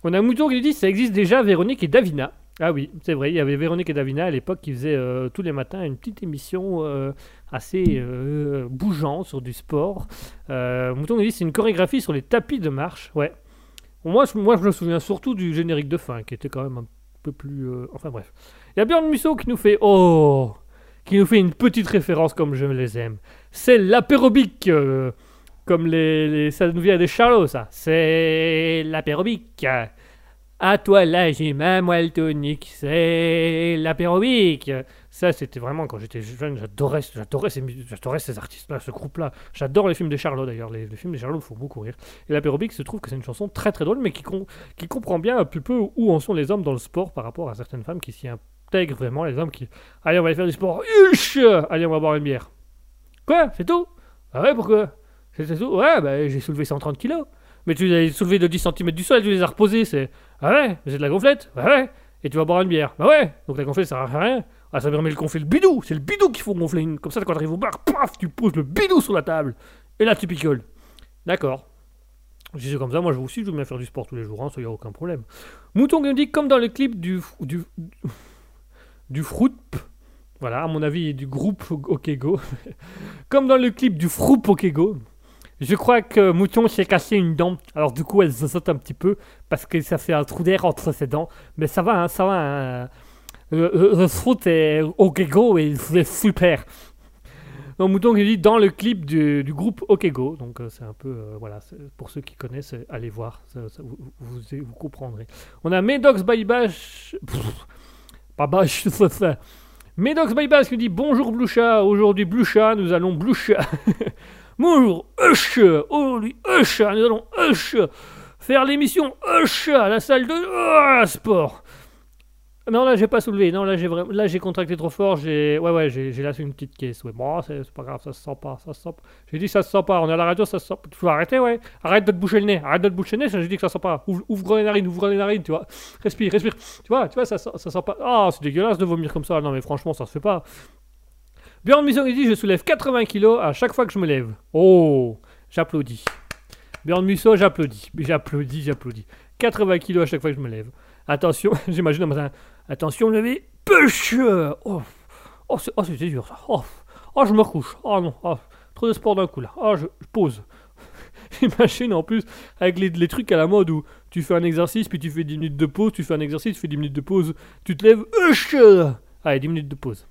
On a un mouton qui nous dit ça existe déjà Véronique et Davina. Ah oui, c'est vrai, il y avait Véronique et Davina à l'époque qui faisaient euh, tous les matins une petite émission euh, assez euh, bougeante sur du sport. Euh, mouton dit c'est une chorégraphie sur les tapis de marche. Ouais. Moi je, moi, je me souviens surtout du générique de fin qui était quand même un peu plus. euh, Enfin bref. Il y a Björn Musso qui nous fait Oh Qui nous fait une petite référence comme je les aime. C'est l'apérobique. euh, comme les, les- Ça nous vient des charlots, ça. C'est l'apérobique. À toi là, j'ai ma moelle tonique, c'est l'apérobique. Ça, c'était vraiment quand j'étais jeune, j'adorais, j'adorais ces, ces artistes-là, ce groupe-là. J'adore les films des Charlots d'ailleurs. Les, films des Charlots font beaucoup rire. Et l'apérobique se trouve que c'est une chanson très très drôle, mais qui, com- qui comprend bien un petit peu où en sont les hommes dans le sport par rapport à certaines femmes qui s'y intègrent vraiment. Les hommes qui, allez, on va aller faire du sport. Huch Allez, on va boire une bière. Quoi? C'est tout? Ah ouais, pourquoi? C'est tout? Ouais, bah j'ai soulevé 130 kilos. Mais tu les as soulevés de 10 cm du sol et tu les as reposés, c'est. Ah ouais, mais c'est de la gonflette Bah ouais. Et tu vas boire une bière Bah ouais. Donc la gonflette ça sert à rien. Ah, ça permet de gonfler le bidou C'est le bidou qu'il faut gonfler. Comme ça, quand tu arrives au bar, paf, tu poses le bidou sur la table. Et là, tu picoles. D'accord. Si c'est comme ça, moi je vous aussi, je veux bien faire du sport tous les jours, hein, ça y a aucun problème. Mouton qui dit, comme dans le clip du, du, du Fruit, voilà, à mon avis, du groupe Okego, comme dans le clip du Froup Okego, je crois que Mouton s'est cassé une dent, alors du coup elle se saute un petit peu, parce que ça fait un trou d'air entre ses dents, mais ça va, hein, ça va, hein. le, le, le Fruit est Okego et c'est super. Donc Mouton qui dit dans le clip du, du groupe Okego. Donc euh, c'est un peu, euh, voilà, pour ceux qui connaissent, euh, allez voir, vous, vous, comprendrez. On a Medox by Bash. Pas Bash, ça ça. Medox by Bash qui dit bonjour Bloucha, aujourd'hui Bloucha, nous allons Bloucha. bonjour Hush, aujourd'hui Hush, nous allons Hush faire l'émission Hush à la salle de Ah, sport. Non, là, j'ai pas soulevé. Non, là, j'ai vraiment... là, j'ai contracté trop fort. J'ai, ouais, ouais, j'ai, j'ai une petite caisse. Ouais, bon, c'est, pas grave, ça se sent pas, ça se sent pas. J'ai dit ça se sent pas. On est à la radio, ça se sent pas. Tu faut arrêter, ouais. Arrête de te boucher le nez. Arrête de te boucher le nez. J'ai dit que ça se sent pas. Ouvre, ouvre les narines, ouvre les narines, tu vois. Respire, respire. Tu vois, tu vois, ça, sent- ça sent pas. Ah, c'est dégueulasse de vomir comme ça. Non, mais franchement, ça se fait pas. Björn Musso, il dit je soulève 80 kilos à chaque fois que je me lève. Oh, j'applaudis. Björn Musso, j'applaudis. J'applaudis, j'applaudis. 80 kilos à chaque fois que je me lève. Attention, j'imagine un matin. Attention, lever. Push Oh, oh, c'est, oh, c'était dur ça. Oh, oh, je me recouche. Oh non, oh, trop de sport d'un coup là. Oh, je, pose. J'imagine en plus avec les, trucs à la mode où tu fais un exercice, puis tu fais 10 minutes de pause, tu fais un exercice, tu fais 10 minutes de pause, tu te lèves. Hush Allez, 10 minutes de pause.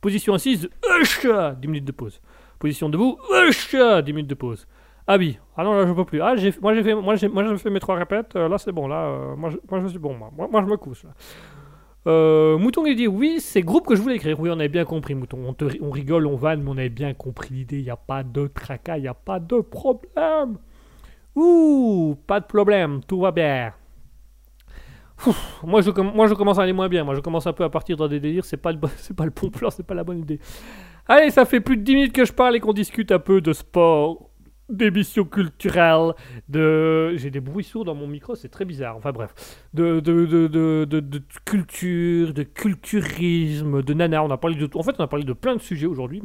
Position assise, hush 10 minutes de pause. Position debout, hush 10 minutes de pause. Habit. Ah non, là je peux plus. Ah, j'ai, moi j'ai fait, moi j'ai, moi j'ai fait mes trois répètes. euh, là c'est bon. Là, euh, moi, je, moi je suis bon. Moi, moi, je me couche. Là. Euh, Mouton il dit oui, c'est groupe que je voulais écrire. Oui, on avait bien compris, Mouton. On, on rigole, on vanne, mais on avait bien compris l'idée. Il n'y a pas de tracas, il n'y a pas de problème. Ouh, pas de problème, tout va bien. Moi, je, commence à aller moins bien. Moi je commence un peu à partir dans des délires. C'est pas le, c'est pas le bon plan, c'est pas la bonne idée. Allez, ça fait plus de 10 minutes que je parle et qu'on discute un peu de sport, d'émissions culturelles, de. J'ai des bruits sourds dans mon micro, c'est très bizarre. Enfin bref. De, de, de, de, culture, de culturisme, de nana. On a parlé de. En fait, on a parlé de plein de sujets aujourd'hui.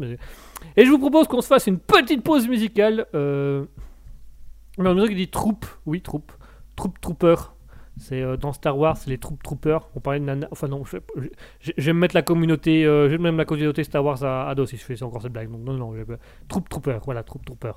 Et je vous propose qu'on se fasse une petite pause musicale. Euh... Mais on qui dit troupe. Oui, troupe. Troupe trooper. C'est euh, dans Star Wars, les troupes troopers. On parlait de nana. Enfin, non, je, vais me mettre la communauté. euh, même la communauté Star Wars à, dos si je fais encore cette blague. Donc, non, non, je vais- Troupe trooper. Voilà, troupe trooper.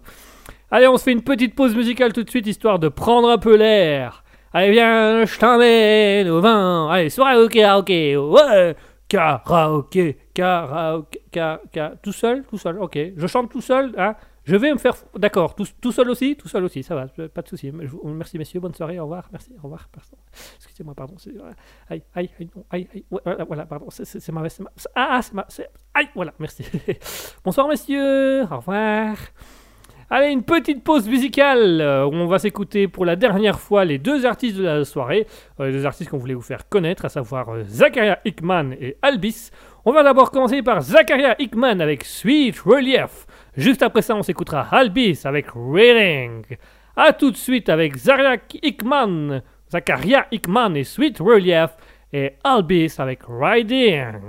Allez, on se fait une petite pause musicale tout de suite, histoire de prendre un peu l'air. Allez, viens, je t'emmène au vin. Allez, soirée au karaoké. Ouais, karaoké, karaoké, ka, ka. Tout seul, tout seul, ok. Je chante tout seul, hein. Je vais me faire. D'accord, tout, tout seul aussi Tout seul aussi, ça va, pas de souci. Merci, messieurs, bonne soirée, au revoir. Merci, au revoir. Excusez-moi, pardon. Aïe, aïe, aïe, aïe, aïe. Voilà, voilà, pardon. C'est ma. c'est- Ah, ah, c'est ma. Aïe, voilà, merci. Bonsoir, messieurs, au revoir. Allez, une petite pause musicale euh, où on va s'écouter pour la dernière fois les deux artistes de la soirée, euh, les deux artistes qu'on voulait vous faire connaître, à savoir euh, Zakaria Hickman et Albis. On va d'abord commencer par Zakaria Hickman avec Sweet Relief. Juste après ça, on s'écoutera Albis avec Reading. A tout de suite avec Zakaria Hickman, Zakaria Hickman et Sweet Relief et Albis avec Riding.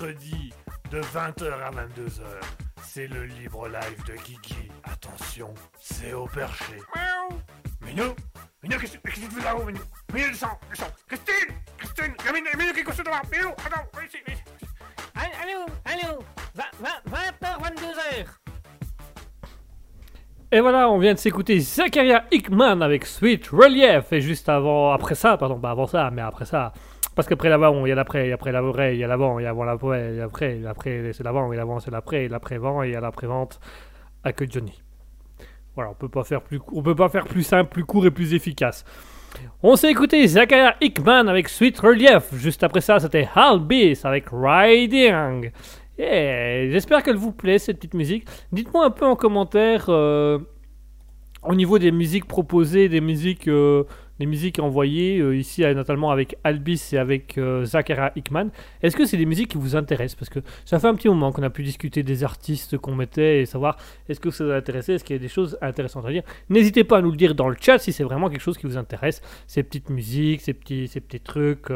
Mercredi de 20h à 22h, c'est le libre live de Guigui. Attention, c'est au perché. Miaou Minou Minou, qu'est-ce que tu fais là-haut, Minou? Minou, descends, descends Christine Christine Minou, Minou, qu'est-ce que tu fais là Minou, attends, viens ici, viens ici. Allô, allô 20h, 22h Et voilà, on vient de s'écouter Zakaria Hickman avec Sweet Relief. Et juste avant, après ça, pardon, pas avant ça, mais après ça. Parce qu'après l'avant, il y a l'après, et après l'après, il y a l'avant, il y a avant l'après, et après, l'après c'est l'avant, et l'avant c'est l'après, et l'après-vent, et il y a l'après-vente à que Johnny. Voilà, on peut pas faire plus, on peut pas faire plus simple, plus court et plus efficace. On s'est écouté Zakaria Hickman avec Sweet Relief. Juste après ça, c'était Hal Beast avec Riding. Yeah, J'espère qu'elle vous plaît cette petite musique. Dites-moi un peu en commentaire euh, au niveau des musiques proposées, des musiques, euh, des musiques envoyées euh, ici, euh, notamment avec Albis et avec euh, Zakaria Hickman. Est-ce que c'est des musiques qui vous intéressent? Parce que ça fait un petit moment qu'on a pu discuter des artistes qu'on mettait et savoir est-ce que ça vous intéresse, est-ce qu'il y a des choses intéressantes à dire? N'hésitez pas à nous le dire dans le chat si c'est vraiment quelque chose qui vous intéresse. Ces petites musiques, ces petits, ces petits trucs,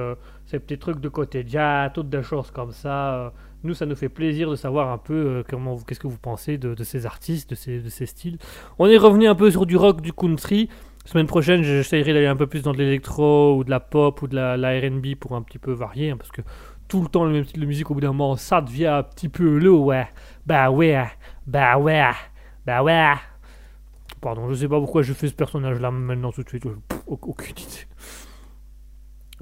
ces petits trucs de côté jazz, toutes des choses comme ça. nous, ça nous fait plaisir de savoir un peu comment, qu'est-ce que vous pensez de, ces artistes, de ces styles. On est revenu un peu sur du rock, du country. Semaine prochaine, j'essaierai d'aller un peu plus dans de l'électro ou de la pop ou de la, R&B pour un petit peu varier, hein, parce que tout le temps le même style de musique, au bout d'un moment, ça devient un petit peu le ouais. Bah ouais, bah ouais, bah ouais. Pardon, je sais pas pourquoi je fais ce personnage-là maintenant tout de suite. Pff, aucune idée.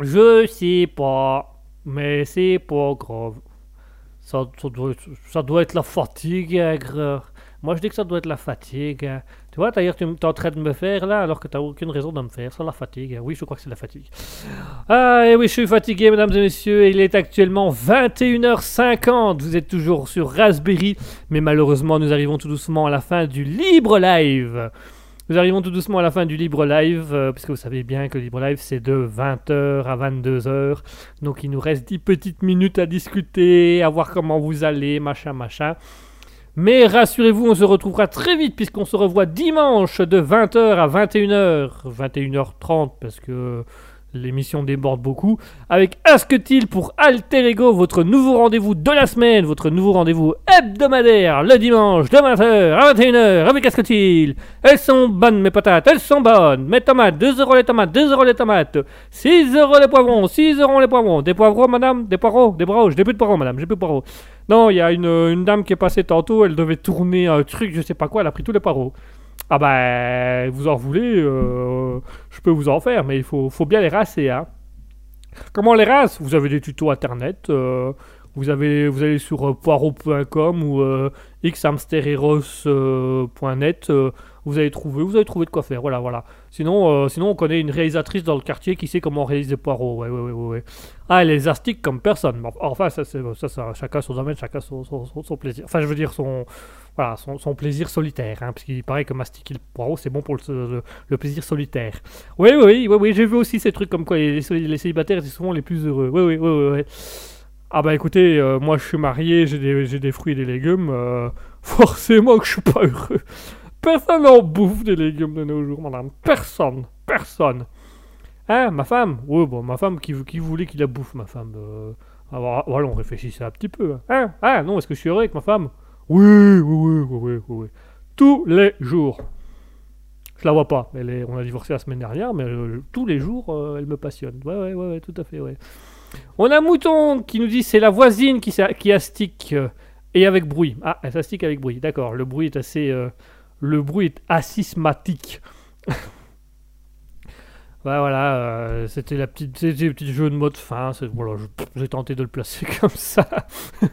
Je sais pas, mais c'est pas grave. Ça, doit, être- ça doit être la fatigue, grave. Moi, je dis que ça doit être la fatigue. Tu vois, d'ailleurs, tu es en train de me faire là, alors que tu n'as aucune raison de me faire. C'est la fatigue. Oui, je crois que c'est la fatigue. Ah, et oui, je suis fatigué, mesdames et messieurs. Il est actuellement 21h50. Vous êtes toujours sur Raspberry. Mais malheureusement, nous arrivons tout doucement à la fin du libre live. Nous arrivons tout doucement à la fin du libre live, euh, puisque vous savez bien que le libre live c'est de 20h à 22h. Donc il nous reste 10 petites minutes à discuter, à voir comment vous allez, machin, machin. Mais rassurez-vous, on se retrouvera très vite puisqu'on se revoit dimanche de 20h à 21h, 21h30 parce que l'émission déborde beaucoup, avec Asketil pour Alter Ego, votre nouveau rendez-vous de la semaine, votre nouveau rendez-vous hebdomadaire, le dimanche de 20h à 21h avec Asketil. Elles sont bonnes mes patates, elles sont bonnes. Mes tomates, 2 euros les tomates, 2 euros les tomates, 6 euros les poivrons, 6 euros les poivrons. Des poivrons madame, des poireaux, des poireaux, j'ai plus de poireaux madame, j'ai plus de poireaux. Non, il y a une, une dame qui est passée tantôt, elle devait tourner un truc, je sais pas quoi, elle a pris tous les poireaux. Ah bah, vous en voulez, euh, je peux vous en faire, mais il faut, faut bien les raser, hein. Comment les rase? Vous avez des tutos internet, euh, vous, avez, vous allez sur euh, poireau.com ou euh, xhamsterheros.net, euh, vous allez trouver, vous allez trouver de quoi faire, voilà, voilà. Sinon, sinon, on connaît une réalisatrice dans le quartier qui sait comment réaliser poireaux, ouais, ouais, ouais, ouais. Ah, elle est astique comme personne. Enfin, ça, ça, chacun son domaine, chacun son, son, plaisir. Enfin, je veux dire, son, voilà, son, plaisir solitaire, hein, parce qu'il paraît que mastiquer le poireau, c'est bon pour le, plaisir solitaire. Oui, oui, oui, oui, j'ai vu aussi ces trucs comme quoi les, les célibataires étaient souvent les plus heureux. Oui, oui, oui, oui. Ah bah écoutez, euh, moi je suis marié, j'ai des, fruits et des légumes, euh, forcément que je suis pas heureux. Personne n'en bouffe des légumes de nos jours, madame. Personne, personne. Hein, ma femme? Oui, bon, ma femme, qui, voulait qu'il la bouffe, ma femme euh, alors, Voilà, on réfléchissait un petit peu. Hein Ah non, est-ce que je suis heureux avec ma femme? Oui, oui, oui, oui, oui, oui. Tous les jours. Je la vois pas. Elle est, on a divorcé la semaine dernière, mais tous les jours, elle me passionne. Ouais, ouais, ouais, ouais, tout à fait, ouais. On a Mouton qui nous dit c'est la voisine qui, qui astique euh, et avec bruit. Ah, elle s'astique avec bruit. D'accord, le bruit est assez. euh, le bruit est asismatique. Ouais, voilà, euh, c'était la petite, c'était le petit jeu de mode fin. c'est- Voilà, j'ai tenté de le placer comme ça.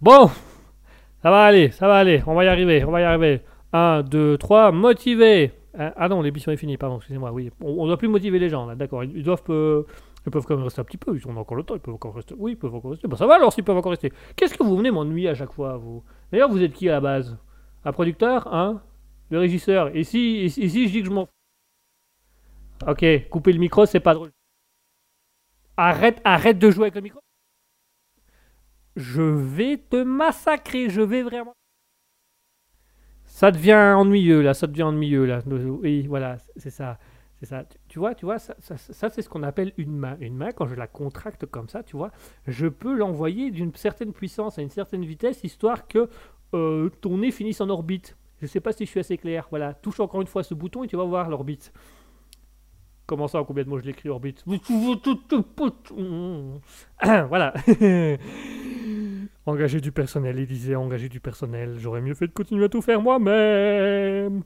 Bon, ça va aller, ça va aller, on va y arriver, on va y arriver. 1, 2, 3, motivé. Ah ah non, l'émission est finie, pardon, excusez-moi, oui. On, on doit plus motiver les gens, d'accord. Ils, doivent, euh, peuvent quand même rester un petit peu, ils ont encore le temps, ils peuvent encore rester. Oui, ils peuvent encore rester. Bah ça va alors s'ils peuvent encore rester. Qu'est-ce que vous venez m'ennuyer à chaque fois, vous? D'ailleurs, vous êtes qui à la base? Un producteur, hein Le régisseur? Ici, ici, ici, je dis que je m'en. Ok, couper le micro, c'est pas drôle. Arrête, arrête de jouer avec le micro. Je vais te massacrer, je vais vraiment. Ça devient ennuyeux là, ça devient ennuyeux là. Oui, voilà, c'est ça. C'est ça. Tu, vois, tu vois, ça, c'est ce qu'on appelle une main. Une main, quand je la contracte comme ça, tu vois, je peux l'envoyer d'une certaine puissance à une certaine vitesse, histoire que euh, ton nez finisse en orbite. Je sais pas si je suis assez clair. Voilà, touche encore une fois ce bouton et tu vas voir l'orbite. Comment ça, en combien de mots je l'écris orbite Voilà. engager du personnel, il disait engager du personnel. J'aurais mieux fait de continuer à tout faire moi-même.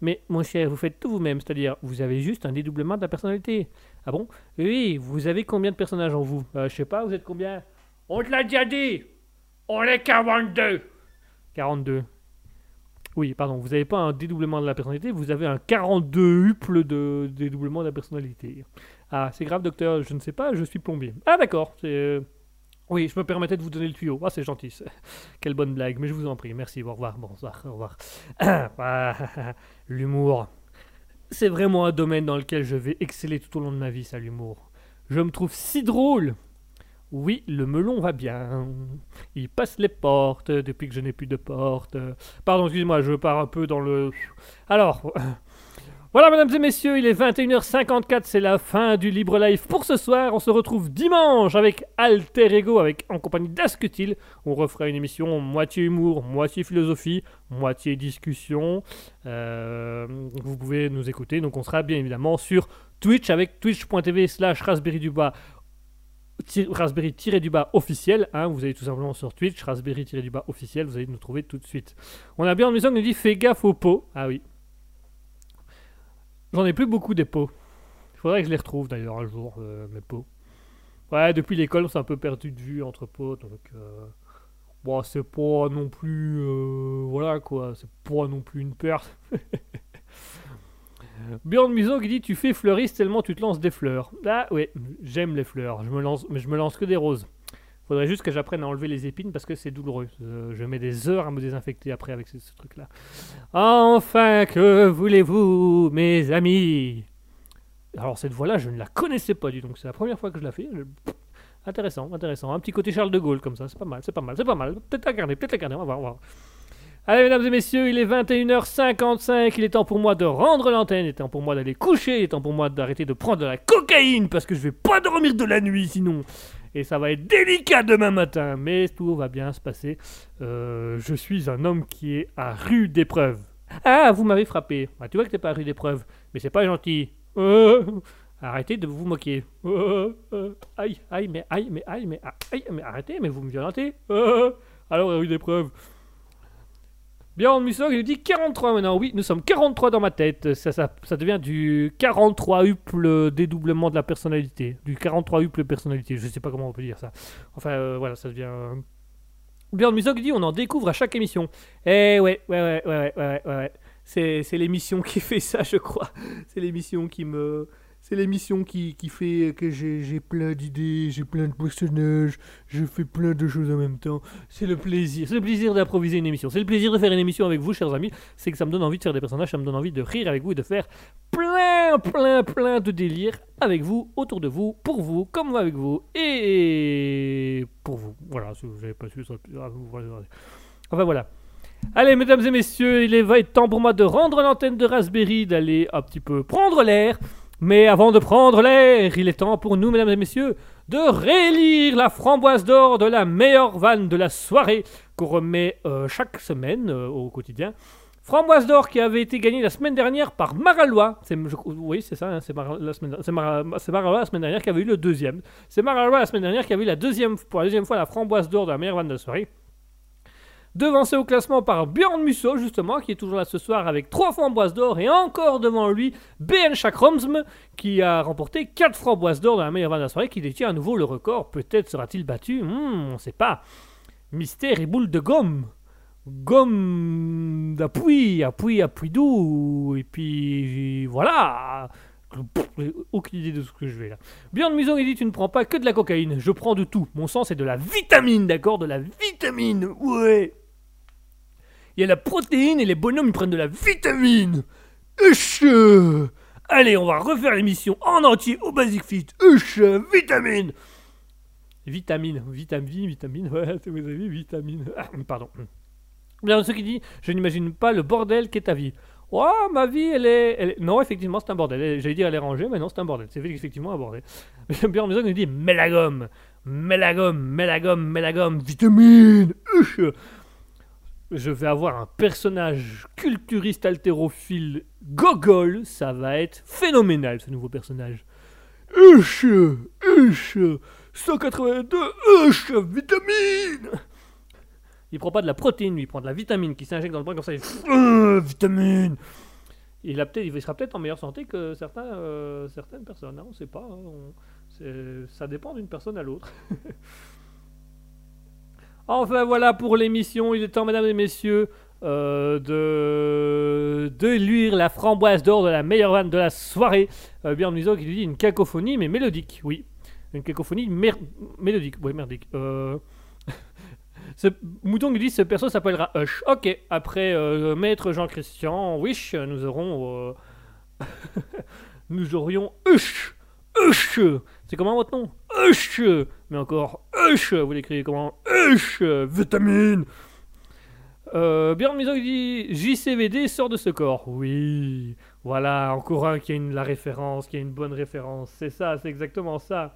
Mais mon cher, vous faites tout vous-même, c'est-à-dire vous avez juste un dédoublement de la personnalité. Ah bon? Oui, vous avez combien de personnages en vous? Euh, Je sais pas, vous êtes combien? On te l'a déjà dit On est 42 42. Oui, pardon, vous n'avez pas un dédoublement de la personnalité, vous avez un 42 huple de dédoublement de la personnalité. Ah, c'est grave, docteur, je ne sais pas, je suis plombier. Ah, d'accord, c'est. euh, Oui, je me permettais de vous donner le tuyau. Ah, c'est gentil. Quelle bonne blague, mais je vous en prie. Merci, au revoir, bonsoir, au revoir. L'humour. C'est vraiment un domaine dans lequel je vais exceller tout au long de ma vie, ça, l'humour. Je me trouve si drôle. Oui, le melon va bien. Il passe les portes depuis que je n'ai plus de porte. Pardon, excusez-moi, je pars un peu dans le. Alors. Voilà, mesdames et messieurs, il est 21h54, c'est la fin du Libre Live pour ce soir. On se retrouve dimanche avec Alter Ego, avec, en compagnie d'Ascutil. On refera une émission moitié humour, moitié philosophie, moitié discussion. Euh, vous pouvez nous écouter, donc on sera bien évidemment sur Twitch avec twitch.tv slash raspberry du raspberry-du-bas officiel, hein, vous allez tout simplement sur Twitch, raspberry-du-bas officiel, vous allez nous trouver tout de suite. On a bien en maison qui nous dit fais gaffe aux pots. Ah oui. J'en ai plus beaucoup des pots. Il faudrait que je les retrouve d'ailleurs un jour, euh, mes pots. Ouais, depuis l'école, on s'est un peu perdu de vue entre pots, donc... Euh... Bon, c'est pas non plus... euh, voilà quoi, c'est pas non plus une perte. Bjorn Muso qui dit tu fais fleuriste tellement tu te lances des fleurs. Ah oui, j'aime les fleurs, je me lance, mais je me lance que des roses. Faudrait juste que j'apprenne à enlever les épines parce que c'est douloureux. Euh, je mets des heures à me désinfecter après avec ce, truc-là. Enfin, que voulez-vous, mes amis? Alors cette voix-là, je ne la connaissais pas du tout. C'est la première fois que je la fais. Intéressant, intéressant. Un petit côté Charles de Gaulle comme ça, c'est pas mal, c'est pas mal, c'est pas mal. Peut-être la garder, peut-être la garder, on va voir, on va voir. Allez, mesdames et messieurs, il est 21h55. Il est temps pour moi de rendre l'antenne. Il est temps pour moi d'aller coucher. Il est temps pour moi d'arrêter de prendre de la cocaïne parce que je vais pas dormir de la nuit sinon. Et ça va être délicat demain matin. Mais tout va bien se passer. Euh, je suis un homme qui est à rude épreuve. Ah, vous m'avez frappé. Ah, tu vois que t'es pas à rude épreuve. Mais c'est pas gentil. Euh, arrêtez de vous moquer. Euh, aïe, aïe, mais aïe, mais aïe, mais aïe, mais arrêtez, mais vous me violentez. Alors, à rude épreuve. Bien, Musso, il nous dit 43 maintenant. Oui, nous sommes 43 dans ma tête. Ça, ça, devient du 43 huple dédoublement de la personnalité. Du 43 huple personnalité. Je sais pas comment on peut dire ça. Enfin, euh, voilà, ça devient. euh, Björn Musso qui dit on en découvre à chaque émission. Eh ouais, ouais, ouais, ouais, ouais, ouais, ouais, ouais. C'est l'émission qui fait ça, je crois. C'est l'émission qui me. C'est l'émission qui, fait que j'ai, plein d'idées, j'ai plein de personnages, je fais plein de choses en même temps. C'est le plaisir. C'est le plaisir d'improviser une émission. C'est le plaisir de faire une émission avec vous, chers amis. C'est que ça me donne envie de faire des personnages, ça me donne envie de rire avec vous et de faire plein, plein, plein de délires avec vous, autour de vous, pour vous, comme moi avec vous et pour vous. Voilà, si vous n'avez pas su, ça ah. Enfin voilà. Allez, mesdames et messieurs, il est temps pour moi de rendre l'antenne de Raspberry, d'aller un petit peu prendre l'air. Mais avant de prendre l'air, il est temps pour nous, mesdames et messieurs, de réélire la framboise d'or de la meilleure vanne de la soirée qu'on remet euh, chaque semaine euh, au quotidien. Framboise d'or qui avait été gagné la semaine dernière par Maralois. Oui, c'est ça, hein, c'est, Mar- la semaine, la semaine dernière qui avait eu le deuxième. C'est Maralois la semaine dernière qui avait eu la deuxième, pour la deuxième fois la framboise d'or de la meilleure vanne de la soirée. Devancé au classement par Björn Musso, justement, qui est toujours là ce soir avec trois framboises d'or. Et encore devant lui, BN Chakromsm, qui a remporté 4 framboises d'or dans la meilleure vanne de la soirée, qui détient à nouveau le record. Peut-être sera-t-il battu, Hmm, on ne sait pas. Mystère et boule de gomme. Gomme d'appui, appui, appui doux. Et puis voilà. Aucune idée de ce que je vais là. Björn Musso, il dit Tu ne prends pas que de la cocaïne, je prends de tout. Mon sang, c'est de la vitamine, d'accord? De la vitamine, ouais. Il y a la protéine et les bonhommes, ils prennent de la vitamine. Uch Allez, on va refaire l'émission en entier au Basic Fit. Uch Vitamine Vitamine, vitamine, vitamine, ouais, vous avez vu, vitamine. Ah, pardon. Bien, ce qui dit, je n'imagine pas le bordel qu'est ta vie. Oh, ma vie, elle est, Non, effectivement, c'est un bordel. J'allais dire, elle est rangée, mais non, c'est un bordel. C'est effectivement un bordel. Björn Maison nous dit, mets la gomme, mets la gomme, mets la gomme, mets la gomme, vitamine, uch. Je vais avoir un personnage culturiste haltérophile gogol, ça va être phénoménal, ce nouveau personnage. Uch, uch, 182, uch, vitamine Il prend pas de la protéine, lui, il prend de la vitamine qui s'injecte dans le bras comme ça. Il Euh, vitamine il, il sera peut-être en meilleure santé que euh, certaines personnes. hein, on ne sait pas. hein, ça dépend d'une personne à l'autre. enfin voilà pour l'émission. Il est temps, mesdames et messieurs, euh, de, de lire la framboise d'or de la meilleure vanne de la soirée. Euh, Björn Musso qui lui dit une cacophonie, mais mélodique. Oui, une cacophonie mélodique. Oui, merdique. Euh, ce mouton qui dit ce perso s'appellera Hush. Ok, après euh, Maître Jean-Christian Wish, nous aurons. nous aurions Hush Hush C'est comment votre nom? Hush Mais encore Hush Vous l'écrivez comment Hush Vitamine euh, Björn dit JCVD sort de ce corps. Oui, voilà, encore un qui a une, la référence, qui a une bonne référence. C'est ça, c'est exactement ça.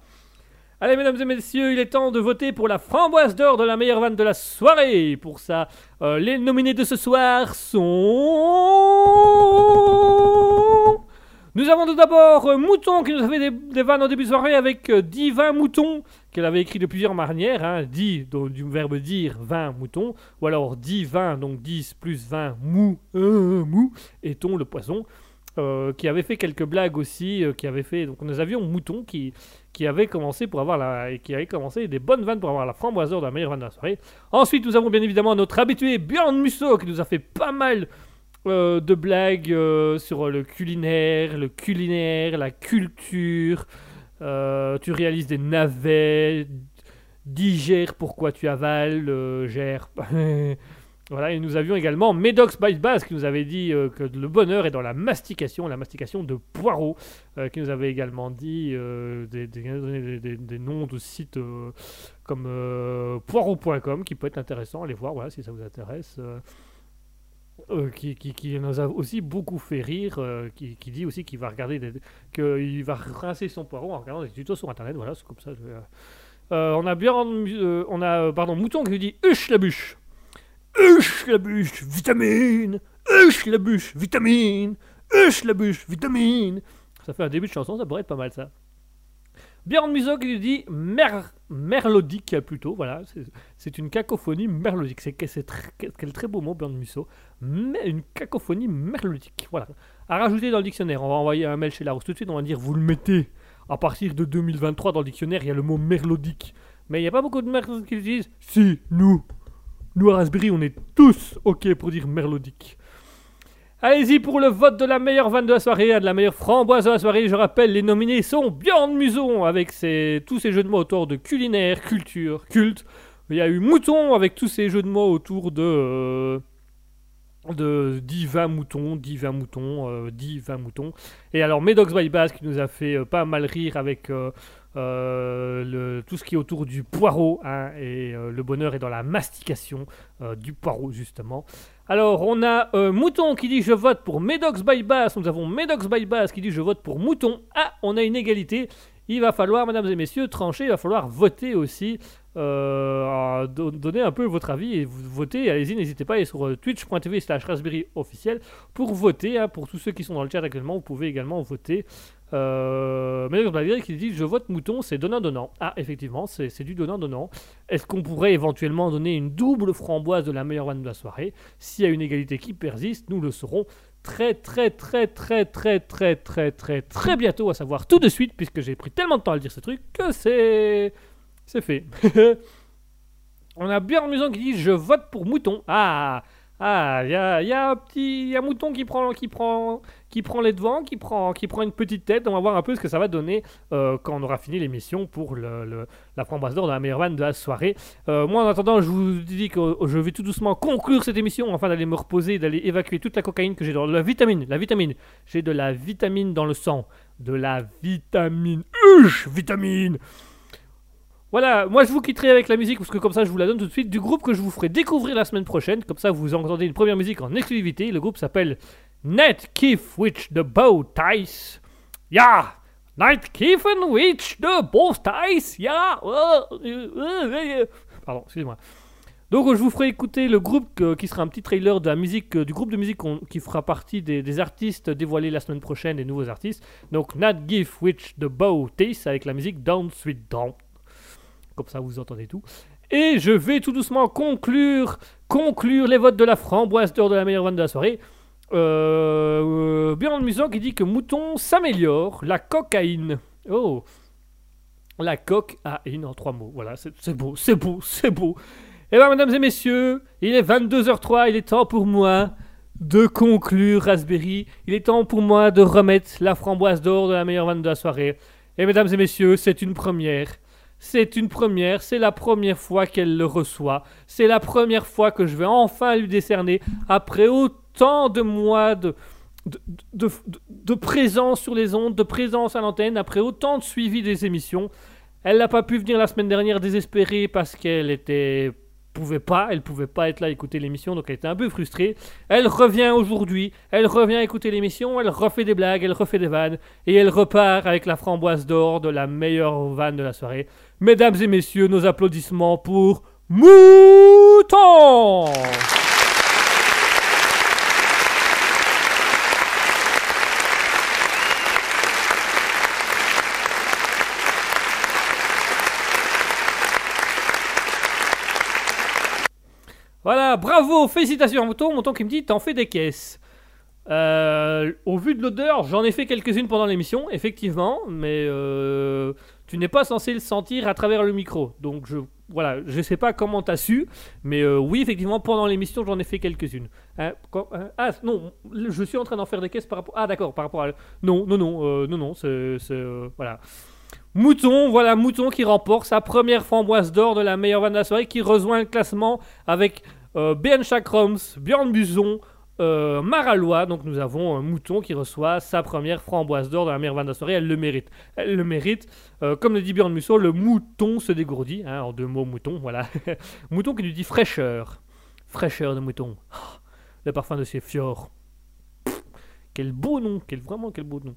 Allez, mesdames et messieurs, il est temps de voter pour la framboise d'or de la meilleure vanne de la soirée. Pour ça, euh, les nominés de ce soir sont. Nous avons tout d'abord euh, Mouton qui nous a fait des, vannes en début de soirée avec euh, 10 20 moutons qu'elle avait écrit de plusieurs manières. Hein, 10 donc, du verbe dire 20 moutons. Ou alors 10 20 donc 10 plus 20 mou euh, mou et ton le poisson. euh, qui avait fait quelques blagues aussi, euh, qui avait fait donc nous avions Mouton qui qui avait commencé pour avoir la qui avait commencé des bonnes vannes pour avoir la framboise d'or de la meilleure vanne de la soirée. Ensuite, nous avons bien évidemment notre habitué Björn Musso qui nous a fait pas mal euh, de blagues euh, sur le culinaire, le culinaire, la culture. Euh, tu réalises des navets, digère pourquoi tu avales, euh, gère. voilà, et nous avions également Medox by Bass qui nous avait dit euh, que le bonheur est dans la mastication, la mastication de poireaux, euh, qui nous avait également dit des, noms de sites comme poireaux.com qui peut être intéressant, allez voir voilà, si ça vous intéresse. Euh, qui, qui, nous a aussi beaucoup fait rire, euh, qui, qui dit aussi qu'il va regarder, qu'il va rincer son poireau en regardant des tutos sur internet. Voilà, c'est comme ça. Euh, on a bien, on a pardon Mouton qui nous dit huche la bûche, huche la bûche, vitamine, huche la bûche, vitamine, huche la bûche, vitamine. Ça fait un début de chanson, ça pourrait être pas mal ça. Björn Muso qui nous dit mer, merlodique plutôt, voilà, c'est- une cacophonie merlodique. C'est quel très beau mot, Björn Musso. Une cacophonie merlodique. Voilà. À rajouter dans le dictionnaire. On va envoyer un mail chez Larousse tout de suite. On va dire vous le mettez. À partir de 2023, dans le dictionnaire, il y a le mot merlodique. Mais il n'y a pas beaucoup de merdes qui l'utilisent. Si, nous. Nous, à Raspberry, on est tous OK pour dire merlodique. Allez-y pour le vote de la meilleure vanne de la soirée, de la meilleure framboise de la soirée. Je rappelle, les nominés sont Björn Muson avec tous ses jeux de mots autour de culinaire, culture, culte. Il y a eu Mouton avec tous ses jeux de mots autour de. euh, de 10-20 moutons, 10-20 moutons, euh, 10-20 moutons. Et alors Medox by Bass qui nous a fait euh, pas mal rire avec euh, euh, le, tout ce qui est autour du poireau. hein, et le bonheur est dans la mastication du poireau justement. Alors on a Mouton qui dit je vote pour Medox by Bass. Nous avons Medox by Bass qui dit je vote pour Mouton. Ah, on a une égalité. Il va falloir, mesdames et messieurs, trancher. Il va falloir voter aussi euh, à do- donner un peu votre avis et vous votez. Allez-y, n'hésitez pas. Et sur euh, twitch.tv slash raspberry officiel pour voter. hein, pour tous ceux qui sont dans le chat actuellement, vous pouvez également voter. Euh, mais Blagueur qui dit Je vote mouton, c'est donnant-donnant. Ah, effectivement, c'est du donnant-donnant. Est-ce qu'on pourrait éventuellement donner une double framboise de la meilleure vanne de la soirée? S'il y a une égalité qui persiste, nous le saurons très très très très très très très très très bientôt, à savoir tout de suite, puisque j'ai pris tellement de temps à le dire ce truc que c'est c'est fait. On a bien Muson qui dit je vote pour Mouton. Ah ah, il y a, y a un petit y a Mouton qui prend qui prend qui prend les devants, qui prend qui prend une petite tête. On va voir un peu ce que ça va donner euh, quand on aura fini l'émission pour le, le- la framboise d'or de la meilleure vanne de la soirée. Euh, moi, en attendant, je vous dis que euh, je vais tout doucement conclure cette émission afin d'aller me reposer, d'aller évacuer toute la cocaïne que j'ai dans la vitamine. La vitamine. J'ai de la vitamine dans le sang. De la vitamine. Uch, vitamine. Voilà, moi je vous quitterai avec la musique parce que comme ça je vous la donne tout de suite du groupe que je vous ferai découvrir la semaine prochaine. Comme ça vous entendez une première musique en exclusivité. Le groupe s'appelle Net Keith Witch the Bow Ties. Ya! Night Kiffen Witch the Bow Ties. Euh. Pardon, excusez-moi. Donc je vous ferai écouter le groupe qui sera un petit trailer de la musique, euh, du groupe de musique qui fera partie des, des artistes dévoilés la semaine prochaine, des nouveaux artistes. Donc Nat Giff Witch the Bow Ties avec la musique Down Sweet Down. Comme ça vous entendez tout. Et je vais tout doucement conclure, conclure les votes de la framboise d'or de la meilleure vanne de la soirée. Euh, Björn Muson qui dit que Mouton s'améliore, la cocaïne. Oh, la cocaïne en trois mots. Voilà, c'est beau, c'est beau, c'est beau. Et bien, mesdames et messieurs, il est 22h03, il est temps pour moi de conclure Raspberry. Il est temps pour moi de remettre la framboise d'or de la meilleure vanne de la soirée. Et mesdames et messieurs, c'est une première. C'est une première, c'est la première fois qu'elle le reçoit. C'est la première fois que je vais enfin lui décerner, après autant de mois de, de, présence sur les ondes, de présence à l'antenne, après autant de suivi des émissions. Elle n'a pas pu venir la semaine dernière désespérée parce qu'elle était pouvait pas, elle pouvait pas être là écouter l'émission, donc elle était un peu frustrée. Elle revient aujourd'hui, elle revient écouter l'émission, elle refait des blagues, elle refait des vannes, et elle repart avec la framboise d'or de la meilleure vanne de la soirée. Mesdames et messieurs, nos applaudissements pour Mouton Voilà, bravo, félicitations Mouton, Mouton qui me dit t'en fais des caisses. Euh, au vu de l'odeur, j'en ai fait quelques-unes pendant l'émission, effectivement, mais euh, tu n'es pas censé le sentir à travers le micro. Donc je voilà, je sais pas comment t'as su, mais euh, oui, effectivement, pendant l'émission, j'en ai fait quelques-unes. Quand- hein, ah non, je suis en train d'en faire des caisses par rapport. Ah d'accord, par rapport à. Non, non, non, euh, non, non, c'est euh, voilà. Mouton, voilà, Mouton qui remporte sa première framboise d'or de la meilleure vanne de la soirée, qui rejoint le classement avec euh, BN Chakroms, Björn Buson, euh, Maralois. Donc nous avons un Mouton qui reçoit sa première framboise d'or de la meilleure vanne de la soirée. Elle le mérite. Elle le mérite. Euh, comme le dit Björn Buson, le mouton se dégourdit. hein, en deux mots, mouton, voilà. mouton qui lui dit fraîcheur. Fraîcheur de mouton. Ah, le parfum de ses fjords. Quel beau nom, quel, vraiment quel beau nom.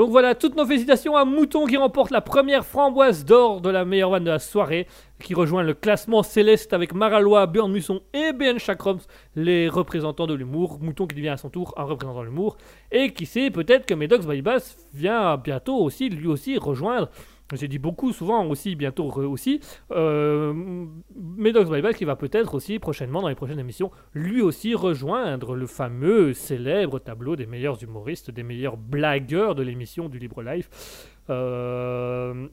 Donc voilà, toutes nos félicitations à Mouton qui remporte la première framboise d'or de la meilleure vanne de la soirée, qui rejoint le classement céleste avec Maralois, Björn Musson et BN Chakroms, les représentants de l'humour. Mouton qui devient à son tour un représentant de l'humour. Et qui sait, peut-être que Medox Bass vient bientôt aussi, lui aussi, rejoindre. J'ai dit beaucoup, souvent aussi, bientôt aussi. Euh, Medox by Bass qui va peut-être aussi, prochainement, dans les prochaines émissions, lui aussi rejoindre le fameux célèbre tableau des meilleurs humoristes, des meilleurs blagueurs de l'émission du Libre Life. Euh,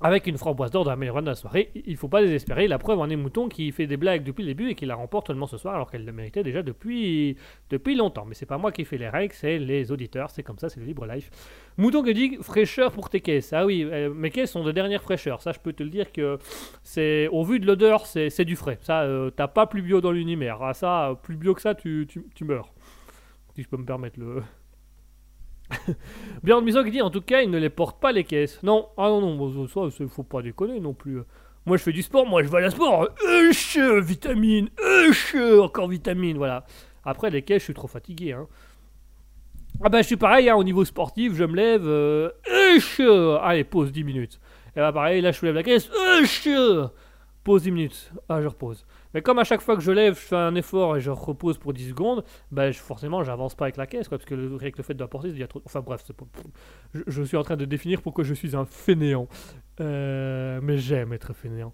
avec une framboise d'or de la meilleure de la soirée. Il faut pas désespérer. La preuve en est Mouton qui fait des blagues depuis le début et qui la remporte seulement ce soir alors qu'elle le méritait déjà depuis, depuis longtemps. Mais c'est pas moi qui fais les règles, c'est les auditeurs. C'est comme ça, c'est le Libre Life. Mouton qui dit fraîcheur pour tes caisses. Ah oui, euh, mes caisses sont de dernière fraîcheur. Ça, je peux te le dire que c'est au vu de l'odeur, c'est du frais. Ça, euh, t'as pas plus bio dans l'univers. Ah, ça, plus bio que ça, tu, tu, tu meurs. Si je peux me permettre le. Björn Muson qui dit en tout cas, il ne les porte pas les caisses. Non, ah non, non, ça, il faut pas déconner non plus. Moi, je fais du sport, moi, je vais à la sport. Vitamine, huch, encore vitamine, voilà. Après, les caisses, je suis trop fatigué. Hein. Ah bah, je suis pareil, hein, au niveau sportif, je me lève. Euh, allez, pause 10 minutes. Et bah, pareil, là, je soulève la caisse. Huch, Pause 10 minutes. Ah, je repose. Mais comme à chaque fois que je lève, je fais un effort et je repose pour 10 secondes, ben, je- forcément, j'avance pas avec la caisse, quoi, parce que le, avec le fait de la porter, il y a trop. Enfin bref, je, suis en train de définir pourquoi je suis un fainéant. Euh, mais j'aime être fainéant.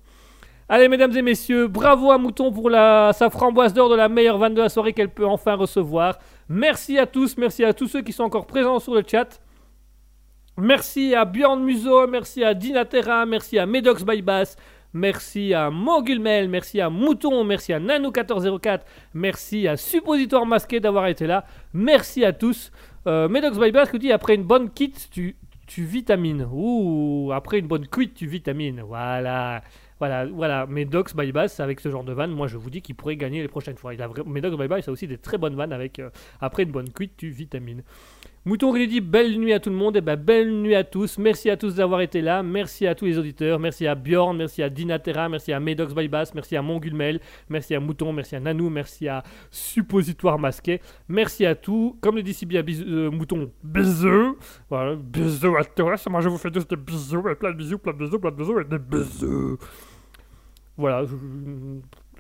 Allez, mesdames et messieurs, bravo à Mouton pour la, sa framboise d'or de la meilleure vanne de la soirée qu'elle peut enfin recevoir. Merci à tous, merci à tous ceux qui sont encore présents sur le chat. Merci à Bjorn Muso, merci à Dinatera, merci à Medox by Bass, merci à Mogulmel, merci à Mouton, merci à Nano1404, merci à Suppositoire Masqué d'avoir été là, merci à tous. Euh, Medox by Bass qui dit après une bonne kit, tu, tu vitamines. Ouh, après une bonne cuite, tu vitamines. Voilà. Voilà, voilà, Medox by Bass avec ce genre de vanne, moi je vous dis qu'il pourrait gagner les prochaines fois. Il a Medox by Bass a aussi des très bonnes vannes avec euh, après une bonne cuite, tu vitamines. Mouton qui dit belle nuit à tout le monde, et ben belle nuit à tous. Merci à tous d'avoir été là, merci à tous les auditeurs, merci à Bjorn, merci à Dinatera, merci à Medox by Bass, merci à Mongulmel, merci à Mouton, merci à Nanou, merci à Suppositoire Masqué, merci à tous. Comme le dit si bien euh, Mouton, bisous. Voilà, bisous à tous. Moi je vous fais tous des bisous, plein de bisous, plein de bisous, plein de bisous, et des bisous. Voilà,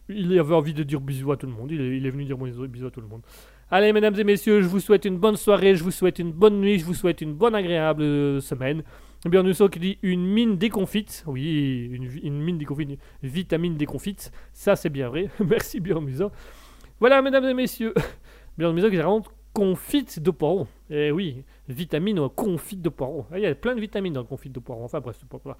il avait envie de dire bisous à tout le monde. Il est, il est venu dire bisous à tout le monde. Allez, mesdames et messieurs, je vous souhaite une bonne soirée, je vous souhaite une bonne nuit, je vous souhaite une bonne agréable euh, semaine. Bien Nusso qui dit une mine déconfite. Oui, une, une mine déconfite, vitamine déconfite. Ça, c'est bien vrai. Merci, Björn Musso. Voilà, mesdames et messieurs. Björn Musso qui raconte confite de poireau. Eh oui, vitamine confite de poireau. Ah, Il y a plein de vitamines dans le confite de poireau. Enfin, bref, c'est pas.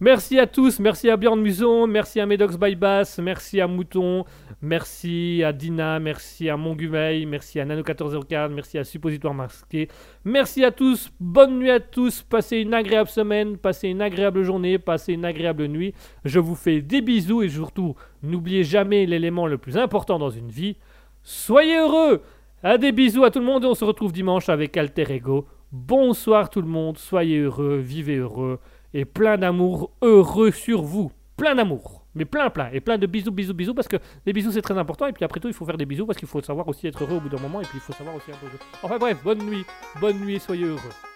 Merci à tous, merci à Bjorn Muson, merci à Medox by Bass, merci à Mouton, merci à Dina, merci à Mongumeil, merci à Nano1404, merci à Suppositoire Masqué. Merci à tous, bonne nuit à tous, passez une agréable semaine, passez une agréable journée, passez une agréable nuit. Je vous fais des bisous et surtout, n'oubliez jamais l'élément le plus important dans une vie, soyez heureux À des bisous à tout le monde et on se retrouve dimanche avec Alter Ego. Bonsoir tout le monde, soyez heureux, vivez heureux et plein d'amour heureux sur vous. Plein d'amour. Mais plein, plein. Et plein de bisous, bisous, bisous. Parce que les bisous, c'est très important. Et puis après tout, il faut faire des bisous parce qu'il faut savoir aussi être heureux au bout d'un moment. Et puis il faut savoir aussi un peu. Enfin bref, bonne nuit. Bonne nuit et soyez heureux.